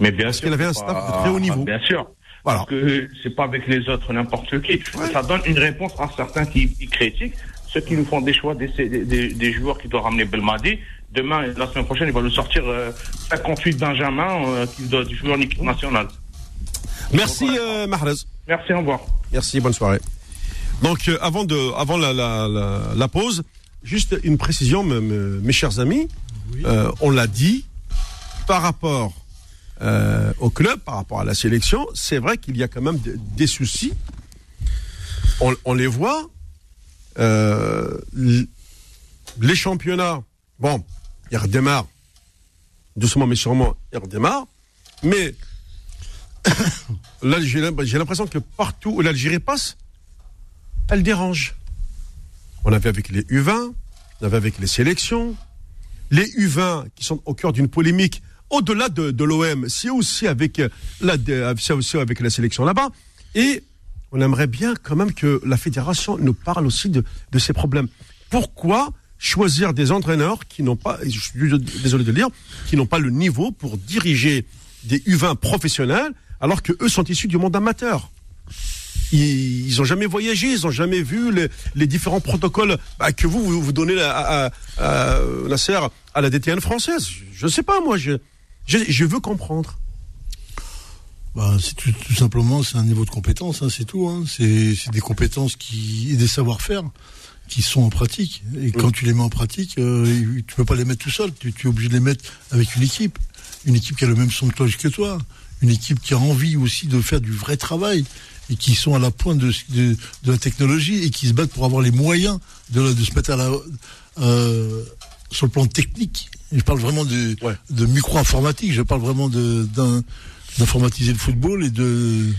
Mais bien Parce sûr. qu'il avait un staff de très haut niveau. Bien sûr. Voilà. Parce que c'est pas avec les autres n'importe qui. Ça donne une réponse à certains qui, qui critiquent, ceux qui nous font des choix des, des, des- des joueurs qui doivent ramener Belmadi. Demain, la semaine prochaine, il va nous sortir euh, 58 Benjamin euh, qui doit jouer en équipe nationale. Merci euh, Mahrez. Merci, au revoir. Merci, bonne soirée. Donc, euh, avant, de, avant la, la, la, la pause, juste une précision, me- me- mes chers amis. Euh, on l'a dit, par rapport euh, au club, par rapport à la sélection, c'est vrai qu'il y a quand même de- des soucis. On, on les voit. Les championnats, bon, ils redémarrent. Doucement mais sûrement, ils redémarrent. Mais là, j'ai l'impression que partout où l'Algérie passe, elle dérange. On avait avec les U20, on avait avec les sélections. Les U20 qui sont au cœur d'une polémique au-delà de, l'OM, c'est aussi avec euh, la, de- c'est aussi avec la sélection là-bas. Et on aimerait bien quand même que la fédération nous parle aussi de, de ces problèmes. Pourquoi choisir des entraîneurs qui n'ont pas, je suis désolé de le dire, qui n'ont pas le niveau pour diriger des U20 professionnels alors que eux sont issus du monde amateur? Ils, ils ont jamais voyagé, ils ont jamais vu les, les différents protocoles bah, que vous vous, vous donnez à, à, à, Nasser, à la DTN française. Je ne sais pas, moi, je, je, je veux comprendre. Bah, c'est tout, tout simplement, c'est un niveau de compétence, hein, c'est tout. Hein. C'est des compétences qui et des savoir-faire qui sont en pratique. Et quand tu les mets en pratique, euh, tu peux pas les mettre tout seul. Tu, tu es obligé de les mettre avec une équipe, une équipe qui a le même son de cloche que toi, une équipe qui a envie aussi de faire du vrai travail et qui sont à la pointe de, de, de la technologie et qui se battent pour avoir les moyens de, de se mettre à la, euh, sur le plan technique. Je parle vraiment de, Ouais. de micro-informatique, je parle vraiment d'informatiser le football et de,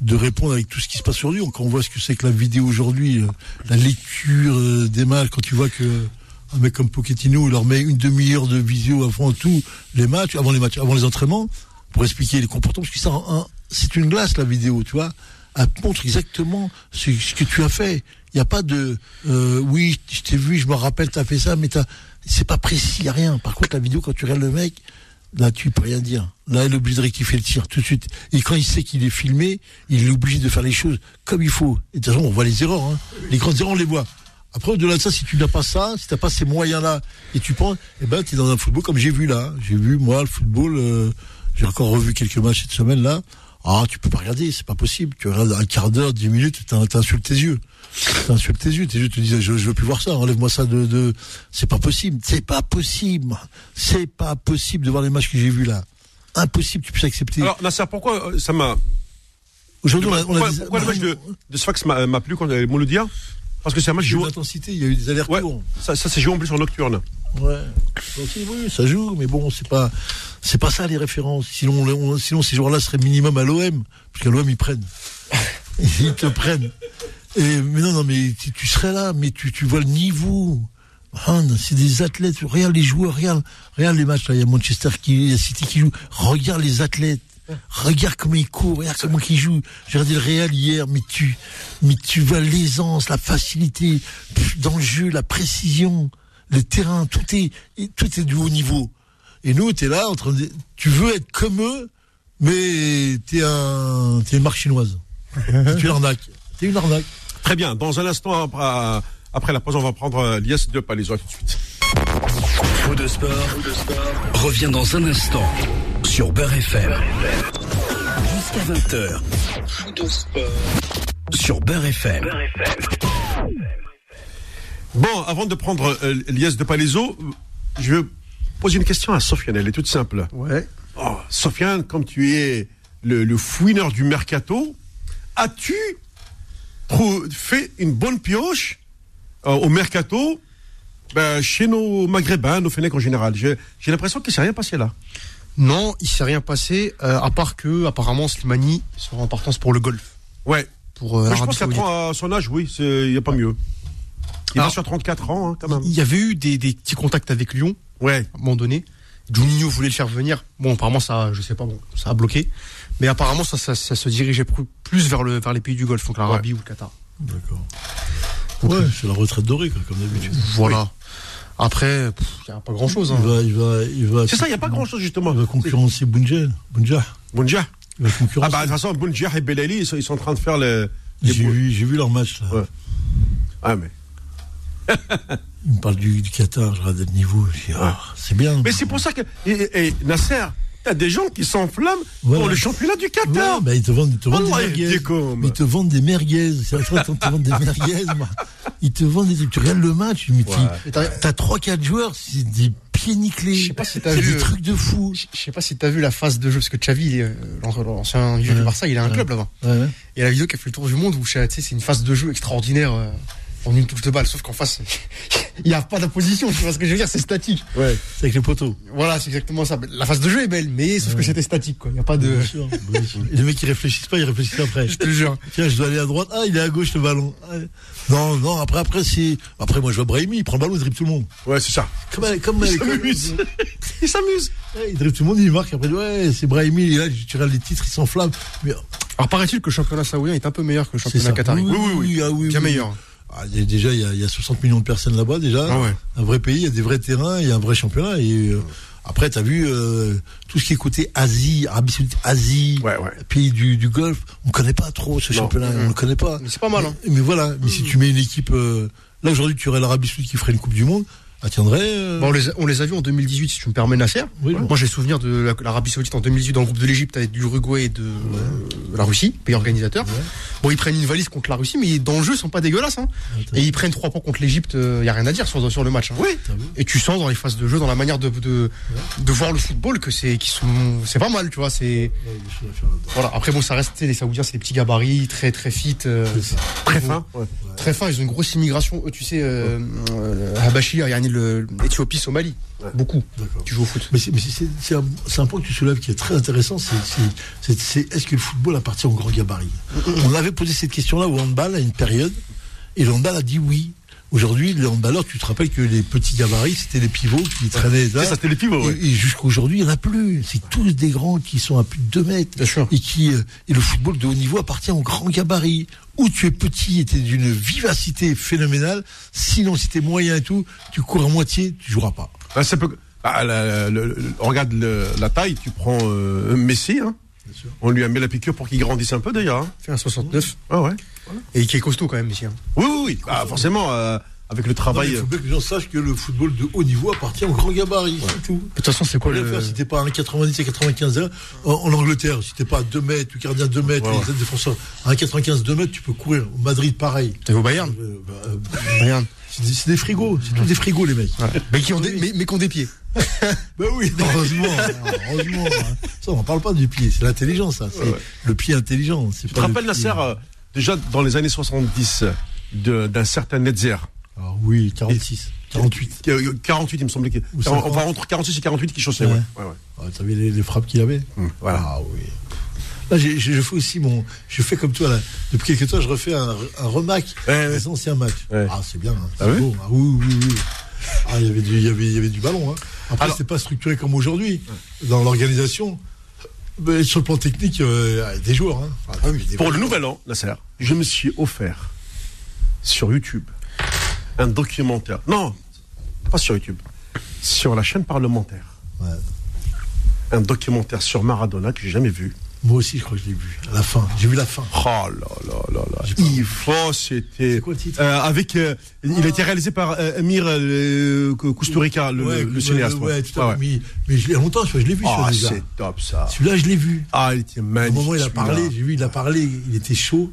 de répondre avec tout ce qui se passe aujourd'hui. Quand on voit ce que c'est que la vidéo aujourd'hui, euh, la lecture euh, des matchs, quand tu vois que un mec comme Pochettino, il leur met une demi-heure de visio avant tous les matchs, avant les matchs, avant les entraînements, pour expliquer les comportements, parce que ça, un- c'est une glace la vidéo, tu vois. Elle montre exactement ce, que tu as fait, Il n'y a pas de euh, oui, je t'ai vu, je me rappelle, t'as fait ça, mais t'as c'est pas précis, y a rien. Par contre, la vidéo, quand tu regardes le mec, là, tu peux rien dire. Là, il est obligé de rectifier le tir tout de suite. Et quand il sait qu'il est filmé, il est obligé de faire les choses comme il faut. Et de toute façon, on voit les erreurs. Hein. Les grandes erreurs, on les voit. Après, au-delà de ça, si tu n'as pas ça, si tu n'as pas ces moyens-là, et tu penses, eh ben, tu es dans un football comme j'ai vu là. J'ai vu, moi, le football, euh, j'ai encore revu quelques matchs cette semaine-là. Ah, tu peux pas regarder, c'est pas possible. Tu regardes un quart d'heure, dix minutes, t'insultes tes yeux. T'insultes tes yeux, tes yeux te disent, je, je veux plus voir ça, enlève-moi ça de, de... c'est pas possible, c'est pas possible. C'est pas possible de voir les matchs que j'ai vus là. Impossible, tu puisses accepter. Alors, Nasser, pourquoi euh, ça m'a. Aujourd'hui, on a, on a Pourquoi, le match de, de Sfax m'a plu quand y avait Mouloudia Parce que c'est un match joué. l'intensité, il y a eu des Ouais, allers-retours. ça, ça s'est joué en plus en nocturne. Ouais. Oui, ça joue, mais bon, c'est pas, c'est pas ça les références. Sinon, on- on- sinon ces joueurs-là seraient minimum à l'OM, parce qu'à l'OM ils prennent, ils te prennent. Et mais non, non, mais tu, tu serais là, mais tu, tu vois le niveau. Han, c'est des athlètes. Regarde les joueurs, regarde, regarde les matchs là. Il y a Manchester qui, il y a City qui joue. Regarde les athlètes. Regarde comment ils courent, regarde comment ils jouent. J'ai regardé le Real hier, mais tu, mais tu vois l'aisance, la facilité dans le jeu, la précision, le terrain, tout est, et tout est du haut niveau. Et nous, t'es là en train de, tu veux être comme eux, mais t'es un, t'es une marque chinoise. tu es une arnaque. T'es une arnaque. Très bien. Dans un instant, après, après la pause, on va prendre euh, Lies de Palaiso. À tout de suite. Faux de sport, revient dans un instant sur Beurre FM. Jusqu'à 20h. Sur Beurre FM. Bon, avant de prendre euh, Lies de Palaiso, je vais poser une question à Sofiane. Elle est toute simple. Ouais. Oh, Sofiane, comme tu es le, le fouineur du mercato, as-tu fait une bonne pioche euh, au mercato ben, chez nos maghrébins, nos Fennecs en général? J'ai l'impression qu'il ne s'est rien passé là. Non, il s'est rien passé, euh, à part que, apparemment, Slimani sera en partance pour le golf. Ouais. Pour euh, je pense à son âge, oui, il n'y a pas mieux. Il va Alors, sur 34 ans, hein, quand même. Il y avait eu des, des petits contacts avec Lyon, Ouais. à un moment donné. Juninho voulait le faire venir. Bon, apparemment, ça, je sais pas, bon, ça a bloqué. Mais apparemment, ça, ça, ça se dirigeait plus- vers, le, vers les pays du Golfe, donc l'Arabie ou le Qatar. D'accord. Ouais, c'est la retraite dorée, quoi, comme d'habitude. Voilà. Après, il n'y a pas grand chose. Il va, il va, il va. C'est ça, il n'y a pas grand-chose, justement. Il va concurrencer. Bunja. Bunja. Il va Ah bah, de toute façon, Bunja et Belali, ils sont, ils sont en train de faire le... les j'ai vu, j'ai vu leur match, là. Ouais. Ah, mais... Il me parle du, du Qatar, je regarde le niveau. Je dis, ah, c'est bien. Mais c'est pour ça que. Et, et Nasser, t'as des gens qui s'enflamment Voilà. pour le championnat du Qatar. Ouais, bah, ils te vendent, ils te vendent Wallah, des merguez. Mais ils te vendent des merguez. C'est vrai, ils te vendent des merguez. moi. Ils te vendent des trucs. Tu regardes le match, mais tu- Et t'as- t'as trois, quatre joueurs, c'est des pieds nickelés. Je sais pas si t'as C'est vu, des euh, trucs de fou. Je sais pas si t'as vu la phase de jeu, parce que Xavi, il est, euh, l'an- l'ancien vieux du Ouais. Barça, il a un Ouais. club là-bas. Ouais, ouais. Et la vidéo qui a fait le tour du monde où tu sais, c'est une phase de jeu extraordinaire euh, en une touche de balle, sauf qu'en face, il n'y a pas d'opposition, tu vois ce que je veux dire, c'est statique. Ouais. C'est avec les poteaux. Voilà, c'est exactement ça. La phase de jeu est belle, mais sauf que c'était statique, quoi. Il n'y a pas de. Bien sûr, bien sûr. Et les mecs, ils réfléchissent pas, ils réfléchissent après. Je te jure. Tiens, je dois aller à droite. Ah, il est à gauche, le ballon. Ah, Non, non, après, après, c'est. Après, moi, je vois Brahimi, il prend le ballon, il dribble tout le monde. Ouais, c'est ça. Comme, comme Il s'amuse. Il s'amuse. Ouais, il dribble tout le monde, il marque. Après, ouais, c'est Brahimi, et là, tu regardes les titres, il s'enflamme. Mais Alors, paraît-il que le championnat saoudien est un peu meilleur que le championnat qatari. Oui, oui, oui, ah oui, Bien oui. meilleur. Ah, il y a- déjà, il y, a, il y a 60 millions de personnes là-bas, déjà. Ah ouais. Un vrai pays, il y a des vrais terrains, il y a un vrai championnat. Et euh, après, tu as vu euh, tout ce qui est côté Asie, Arabie Saoudite, Asie, Ouais, ouais. pays du, du Golfe. On connaît pas trop ce Non. championnat, on le connaît pas. Mais c'est pas mal, hein. Mais, mais voilà, mais si tu mets une équipe. euh, là, aujourd'hui, tu aurais l'Arabie Saoudite qui ferait une Coupe du Monde. Tiendrait. euh, Bon, on, les a, on les a vus en 2018, si tu me permets, Nasser. Oui, Moi, j'ai souvenir de la- l'Arabie Saoudite en 2018 dans le groupe de l'Égypte avec l'Uruguay et de euh, la Russie, pays organisateur. Bon, ils prennent une valise contre la Russie, mais dans le jeu, ils sont pas dégueulasses. Hein. Attends. Et ils prennent trois points contre l'Égypte, il y a rien à dire sur, sur le match. hein. Oui. Et tu sens dans les phases de jeu, dans la manière de, de, de voir le football, que c'est qu'ils sont, c'est pas mal, tu vois. C'est voilà. Après, bon, ça reste les Saoudiens, c'est des petits gabarits, très très fit, euh, Très fin. Ouais. très fins. Ils ont une grosse immigration. Tu sais, euh, euh, Habashi, yani le l'Éthiopie, Somalie, beaucoup. Tu joues au foot. Mais c'est un, point que tu soulèves qui est très intéressant. C'est c'est est-ce que le football appartient au grand gabarit? On avait posé cette question-là au handball à une période, et le handball a dit oui. Aujourd'hui, les handballeurs, tu te rappelles que les petits gabarits, c'était les pivots qui traînaient là. Ça, c'était les pivots, ouais. Et, et jusqu'aujourd'hui, il n'y en a plus. C'est tous des grands qui sont à plus de 2 mètres. Bien sûr. Et qui, euh, et le football de haut niveau appartient aux grands gabarits. Où tu es petit et tu es d'une vivacité phénoménale. Sinon, si tu es moyen et tout, tu cours à moitié, tu joueras pas. Ça peut- ah, la- la- le- le- regarde le- la taille, tu prends euh, Messi, hein. sûr. on lui a mis la piqûre pour qu'il grandisse un peu d'ailleurs. Hein. fait un 69 Ah ouais. Et qui est costaud quand même ici. hein. Oui, oui, oui. Ah, forcément, euh, avec le Non, travail. il faut bien que les gens sachent que le football de haut niveau appartient aux grands gabarits. C'est tout. De toute façon, c'est quoi le faire si t'es pas à 1,90 et 95 ans, en, en Angleterre, si t'es pas à 2 mètres, tu gardien 2 mètres, Ouais, les défenseurs à 1,95, 2 mètres, tu peux courir. Au Madrid, pareil. T'es au Bayern Euh, bah, euh, Bayern. c'est des, frigos, c'est tous des frigos, les mecs. Mais qui ont des, mais, mais qui ont des pieds. Ben oui, heureusement, heureusement. hein. Ça, on parle pas du pied, c'est l'intelligence, ça. C'est le pied intelligent. Tu te rappelles. Nasser, euh, déjà dans les années 70, de- d'un certain Netzer Ah oui, 46, 48. Euh, 48, il me semblait. Ou Enfin, 50. entre 46 et 48 qui chaussait. Ouais. Ouais. Ouais, ouais. Ah, les, les frappes qu'il avait Hum, voilà. Ah oui. Là, je fais aussi mon. Je fais comme toi, là. Depuis quelques temps, je refais un, un remac des anciens matchs. Ah, c'est bien. hein, Ah c'est beau. Ah, oui, oui, oui. Ah, il y avait du, il y avait, il y avait du ballon. Hein. Après, c'était pas structuré comme aujourd'hui. Dans l'organisation, mais sur le plan technique, euh, des joueurs. Hein. Enfin, des Pour le nouvel an, Nasser, je me suis offert sur YouTube un documentaire. Non, pas sur YouTube. Sur la chaîne parlementaire. Ouais. Un documentaire sur Maradona que j'ai jamais vu. Moi aussi, je crois que je l'ai vu. À la fin. J'ai vu la fin. Oh là là là là. Il faut, c'était. C'est quoi le titre Euh, avec, euh, il a été réalisé par euh, Amir euh, Kusturica, le, ouais, le cinéaste. Ouais, ouais. tout à ouais. Mais, mais je l'ai longtemps, je l'ai vu Ah, c'est top ça. Celui-là, je l'ai vu. Ah, il était Au magnifique. moment où il a parlé, j'ai vu, il a parlé, il était chaud.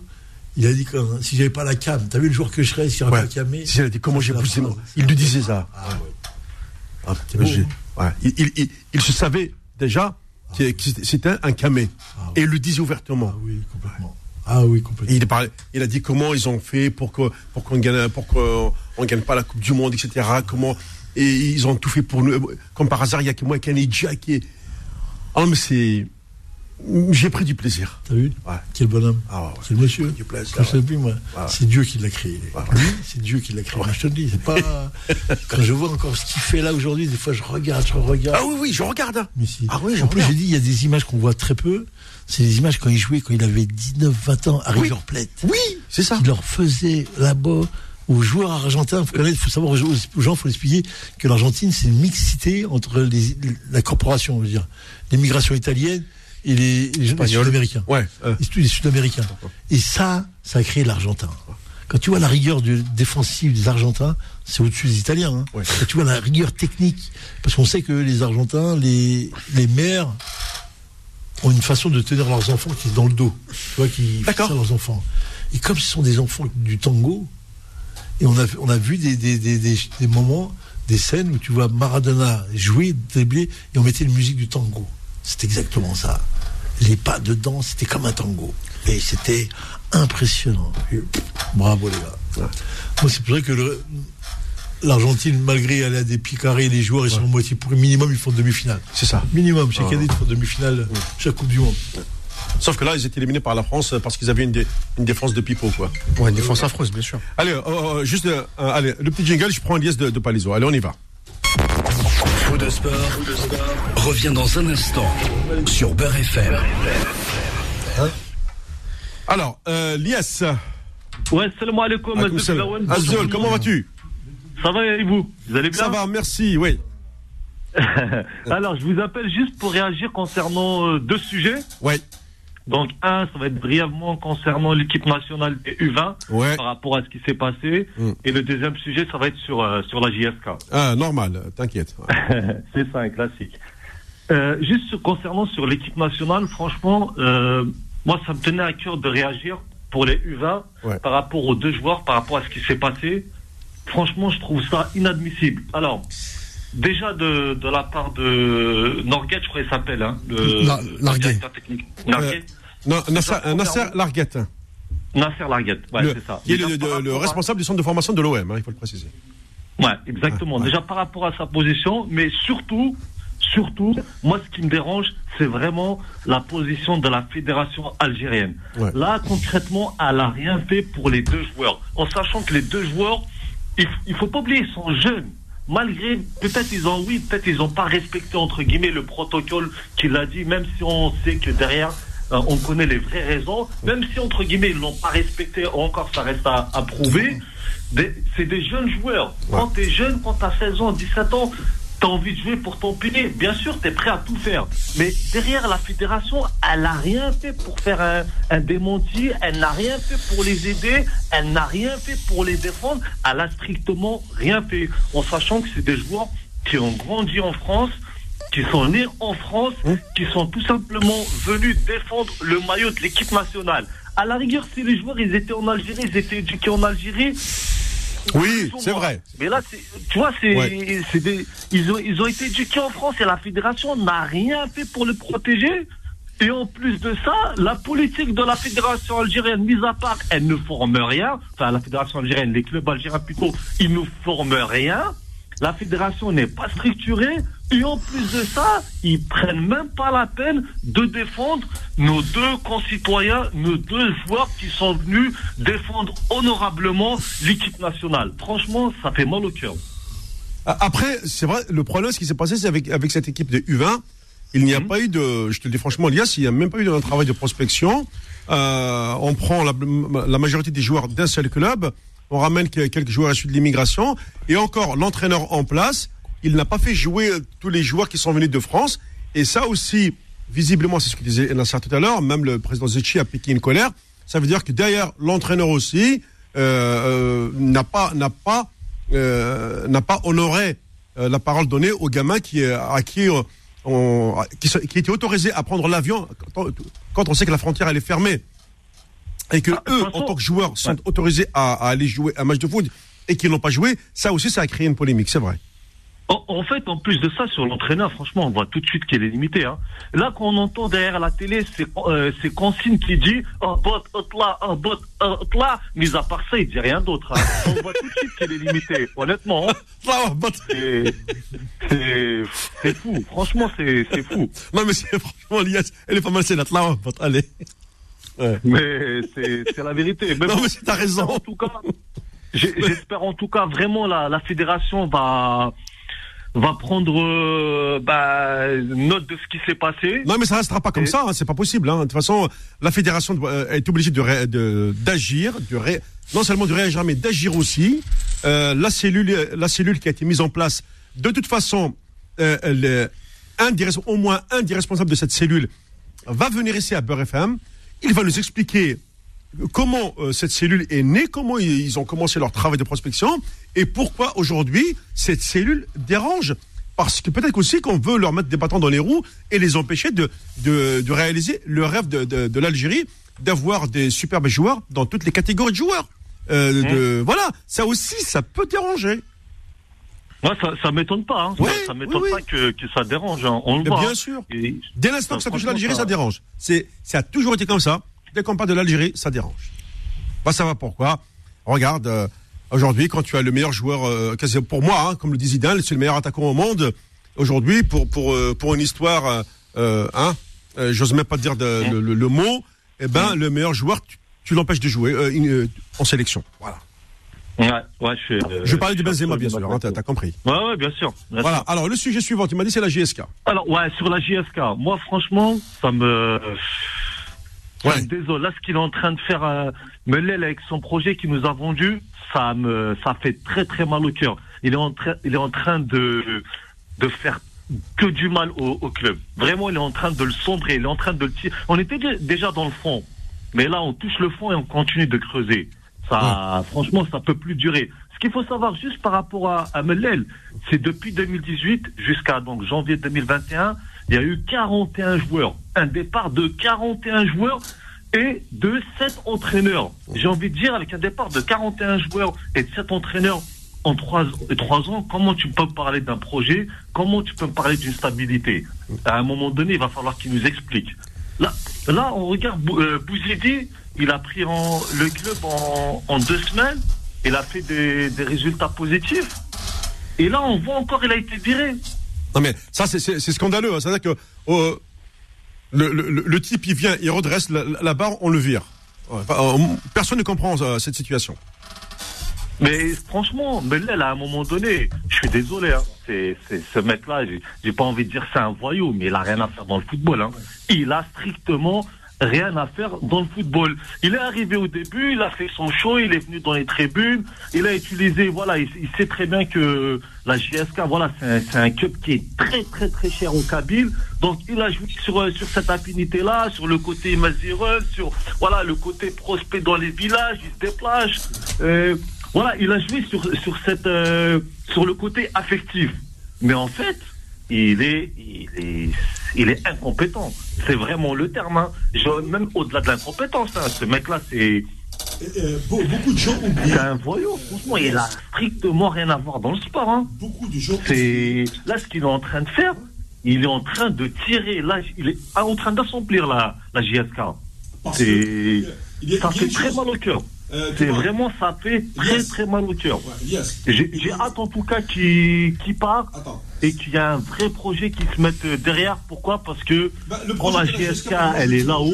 Il a dit que si j'avais pas la cam, t'as vu le jour que je serais, si j'avais pas la camé. Si, il a dit comment j'ai poussé. mon- Il lui disait ça. Ah ouais. Ah, C'est beau, j'ai- hein. ouais. il, il- il- il se savait déjà que que c'était un camé. Ah Et il le disait ouvertement. Ah oui, complètement. Ah oui, Et complètement. il, a parlé- il a dit comment ils ont fait pour que pour qu'on gagne pour qu'on on gagne pas la Coupe du Monde, etc. Comment et ils ont tout fait pour nous. Comme par hasard, il y a que moi, Kanedja qui est. Ah mais c'est. J'ai pris du plaisir. T'as vu Ouais. Quel bonhomme. Ah ouais. C'est le monsieur. Du plaisir, Je sais plus, moi. Ouais. C'est Dieu qui l'a créé. Lui, c'est Dieu qui l'a créé. Je te le dis, c'est pas. Quand je vois encore ce qu'il fait là aujourd'hui, des fois, je regarde, je regarde. Ah oui oui, je regarde. Mais si. Ah oui, je en plus, j'ai dit, il y a des images qu'on voit très peu. C'est des images quand il jouait, quand il avait 19, 20 ans, à River Plate. Oui, c'est ça. Il leur faisait là-bas aux joueurs argentins. Faut connaître, faut savoir aux gens, gens, faut expliquer que l'Argentine, c'est une mixité entre les, la corporation, on veut dire, l'immigration italienne et les, les, les Sud-Américains. Ouais. euh, les Sud-Américains. Et ça, ça a créé l'Argentin. Quand tu vois la rigueur du défensive des Argentins, c'est au-dessus des Italiens. Hein. Ouais. Quand tu vois la rigueur technique, parce qu'on sait que les Argentins, les, les mères ont une façon de tenir leurs enfants qui est dans le dos. Tu vois, qui fixent leurs enfants. Et comme ce sont des enfants du tango, et on a, on a vu des, des, des, des, des moments, des scènes où tu vois Maradona jouer, dribbler, et on mettait une musique du tango. C'est exactement ça. Les pas dedans, c'était comme un tango. Et c'était impressionnant. Et, bravo les gars. Moi, c'est pour ça que le- l'Argentine, malgré aller à des pieds carrés, les joueurs, ils sont en moitié pour minimum, ils font demi-finale. c'est ça. Minimum, chaque Ah. année, ils font demi-finale, chaque Coupe du Monde. Sauf que là, ils étaient éliminés par la France parce qu'ils avaient une, dé- une défense de pipeau, quoi. Ouais, une défense affreuse, bien sûr. Allez, euh, euh, juste, euh, euh, allez, le petit jingle, je prends un liesse de, de Palaiso. Allez, on y va. De sport, revient dans un instant sur Beurre FM. Alors, euh, Lies, Ouais, salam alaikum, Azul comment vas-tu? Ça va et vous? Vous allez bien? Ça va, merci, oui. Alors, je vous appelle juste pour réagir concernant euh, deux sujets. Ouais, Donc, un, ça va être brièvement concernant l'équipe nationale des U20 ouais. par rapport à ce qui s'est passé. Mm. Et le deuxième sujet, ça va être sur, euh, sur la JSK. Ah, normal, t'inquiète. C'est ça, un classique. Euh, juste concernant sur l'équipe nationale, franchement, euh, moi, ça me tenait à cœur de réagir pour les U20 Ouais. par rapport aux deux joueurs, par rapport à ce qui s'est passé. Franchement, je trouve ça inadmissible. Alors, déjà de, de la part de Norguet, je crois qu'il s'appelle, hein, le, La- le Larguet. directeur technique. Non, Nasser, Larguette, Nasser Larguet, ouais, le- c'est ça. qui est le, à- responsable du centre de formation de l'OM, hein, il faut le préciser. Ouais, exactement. Ouais. Déjà par rapport à sa position, mais surtout, surtout, moi ce qui me dérange, c'est vraiment la position de la fédération algérienne. Ouais. Là, concrètement, elle a rien fait pour les deux joueurs, en sachant que les deux joueurs, il, il faut pas oublier, ils sont jeunes. Malgré, peut-être ils ont, oui, peut-être ils ont pas respecté, entre guillemets, le protocole qu'il a dit, même si on sait que derrière, euh, on connaît les vraies raisons, même si, entre guillemets, ils l'ont pas respecté, encore, ça reste à, à prouver. C'est des jeunes joueurs. Quand tu es jeune, quand tu as 16 ans, 17 ans, tu as envie de jouer pour ton pays. Bien sûr, tu es prêt à tout faire. Mais derrière la fédération, elle n'a rien fait pour faire un, un démenti. Elle n'a rien fait pour les aider. Elle n'a rien fait pour les défendre. Elle a strictement rien fait. En sachant que c'est des joueurs qui ont grandi en France, qui sont nés en France, qui sont tout simplement venus défendre le maillot de l'équipe nationale. À la rigueur, si les joueurs ils étaient en Algérie, ils étaient éduqués en Algérie, Oui, c'est vrai. Mais là, tu vois, c'est, Ouais. des, ils ont, ils ont été éduqués en France et la fédération n'a rien fait pour le protéger. Et en plus de ça, la politique de la fédération algérienne, mise à part, elle ne forme rien. Enfin, la fédération algérienne, les clubs algériens plutôt, ils ne forment rien. La fédération n'est pas structurée. Et en plus de ça, ils prennent même pas la peine de défendre nos deux concitoyens, nos deux joueurs qui sont venus défendre honorablement l'équipe nationale. Franchement, ça fait mal au cœur. Après, c'est vrai, le problème, ce qui s'est passé, c'est avec, avec cette équipe de U20, il n'y a pas eu de, je te le dis franchement, Lias, il n'y a même pas eu un travail de prospection. Euh, on prend la, la majorité des joueurs d'un seul club, on ramène que- quelques joueurs issus de l'immigration, et encore, l'entraîneur en place, il n'a pas fait jouer tous les joueurs qui sont venus de France, et ça aussi, visiblement, c'est ce que disait Nassar tout à l'heure, même le président Zetchi a piqué une colère, ça veut dire que derrière l'entraîneur aussi, euh, euh, n'a pas, n'a pas, euh, n'a pas honoré euh, la parole donnée aux gamins qui, euh, à qui, euh, on, qui, qui étaient autorisés à prendre l'avion quand, on- sait que la frontière elle est fermée. Et que Ah, eux, en tant que joueurs, sont autorisés à, à aller jouer un match de foot et qui n'ont pas joué, ça aussi, ça a créé une polémique, c'est vrai. En, en fait, en plus de ça, sur l'entraîneur, franchement, on voit tout de suite qu'il est limité. Hein. Là, quand on entend derrière la télé, c'est euh, Consigne qui dit oh, bot, là, oh, bot, là. Mis à part ça, il dit rien d'autre. Hein. On voit tout de suite qu'il est limité. Honnêtement, hein. C'est fou. Franchement, c'est c'est fou. Non, mais c'est franchement, Lias, elle est pas mal, c'est la là, allez. Ouais. Mais c'est c'est la vérité. Mais Non, bon, mais t'as raison. En tout cas, j'espère en tout cas vraiment la, la fédération va va prendre euh, bah, note de ce qui s'est passé. Non, mais ça restera pas comme Et- ça, hein, c'est pas possible. Hein. De toute façon, la fédération euh, est obligée de d'agir, de, ré- non seulement de réagir, mais d'agir aussi. Euh, la cellule, la cellule qui a été mise en place, de toute façon, euh, un des, au moins un des responsables de cette cellule va venir ici à Beurre FM. Il va nous expliquer comment euh, cette cellule est née, comment ils, ont commencé leur travail de prospection et pourquoi aujourd'hui cette cellule dérange. Parce que peut-être aussi qu'on veut leur mettre des bâtons dans les roues et les empêcher de, de, de réaliser le rêve de, de, de l'Algérie d'avoir des superbes joueurs dans toutes les catégories de joueurs. Euh, de, voilà, ça aussi, ça peut déranger. Moi, ça, ça m'étonne pas. Hein. Ouais, ça, ça m'étonne oui, pas que, que ça dérange. hein. On le voit. bien hein. sûr. Et- Dès l'instant que ça touche l'Algérie, ça dérange. C'est, ça a toujours été comme ça. Dès qu'on parle de l'Algérie, ça dérange. Bah, ça va pourquoi? Regarde, euh, aujourd'hui, quand tu as le meilleur joueur, euh, pour moi, hein, comme le dit Zidane, c'est le meilleur attaquant au monde. Aujourd'hui, pour pour euh, pour une histoire, hein, j'ose même pas dire de- le, le- le mot. Eh ben, le meilleur joueur, tu, tu l'empêches de jouer une- en sélection. Voilà. Ouais, ouais, je, euh, parlais de suis Benzema, bien sûr. Hein, t'as, t'as compris. Ouais, ouais, bien sûr. bien Voilà. sûr. Alors, le sujet suivant, tu m'as dit, c'est la JSK. Alors, ouais, sur la JSK, moi, franchement, ça me. Ouais. me désole. Là, ce qu'il est en train de faire, euh, Melel, avec son projet qu'il nous a vendu, ça me, ça fait très, très mal au cœur. Il est en train, il est en train de, de faire que du mal au, au club. Vraiment, il est en train de le sombrer, il est en train de le tirer. On était dé- déjà dans le fond. Mais là, on touche le fond et on continue de creuser. Ça, franchement, ça peut plus durer. Ce qu'il faut savoir juste par rapport à, à Mellel, c'est depuis 2018 jusqu'à donc janvier 2021, il y a eu 41 joueurs. Un départ de 41 joueurs et de 7 entraîneurs. J'ai envie de dire, avec un départ de 41 joueurs et de 7 entraîneurs en 3, ans, comment tu peux me parler d'un projet? Comment tu peux me parler d'une stabilité? À un moment donné, il va falloir qu'il nous explique. Là, là on regarde euh, Bouzidi, il a pris le club en, en deux semaines, il a fait des, des résultats positifs. Et là, on voit encore, il a été viré. Non mais ça c'est, scandaleux. hein. C'est-à-dire que le, type il vient, il redresse la, barre, on le vire. Euh, personne ne comprend euh, cette situation. Mais franchement, Mellel, à un moment donné, je suis désolé, hein, c'est, ce mec-là, j'ai pas envie de dire c'est un voyou, mais il a rien à faire dans le football. Hein. Il a strictement rien à faire dans le football. Il est arrivé au début, il a fait son show, il est venu dans les tribunes, il a utilisé, voilà, il, sait très bien que la JSK, voilà, c'est un, un club qui est très très très cher au Kabyle. Donc il a joué sur, euh, sur cette affinité-là, sur le côté mazireux, sur voilà le côté prospect dans les villages, il se déplace. Euh, voilà, il a joué sur, sur cette euh, sur le côté affectif. Mais en fait, il est il est il est incompétent. C'est vraiment le terme. Hein. Même au-delà de l'incompétence, hein, ce mec-là, c'est Euh, be- beaucoup de gens oublient. c'est un voyou. Franchement, il a strictement rien à voir dans le sport. Hein. Beaucoup de gens. C'est là ce qu'il est en train de faire. Il est en train de tirer. Là, il est en train d'assombrir la la JSK. Parce que, euh, il y a- ça fait très chose- mal au cœur. Euh, C'est vraiment ça fait très Yes. très mal au cœur. ouais, J'ai hâte en tout cas qu'il qu'il part Attends. et qu'il y a un vrai projet qui se mette euh, derrière. Pourquoi? Parce que Bah, le la projet de la GSK GSK, elle est là-haut,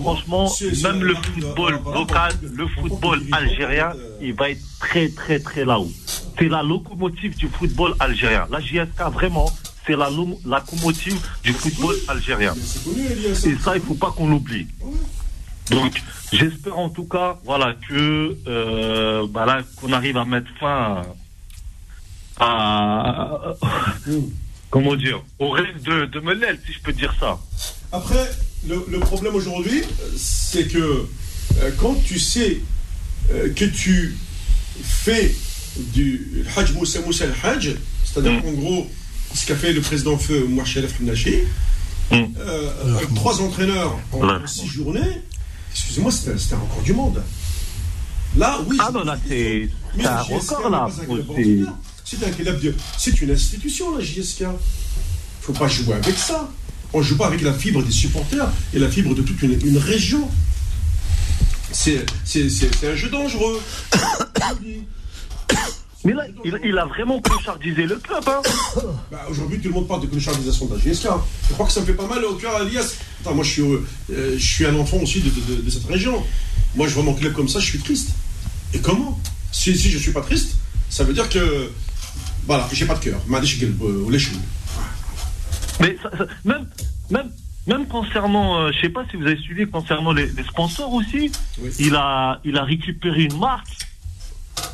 franchement, même le de- football local, le football algérien, euh, il va être très très très là-haut. C'est la locomotive du football algérien. La JSK vraiment, c'est la lo- la locomotive du football algérien. Et ça, il faut pas qu'on l'oublie. Donc, j'espère en tout cas, voilà, que euh, bah là, qu'on arrive à mettre fin à, à- comment dire, au rêve de, de Melel, si je peux dire ça. Après, le, le problème aujourd'hui, c'est que euh, quand tu sais euh, que tu fais du Hajj Moussa Moussa al-Hajj, c'est-à-dire Mm. qu'en gros, ce qu'a fait le président feu Mouachalef Hamnachi, Mm. euh, trois entraîneurs en, en six journées, excusez-moi, c'était c'était un record du monde. Là, oui. Ah non, là, c'est c'est un record, là. C'est-. C'est C'est une institution, la JSK. faut pas jouer avec ça. On joue pas avec la fibre des supporters et la fibre de toute une, une région. C'est c'est- c'est- c'est un jeu dangereux. Mais là, il, a vraiment clochardisé le club. Hein. Bah, aujourd'hui, tout le monde parle de clochardisation de la GSK. Je crois que ça me fait pas mal au cœur, Alias. Moi, je suis, euh, je suis un enfant aussi de, cette région. Moi, je vois mon club comme ça, je suis triste. Et comment? Si, si je suis pas triste, ça veut dire que. Voilà, j'ai pas de cœur. Euh, Mais ça, ça, même, même, même concernant, euh, je sais pas si vous avez suivi, concernant les, sponsors aussi, il, a, il a récupéré une marque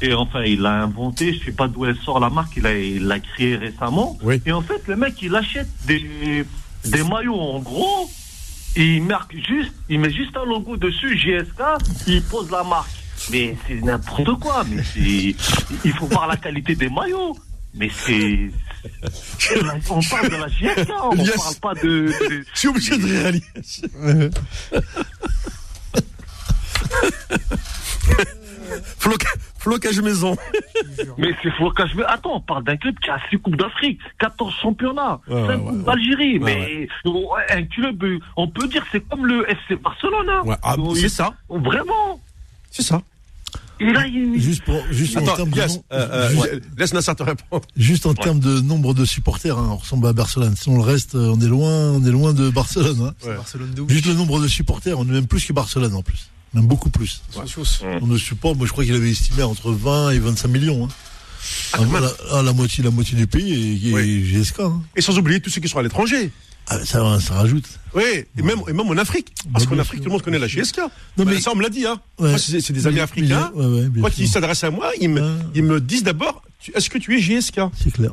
et enfin, il l'a inventé, je sais pas d'où elle sort la marque, il l'a il l'a créée récemment. Oui. Et en fait, le mec, il achète des, des maillots en gros, et il marque juste, il met juste un logo dessus, GSK, il pose la marque. Mais c'est n'importe quoi, mais c'est, il faut voir la qualité des maillots. Mais c'est, on parle de la GSK, on Yes. parle pas de, de- Je suis obligé de Elias. Floca- Flocage maison. Mais c'est flocage. Mais attends, on parle d'un club qui a 6 Coupes d'Afrique, 14 championnats, Ouais, 5 ouais, Coupes ouais, d'Algérie. Ouais, mais ouais, un club, on peut dire que c'est comme le FC Barcelone. hein. Ouais, ah, c'est ça. Vraiment. C'est ça. Et là, il- Juste pour, juste en termes de, Elias, nom- euh, euh, juste, ouais, laisse Nasser te répondre. juste en termes de nombre de supporters, hein, on ressemble à Barcelone. Si on le reste, euh, on est loin, on est loin de Barcelone. hein. Ouais. Barcelone de ouf. Juste le nombre de supporters, on est même plus que Barcelone en plus. Même beaucoup plus. Socios. On ne supporte, moi je crois qu'il avait estimé entre 20 et 25 millions. Hein. Ah, voilà, ah, la moitié, la moitié du pays et, et Oui. GSK. Hein. Et sans oublier tous ceux qui sont à l'étranger. Ah, ça, ça rajoute. Oui, et même, et même en Afrique. Parce Bah, qu'en bien Afrique, sûr. tout le monde connaît la GSK. Non, Bah, mais- ça, on me l'a dit. Hein. Ouais. C'est des amis Mais- africains. mais- ouais, ouais, bien Quand sûr. ils s'adressent à moi, ils me, Ah. ils me disent d'abord Est-ce que tu es GSK C'est clair.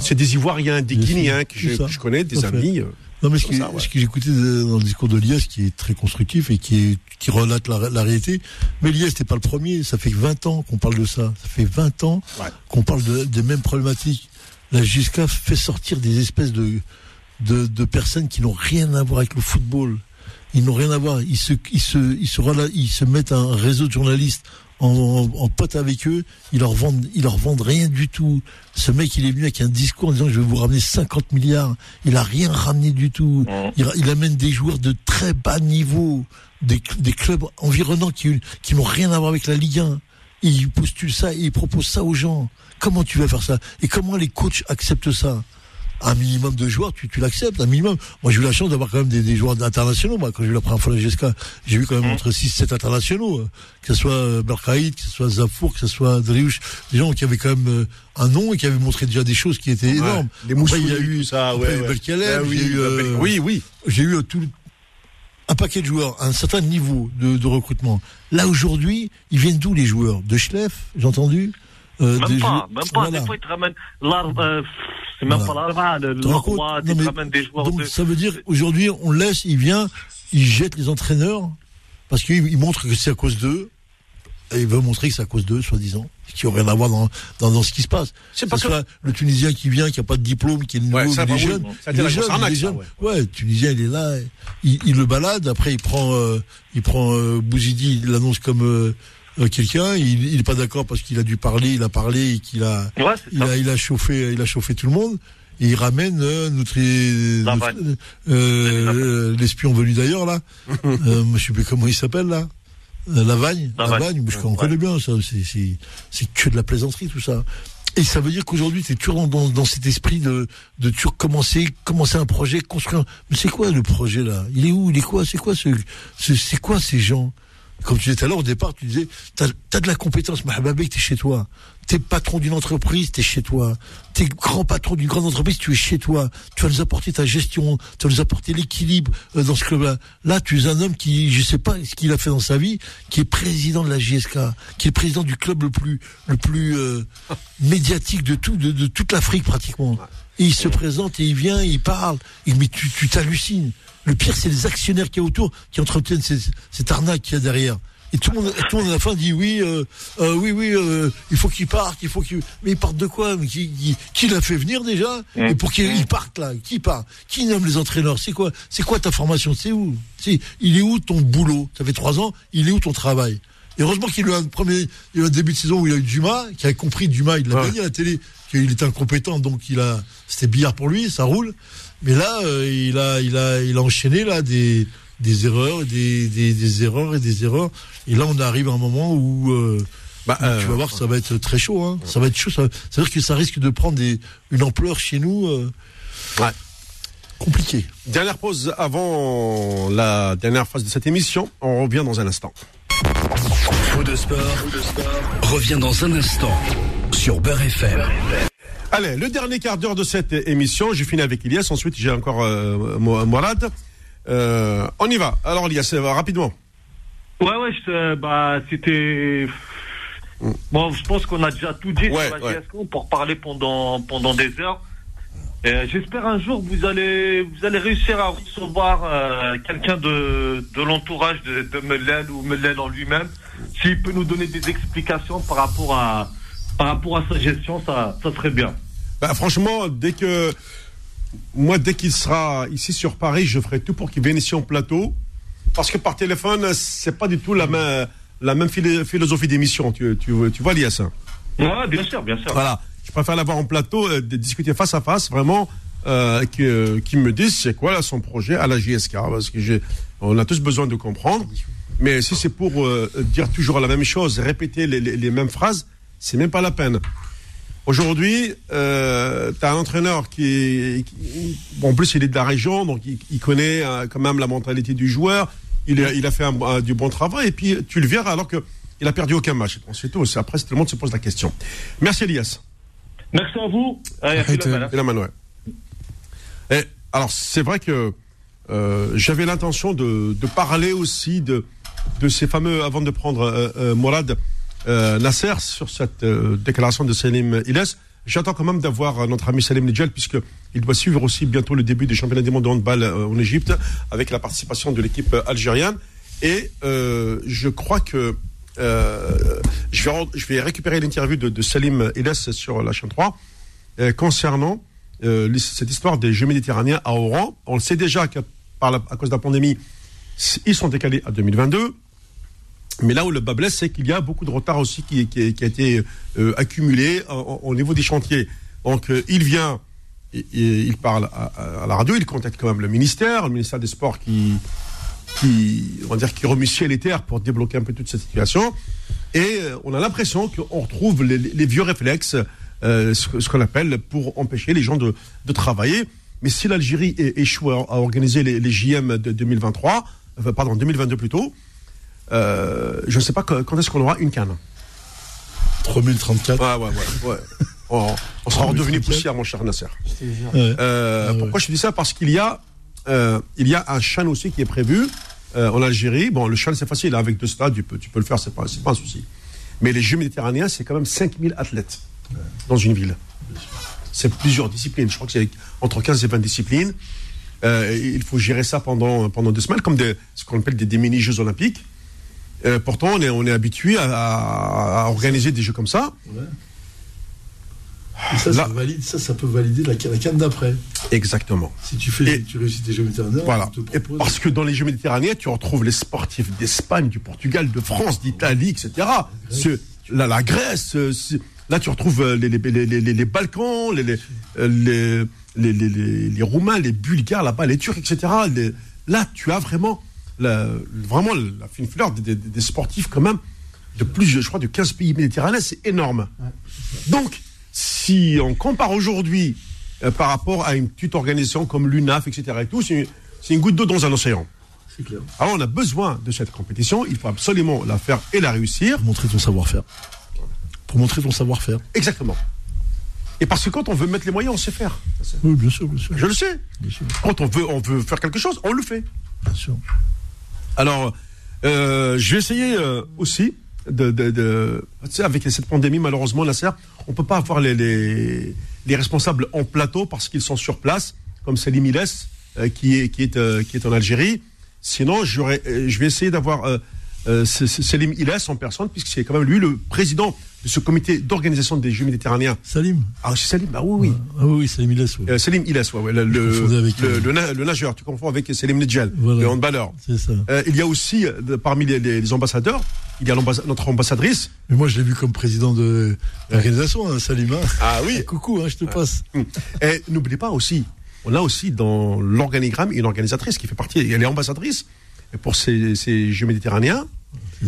C'est des Ivoiriens, des Bien Guinéens que je, que connais, des à fait. Non, mais ce, qui- ça, ouais. ce que j'écoutais dans le discours de Lias, qui est très constructif et qui, est, qui relate la, la réalité. Mais Lias n'était pas le premier. Ça fait 20 ans qu'on parle de ça. Ça fait 20 ans Ouais. qu'on parle de- des mêmes problématiques. La JSK fait sortir des espèces de, de, de personnes qui n'ont rien à voir avec le football. Ils n'ont rien à voir. Ils se, ils se, ils se, ils se mettent un réseau de journalistes en, en, pote avec eux. Ils leur vendent, ils leur vendent rien du tout. Ce mec, il est venu avec un discours en disant je vais vous ramener 50 milliards. Il a rien ramené du tout. Mhm. Il, il amène des joueurs de très bas niveau, des, des clubs environnants qui, qui n'ont rien à voir avec la Ligue 1. Et il postule ça et il propose ça aux gens. Comment tu vas faire ça? Et comment les coachs acceptent ça? Un minimum de joueurs, tu, tu l'acceptes, un minimum. Moi, j'ai eu la chance d'avoir quand même des, des joueurs internationaux. Moi, quand j'ai eu la première fois la GSK, j'ai eu quand même entre 6 7 internationaux. euh, Que ce soit euh, Berkaïd, que ce soit Zafour, que ce soit Driouche. Des gens qui avaient quand même euh, un nom et qui avaient montré déjà des choses qui étaient énormes. Les Après, Moussouli, il y a eu ça, après, ouais, ouais. Belkalem, Ah oui, eu, euh, oui, oui. j'ai eu tout, un paquet de joueurs, un certain niveau de, de recrutement. Là aujourd'hui, ils viennent d'où les joueurs? De Schleff, j'ai entendu? Euh, Même pas, même pas. Voilà. Des fois, ils te ramènent l'arbre, euh, c'est même Voilà. pas l'arbre, le rends compte roi, ils te ramènent des joueurs Donc de. ça veut dire aujourd'hui on laisse, il vient, il jette les entraîneurs parce qu'il il montre que c'est à cause d'eux. Et il veut montrer que c'est à cause d'eux, soi-disant, qui n'a rien à voir dans, dans, dans ce qui se passe. C'est Que parce ce soit le Tunisien qui vient, qui n'a pas de diplôme, qui est nouveau, Ouais, ça, il est oui, jeune, il c'est est jeune, il est ça, jeune. ouais. Le Tunisien, il est là, il, il le balade, après il prend, euh, il prend euh, Bouzidi, il l'annonce comme euh, quelqu'un, il n'est pas d'accord parce qu'il a dû parler, il a parlé et qu'il a, Ouais, il a, il a chauffé, il a chauffé tout le monde. Et il ramène euh, notre, Lavagne. notre- euh, l'espion venu d'ailleurs là. euh, je sais plus comment il s'appelle là. Euh, Lavagne, Lavagne. Je connais bien ça. C'est, c'est, c'est que de la plaisanterie tout ça. Et ça veut dire qu'aujourd'hui, tu es toujours dans, dans, cet esprit de, de toujours commencer, commencer un projet, construire. Mais c'est quoi le projet là? Il est où? Il est quoi? C'est quoi ce, ce- c'est quoi ces gens? Comme tu disais tout à l'heure au départ, tu disais, t'as as de la compétence, Mahababek, t'es chez toi. T'es patron d'une entreprise, t'es chez toi. T'es grand patron d'une grande entreprise, tu es chez toi. Tu vas nous apporter ta gestion, tu vas nous apporter l'équilibre euh, dans ce club-là. Là, tu es un homme qui, je sais pas ce qu'il a fait dans sa vie, qui est président de la JSK, qui est président du club le plus, le plus euh, médiatique de tout, de, de toute l'Afrique pratiquement. Et il se présente et il vient, il parle. Et, mais tu tu t'hallucines. Le pire, c'est les actionnaires qui y a autour qui entretiennent ces- cette arnaque qu'il y a derrière. Et tout le monde, tout le monde à la fin dit oui, euh, euh, oui, oui, euh, il faut qu'il parte, il faut qu'il. Mais il parte de quoi? Mais qui, qui, qui l'a fait venir déjà? Et pour qu'il il parte là Qui part? Qui nomme les entraîneurs? C'est quoi C'est quoi ta formation? C'est où? C'est il est où ton boulot? Ça fait trois ans. Il est où ton travail? Et heureusement qu'il a eu un premier, il y a eu un début de saison où il a eu Dumas, qui a compris Dumas, il l'a Ouais. dit à la télé qu'il était incompétent, donc il a, c'était billard pour lui, ça roule. Mais là, euh, il a, il a, il a enchaîné là des, des erreurs, et des, des, des erreurs et des erreurs. Et là, on arrive à un moment où, euh, Bah, où euh, tu vas voir, que ça va être très chaud. Hein. Ça va être chaud. Ça, ça veut dire que ça risque de prendre des, une ampleur chez nous. euh, Ouais. Compliqué. Dernière pause avant la dernière phase de cette émission. On revient dans un instant. Faux de sport, revient dans un instant sur Beurre FM. Allez, le dernier quart d'heure de cette émission. Je finis avec Ilias. Ensuite, j'ai encore euh, Mourad. Euh, on y va. Alors, Ilias, euh, rapidement. Ouais, ouais, je- bah, c'était. Bon, je pense qu'on a déjà tout dit Ouais, sur la ouais. GSK pour parler pendant, pendant des heures. Euh, J'espère un jour que vous allez, vous allez réussir à recevoir euh, quelqu'un de, de l'entourage de, de ou Mellel en lui-même. S'il peut nous donner des explications par rapport à, par rapport à sa gestion, ça, ça serait bien. Bah, franchement, dès que moi, dès qu'il sera ici sur Paris, je ferai tout pour qu'il vienne ici en plateau, parce que par téléphone, c'est pas du tout la même la même philo- philosophie d'émission. Tu, tu, tu vois, Lias. hein. Ouais, bien sûr, bien sûr. Voilà. Je préfère l'avoir en plateau, euh, discuter face à face, vraiment, euh, que- qu'il me dise c'est quoi là, son projet à la JSK, parce que j'ai, on a tous besoin de comprendre. Mais si c'est pour euh, dire toujours la même chose, répéter les, les- les mêmes phrases, c'est même pas la peine. Aujourd'hui, euh, tu as un entraîneur qui, qui- bon, en plus il est de la région, donc il, il connaît euh, quand même la mentalité du joueur. Il a, il a fait un- un- du bon travail et puis tu le verras alors que il a perdu aucun match. Bon, C'est tout. C'est- Après, tout le monde se pose la question. Merci Elias. Merci à vous. Allez, euh, hein. Et la Manuel. Et alors, c'est vrai que euh, j'avais l'intention de, de parler aussi de, de ces fameux, avant de prendre euh, euh, Nasser sur cette euh, déclaration de Salim Iles. J'attends quand même d'avoir euh, notre ami Salim Nidjel, puisqu'il doit suivre aussi bientôt le début des championnats du monde de handball euh, en Égypte, avec la participation de l'équipe euh, algérienne. Et euh, je crois que je, vais, je vais récupérer l'interview de, Salim Iles sur la chaîne 3 euh, concernant cette histoire des Jeux méditerranéens à Oran. On le sait déjà que par la- à cause de la pandémie, ils sont décalés à 2022. Mais là où le bas blesse, c'est qu'il y a beaucoup de retard aussi qui, a été euh, accumulé au, au- au niveau des chantiers. Donc euh, il vient, il parle à, la radio, il contacte quand même le ministère, le ministère des Sports qui, qui, on va dire, qui remue ciel et terre pour débloquer un peu toute cette situation. Et euh, on a l'impression qu'on retrouve les, vieux réflexes ce, ce qu'on appelle pour empêcher les gens de, travailler. Mais si l'Algérie échoue à, organiser les, JM de 2023, enfin, pardon, 2022 plutôt, euh, je ne sais pas que- quand est-ce qu'on aura une canne. 3034. Ouais, ouais, ouais. ouais. On, on sera redevenu poussière, mon cher Nasser. Ouais. Euh, Ah ouais. Pourquoi je dis ça? Parce qu'il y a, euh, il y a un chan aussi qui est prévu euh, en Algérie. Bon, le chan c'est facile, hein, avec deux stades, tu peux, tu peux le faire, c'est pas, pas un souci. Mais les Jeux méditerranéens, c'est quand même 5000 athlètes dans une ville. C'est plusieurs disciplines. Je crois que c'est entre 15 et 20 disciplines. Euh, il faut gérer ça pendant, pendant deux semaines, comme des, ce qu'on appelle des, des mini-Jeux olympiques. Euh, pourtant, on est, on est habitué à, à- à organiser des jeux comme ça. Et ça, Là- ça, valide, ça, ça peut valider la, la canne d'après. Exactement. Si tu fais, Et- tu réussis tes jeux méditerranéens, Voilà. te Et parce que dans les Jeux méditerranéens, tu retrouves les sportifs d'Espagne, du Portugal, de France, d'Italie, etc. Ce- la, la Grèce, euh, là tu retrouves euh, les, les, Balkans, les, Roumains, les Bulgares, là-bas, les Turcs, etc. Là, tu as vraiment, la, vraiment la fine fleur des, des- des sportifs quand même de plus, je crois, de 15 pays méditerranéens, c'est énorme. Donc, si on compare aujourd'hui euh, par rapport à une petite organisation comme l'UNAF, etc. et tout, c'est une goutte d'eau dans un océan. Clair. Alors, on a besoin de cette compétition. Il faut absolument la faire et la réussir. Pour montrer ton savoir-faire. Pour montrer ton savoir-faire. Exactement. Et parce que quand on veut mettre les moyens, on sait faire. Oui, bien sûr, bien sûr. Je le sais. Bien sûr. Quand on veut, on veut faire quelque chose, on le fait. Bien sûr. Alors, euh, je vais essayer euh, aussi de, de, de- tu sais, avec cette pandémie, malheureusement, la serre, on peut pas avoir les, les, les responsables en plateau parce qu'ils sont sur place, comme Salim Iles, euh, qui est qui est euh, qui est en Algérie. Sinon, j'aurais, euh, je vais essayer d'avoir euh, Salim Iles en personne, puisque c'est quand même lui le président de ce comité d'organisation des Jeux méditerranéens. Salim Ah, c'est Salim, bah oui, oui. Ah oui, Salim Iles. oui. Euh, Salim Iles, ouais, ouais, le, euh, le na- le nageur, tu confonds avec Salim Nedjel, Voilà. le handballeur. C'est ça. Euh, il y a aussi, euh, parmi les, les- les ambassadeurs, il y a notre ambassadrice. Mais moi, je l'ai vu comme président de l'organisation, hein, Salim. hein. Ah oui. Coucou, hein, je te passe. Et n'oubliez pas aussi, on a aussi dans l'organigramme une organisatrice qui fait partie, elle est ambassadrice pour ces, ces Jeux méditerranéens.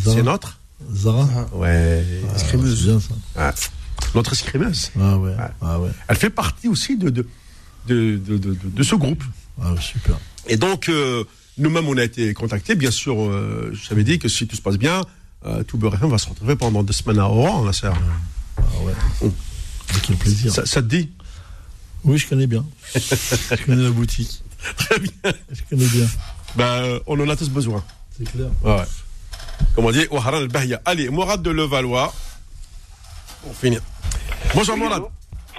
C'est notre Zara Ouais. Ah, bien ça. Ah, notre escrimeuse. Ah ouais. Ah ouais. Elle fait partie aussi de, de, de, de, de- de ce groupe. Ah, super. Et donc, euh, nous-mêmes, on a été contactés. Bien sûr, euh, je t'avais dit que si tout se passe bien, euh, tout Beurre FM va se retrouver pendant deux semaines à Oran, la sœur. Ah ouais. Avec quel plaisir. Ça, ça te dit? Oui, je connais bien. je connais la boutique. Très bien. Je connais bien. Ben, euh, on en a tous besoin. C'est clair. Ouais. Comme on dit, al-Bahia. Allez, Mourad de Levallois. Pour finir. Bonjour Mourad.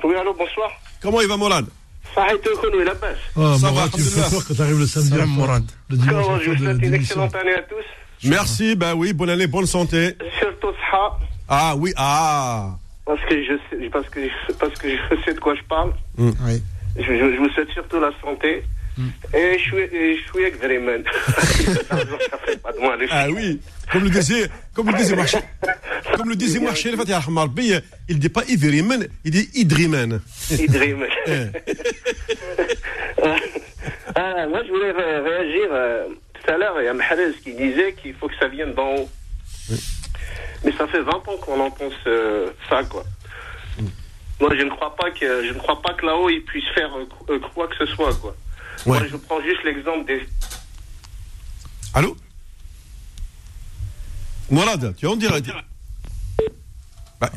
Oui, allô, bonsoir. Comment il va Mourad? Ça a été reconnu, la baisse. Ah, Ça Mourad, va, tu me fais peur quand t'arrives le samedi. Salam, à- Mourad. Le dimanche. Comment à je vous souhaite une excellente année à tous. Merci, ben oui, bonne année, bonne santé. Surtout Saha, Ah oui, ah. parce que je sais, parce que je, parce que je sais de quoi je parle. Oui. Je, je- je vous souhaite surtout la santé. Et je suis, et je suis avec. Ça fait pas de moi les Ah oui, comme le disait, comme le disait Marché, comme le disait Marché, il dit pas Idrimen, il dit Idrimen. Idrim. Eh. Ah, moi, je voulais ré- réagir. euh, tout à l'heure, il y a Mahrez qui disait qu'il faut que ça vienne d'en haut. Mais ça fait 20 ans qu'on entend ce- ça, quoi. Moi, je ne crois pas que, je ne crois pas que là-haut, ils puissent faire euh, euh, quoi que ce soit, quoi. Ouais. Moi, je prends juste l'exemple des. Allô Mourad, tu es en direct. Bah,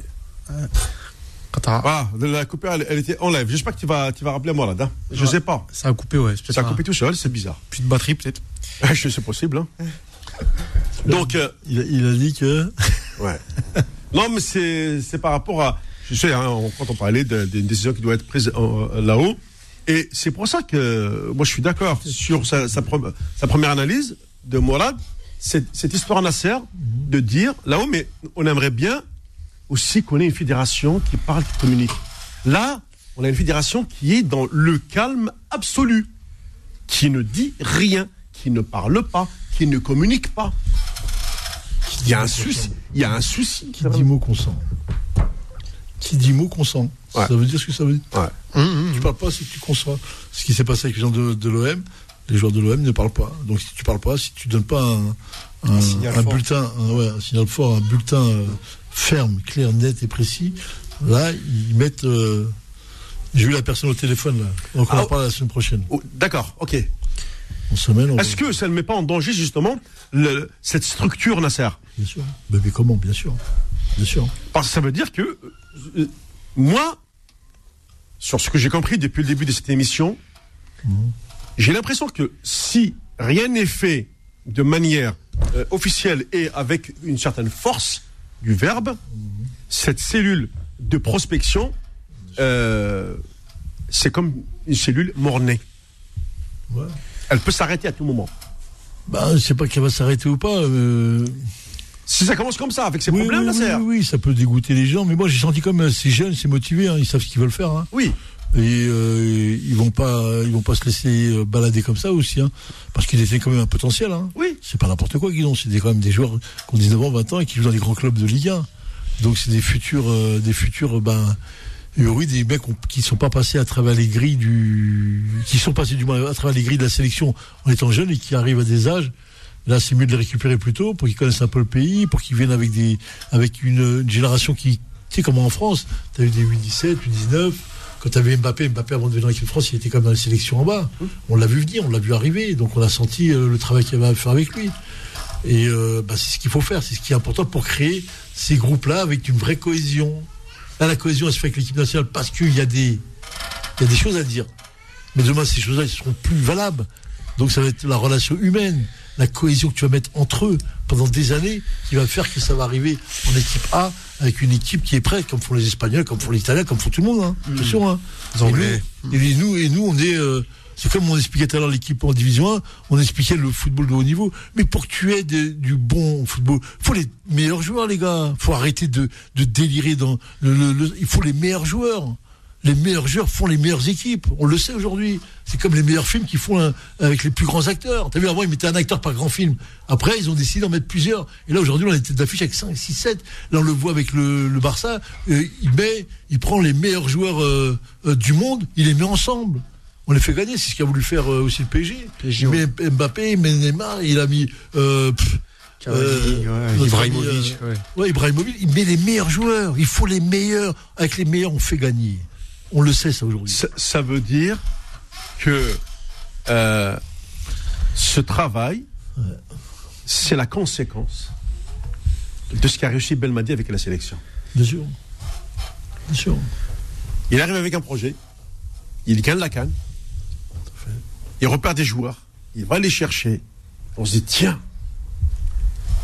ah, la coupure, elle, elle était en live. J'espère que tu vas, tu vas rappeler Mourad. Hein. Je sais pas. Ça a coupé, ouais. Ça a coupé un- tout seul, c'est bizarre. Plus de batterie, peut-être. c'est possible. Hein. Donc, euh, Il a, il a dit que. Ouais. non, mais c'est c'est par rapport à. Je sais, hein, on- quand on parlait d'une décision qui doit être prise euh, là-haut. Et c'est pour ça que moi, je suis d'accord sur sa, sa, pre- sa première analyse de Mourad. Cette, histoire Nasser de dire là-haut, mais on aimerait bien aussi qu'on ait une fédération qui parle, qui communique. Là, on a une fédération qui est dans le calme absolu, qui ne dit rien, qui ne parle pas, qui ne communique pas. Il y a un souci. Il y a un souci. Qui dit mot consent Qui dit mot consent Ouais. Ça veut dire ce que ça veut dire Ouais. Tu parles pas si tu conçois. Ce qui s'est passé avec les gens de, de l'OM, les joueurs de l'OM ne parlent pas. Donc si tu parles pas, si tu donnes pas un, un, un fort. bulletin, un, ouais, un signal fort, un bulletin euh, ferme, clair, net et précis, Là, ils mettent. euh, J'ai eu la personne au téléphone, là. Donc on Ah, en parle la semaine prochaine. Oh, D'accord, ok. En semaine, on Est-ce que ça ne met pas en danger justement le- cette structure, Nasser? Bien sûr. Mais, mais comment? Bien sûr. Bien sûr. Parce que ça veut dire que euh, moi, sur ce que j'ai compris depuis le début de cette émission, j'ai l'impression que si rien n'est fait de manière euh, officielle et avec une certaine force du verbe, cette cellule de prospection, euh, c'est comme une cellule mornée. Ouais. Elle peut s'arrêter à tout moment. Bah, je sais pas qu'elle va s'arrêter ou pas. euh, Si ça commence comme ça, avec ces oui, problèmes, oui, Nasser. oui, oui, oui, ça peut dégoûter les gens. Mais moi, j'ai senti comme ces jeunes, c'est motivé. Hein, ils savent ce qu'ils veulent faire. Hein. Oui. Et euh, ils vont pas, ils vont pas se laisser euh, balader comme ça aussi, hein, parce qu'ils étaient quand même un potentiel. Hein. Oui. C'est pas n'importe quoi qu'ils ont. C'est des- quand même des joueurs qui ont 19 ans, 20 ans et qui jouent dans les grands clubs de Ligue 1. Donc c'est des futurs, euh, des futurs, ben, oui, des mecs qui sont pas passés à travers les grilles du, qui sont passés du moins à travers les grilles de la sélection en étant jeunes et qui arrivent à des âges. Là, c'est mieux de les récupérer plus tôt pour qu'ils connaissent un peu le pays, pour qu'ils viennent avec des, avec une, une génération qui, tu sais, comme en France, tu as eu des 8-17, 8-19. Quand tu avais Mbappé, Mbappé avant de venir dans l'équipe de France, il était comme dans la sélection en bas. On l'a vu venir, on l'a vu arriver, donc on a senti euh, le travail qu'il y avait à faire avec lui. Et euh, bah, c'est ce qu'il faut faire, c'est ce qui est important pour créer ces groupes-là avec une vraie cohésion. Là, la cohésion, elle se fait avec l'équipe nationale parce qu'il y, a des- il y a des choses à dire. Mais demain, ces choses-là, elles seront plus valables. Donc ça va être la relation humaine, la cohésion que tu vas mettre entre eux pendant des années, qui va faire que ça va arriver en équipe A avec une équipe qui est prête, comme font les Espagnols, comme font les Italiens, comme font tout le monde. Hein. Bien sûr. Hein. Les Anglais. Et nous, et nous, et nous, on est. euh, c'est comme on expliquait tout à l'heure l'équipe en division 1, on expliquait le football de haut niveau. Mais pour que tu aies de- du bon football, faut les meilleurs joueurs, les gars. faut arrêter de, de délirer dans le, le- le- Il faut les meilleurs joueurs. Les meilleurs joueurs font les meilleures équipes. On le sait aujourd'hui. C'est comme les meilleurs films qu'ils font un- avec les plus grands acteurs. T'as vu, avant, ils mettaient un acteur par grand film. Après, ils ont décidé d'en mettre plusieurs. Et là, aujourd'hui, on a d'affiche avec 5, 6, 7. Là, on le voit avec le, le Barça. Euh, il met, il prend les meilleurs joueurs euh, euh, du monde, il les met ensemble. On les fait gagner. C'est ce qu'a voulu faire euh, aussi le PSG. PSG, il met Mbappé, il met Neymar, il a mis, euh, pff, euh, ouais, Ibrahimovic, euh, ouais. Ouais, Ibrahimovic, il met les meilleurs joueurs. Il faut les meilleurs. Avec les meilleurs, on fait gagner. On le sait, ça, aujourd'hui. Ça, ça veut dire que euh, ce travail, c'est la conséquence de ce qu'a réussi Belmadi avec la sélection. Bien sûr. Bien sûr. Il arrive avec un projet, il gagne la canne, il repère des joueurs, il va les chercher. On se dit, tiens,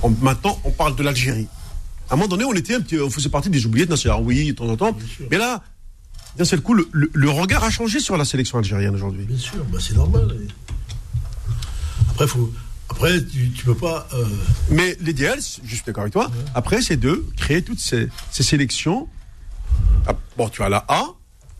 on- maintenant on parle de l'Algérie. À un moment donné, on était un petit, on faisait partie des oubliés de Nasser, oui, de temps en temps. Mais là, d'un seul coup, le, le- le regard a changé sur la sélection algérienne aujourd'hui. Bien sûr, bah, c'est normal. Après, faut... Après tu, tu peux pas. euh, Mais l'idéal, je suis d'accord avec toi, après, c'est de créer toutes ces, ces sélections. Ah, Bon, tu as la A,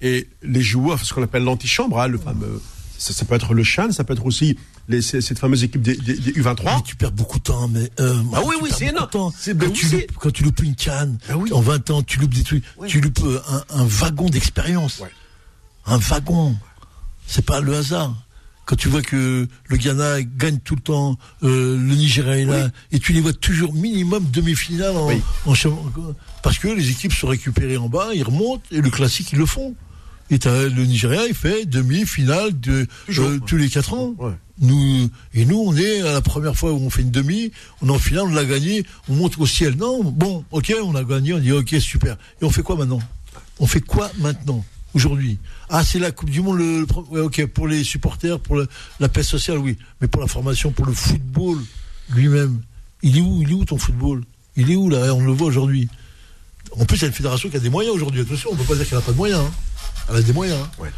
et les joueurs, ce qu'on appelle l'antichambre, hein, le fameux. Ça, ça peut être le Chan, ça peut être aussi les, cette fameuse équipe des, des- des U23. Mais tu perds beaucoup de temps, mais. euh, Ah oui, oui, c'est énorme. temps. Ben Quand, oui, tu loupes, quand tu loupes une canne, Ah oui. en 20 ans, tu loupes des trucs. Tu loupes euh, un, un wagon d'expérience. Ouais. Un wagon. C'est pas le hasard. Quand tu vois que le Ghana gagne tout le temps, euh, le Nigeria est là, et tu les vois toujours minimum demi-finale en, Oui. en parce que les équipes sont récupérées en bas, ils remontent, et le classique, ils le font. Et le Nigeria, il fait demi-finale de, Toujours, euh, ouais. tous les quatre ans. Ouais. Nous, et nous, on est à la première fois où on fait une demi, on est en finale, on l'a gagné, on monte au ciel. Non, bon, ok, on a gagné, on dit ok, super. Et on fait quoi maintenant? On fait quoi maintenant Aujourd'hui? Ah, c'est la Coupe du Monde, le, ouais, ok, pour les supporters, pour le- la paix sociale, oui. Mais pour la formation, pour le football lui-même, il est où Il est où ton football? Il est où là? On le voit aujourd'hui. En plus, il y a une fédération qui a des moyens aujourd'hui. Attention, on ne peut pas dire qu'elle n'a pas de moyens. hein. Elle a des moyens. hein. Ouais.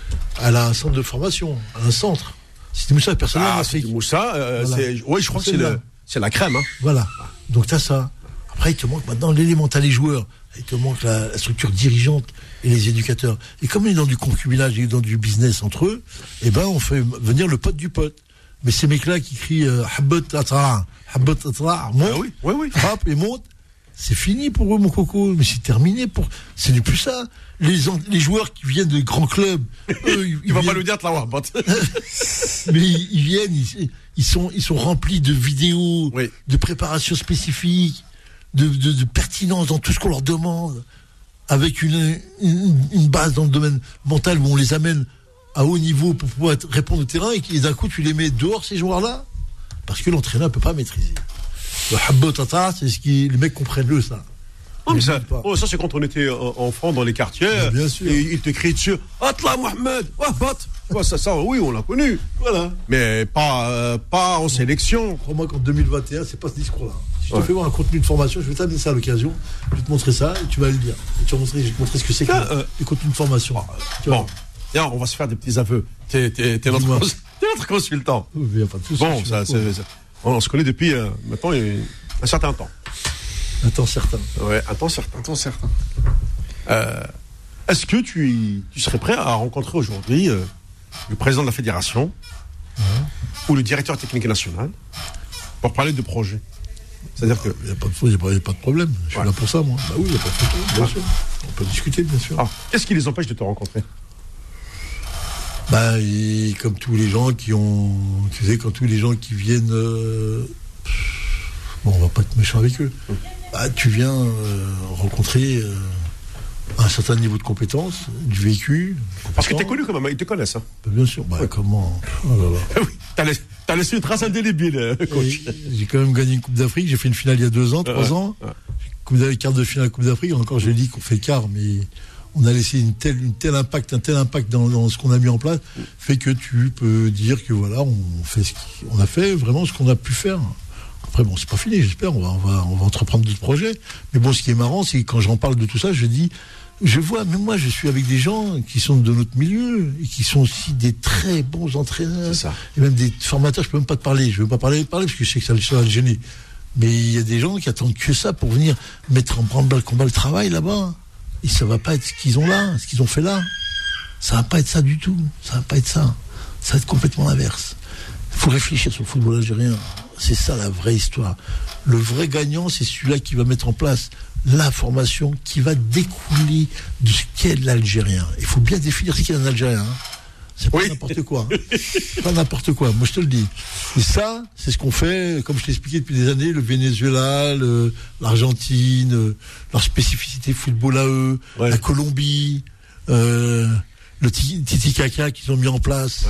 Elle a un centre de formation, elle a un centre. C'était ça, personne Ah, fait. Moussa, euh, Voilà. oui, je crois que c'est, la crème. Hein. Voilà. Donc t'as ça. Après, il te manque maintenant l'élémental les joueurs. Il te manque la, la structure dirigeante et les éducateurs. Et comme on est dans du concubinage et dans du business entre eux, eh ben on fait venir le pote du pote. Mais ces mecs-là qui crient euh, Habbat atra, Habbat atra, monte, Ah oui, oui, oui. frappe et monte, c'est fini pour eux, mon coco. Mais c'est terminé pour. C'est du plus ça. Les, joueurs qui viennent de grands clubs, eux, ils, Il va viennent- pas nous dire de. Bot. mais ils, ils viennent, ils, ils sont, ils sont remplis de vidéos, Oui. de préparation spécifique, de, de, de pertinence dans tout ce qu'on leur demande. avec une, une, une base dans le domaine mental où on les amène à haut niveau pour pouvoir répondre au terrain et, qui- et d'un coup tu les mets dehors ces joueurs-là parce que l'entraîneur ne peut pas maîtriser. Le habbo tata, c'est ce qui les mecs comprennent le ça. Non, mais Ils ça, oh, ça c'est quand on était euh, enfant dans les quartiers. Mais bien sûr. Et ils te crient dessus. Atla Mohamed, ouais, bat. Ouais, ça, ça, oui, on l'a connu. Voilà. Mais pas, euh, pas en sélection. Crois-moi qu'en 2021, c'est pas ce discours-là. Si je te fais voir un contenu de formation, je vais t'amener ça à l'occasion. Je vais te montrer ça et tu vas le lire. Et tu vas montrer, je vais te montrer ce que c'est que euh, les contenus de formation. Tu. Bon, Tiens, on va se faire des petits aveux. T'es, notre, notre consultant. Oui, y a pas de souci, Bon, ça, c'est- on se connaît depuis euh, maintenant un certain temps. Un temps certain. Ouais, un temps certain. Attends, certain. Euh, est-ce que tu, tu serais prêt à rencontrer aujourd'hui euh, le président de la fédération ou le directeur technique national pour parler de projet? C'est-à-dire que. Il n'y a, a pas- il y a pas de problème. Je suis Ouais. là pour ça, moi. Bah oui, il n'y a pas de problème, bien sûr. On peut discuter, bien sûr. Ah, qu'est-ce qui les empêche de te rencontrer? Bah, et comme tous les gens qui ont. Tu sais, quand tous les gens qui viennent. euh, bon, on va pas être méchant avec eux. Bah, tu viens euh, rencontrer euh, un certain niveau de compétence, du vécu. Parce que t'es compétent. connu quand même, ils te connaissent. Hein. Bah, Bien sûr. Bah, comment oh là là. oui, t'as laissé, une trace indélébile, coach. J'ai quand même gagné une Coupe d'Afrique. J'ai fait une finale il y a deux ans, trois Ouais, ans. ouais. Coupe quart de finale Coupe d'Afrique. Encore, je dis qu'on fait quart, mais on a laissé une telle, une telle impact, un tel impact dans, dans ce qu'on a mis en place, fait que tu peux dire que voilà, on fait ce on a fait vraiment ce qu'on a pu faire. Après, bon, c'est pas fini, j'espère. On va, on va, on va entreprendre d'autres projets. Mais bon, ce qui est marrant, c'est que quand j'en parle de tout ça, je dis, je vois, même moi, je suis avec des gens qui sont de notre milieu et qui sont aussi des très bons entraîneurs. Ça. Et même des formateurs, je peux même pas te parler. Je veux pas parler, parler parce que je sais que ça, ça va le gêner. Mais il y a des gens qui attendent que ça pour venir mettre en branle le combat le travail là-bas. Et ça va pas être ce qu'ils ont là, ce qu'ils ont fait là. Ça va pas être ça du tout. Ça va pas être ça. Ça va être complètement l'inverse. Il faut réfléchir sur le football algérien. C'est ça la vraie histoire. Le vrai gagnant, c'est celui-là qui va mettre en place la formation qui va découler de ce qu'est l'Algérien. Il faut bien définir ce qu'est un Algérien. hein. C'est pas Oui. n'importe quoi. hein. C'est pas n'importe quoi. Moi, je te le dis. Et ça, c'est ce qu'on fait, comme je t'ai expliqué depuis des années, le Venezuela, le- l'Argentine, euh, leur spécificité football à eux, Ouais. la Colombie, euh, le ti- Titi Kaka qu'ils ont mis en place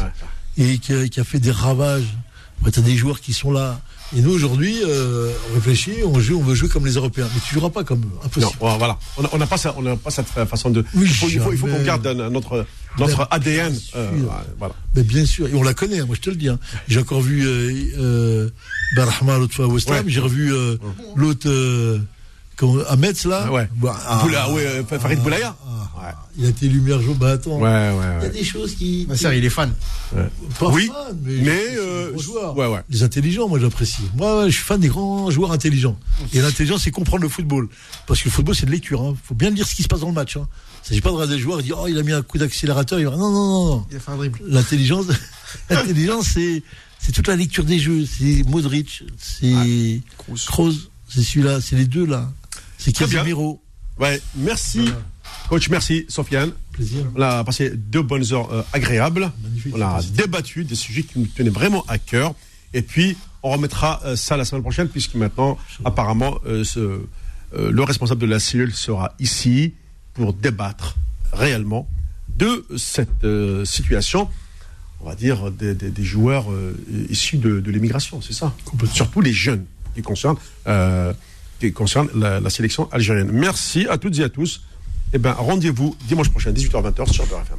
et qui a, qui a fait des ravages. Après, t'as des joueurs qui sont là. Et nous, aujourd'hui, euh, on réfléchit, on joue, on veut jouer comme les Européens. Mais tu joueras pas comme eux. Non, Impossible. voilà. On n'a pas, ça- on n'a pas cette façon de. Oui, il faut, il faut, il faut qu'on garde un- notre, notre ADN. euh, voilà. Mais bien sûr, et on la connaît, hein, moi je te le dis. hein. J'ai encore vu euh, euh, Barahma l'autre fois à West Ham, Ouais. j'ai revu euh, l'autre euh, à Metz là. Ah ouais. Bah, ah, Boula- ouais, euh, Farid ah, Boulaya. ah, Il a été lumière jaune. Bah attends, Ouais, ouais, il y a des choses qui. Ma sœur, il est fan. pas Oui, fan, mais, mais, euh, joueurs. ouais, ouais. Les intelligents, moi j'apprécie. Moi, je suis fan des grands joueurs intelligents. Et l'intelligence, c'est comprendre le football. Parce que le football, c'est de lecture. Il faut bien lire ce qui se passe dans le match. Hein. Il ne s'agit pas de regarder le joueur et dire Oh, il a mis un coup d'accélérateur. Il va... Non, non, non, non. Il a fait un dribble. L'intelligence, l'intelligence, c'est, c'est toute la lecture des jeux. C'est Modric, c'est Kroos, c'est celui-là, c'est les deux là. C'est. Casemiro. Ouais, merci. Coach, merci, Sofiane. Plaisir. On a passé deux bonnes heures euh, agréables. Magnifique. On a débattu des sujets qui nous tenaient vraiment à cœur. Et puis, on remettra euh, ça la semaine prochaine, puisque maintenant, apparemment, euh, ce, le responsable de la cellule sera ici pour débattre réellement de cette situation, on va dire, des, des- des joueurs issus de, de l'immigration, c'est ça? Surtout les jeunes qui concernent, qui concernent la, sélection algérienne. Merci à toutes et à tous. Eh ben, rendez-vous dimanche prochain, 18h-20h sur Beurre FM.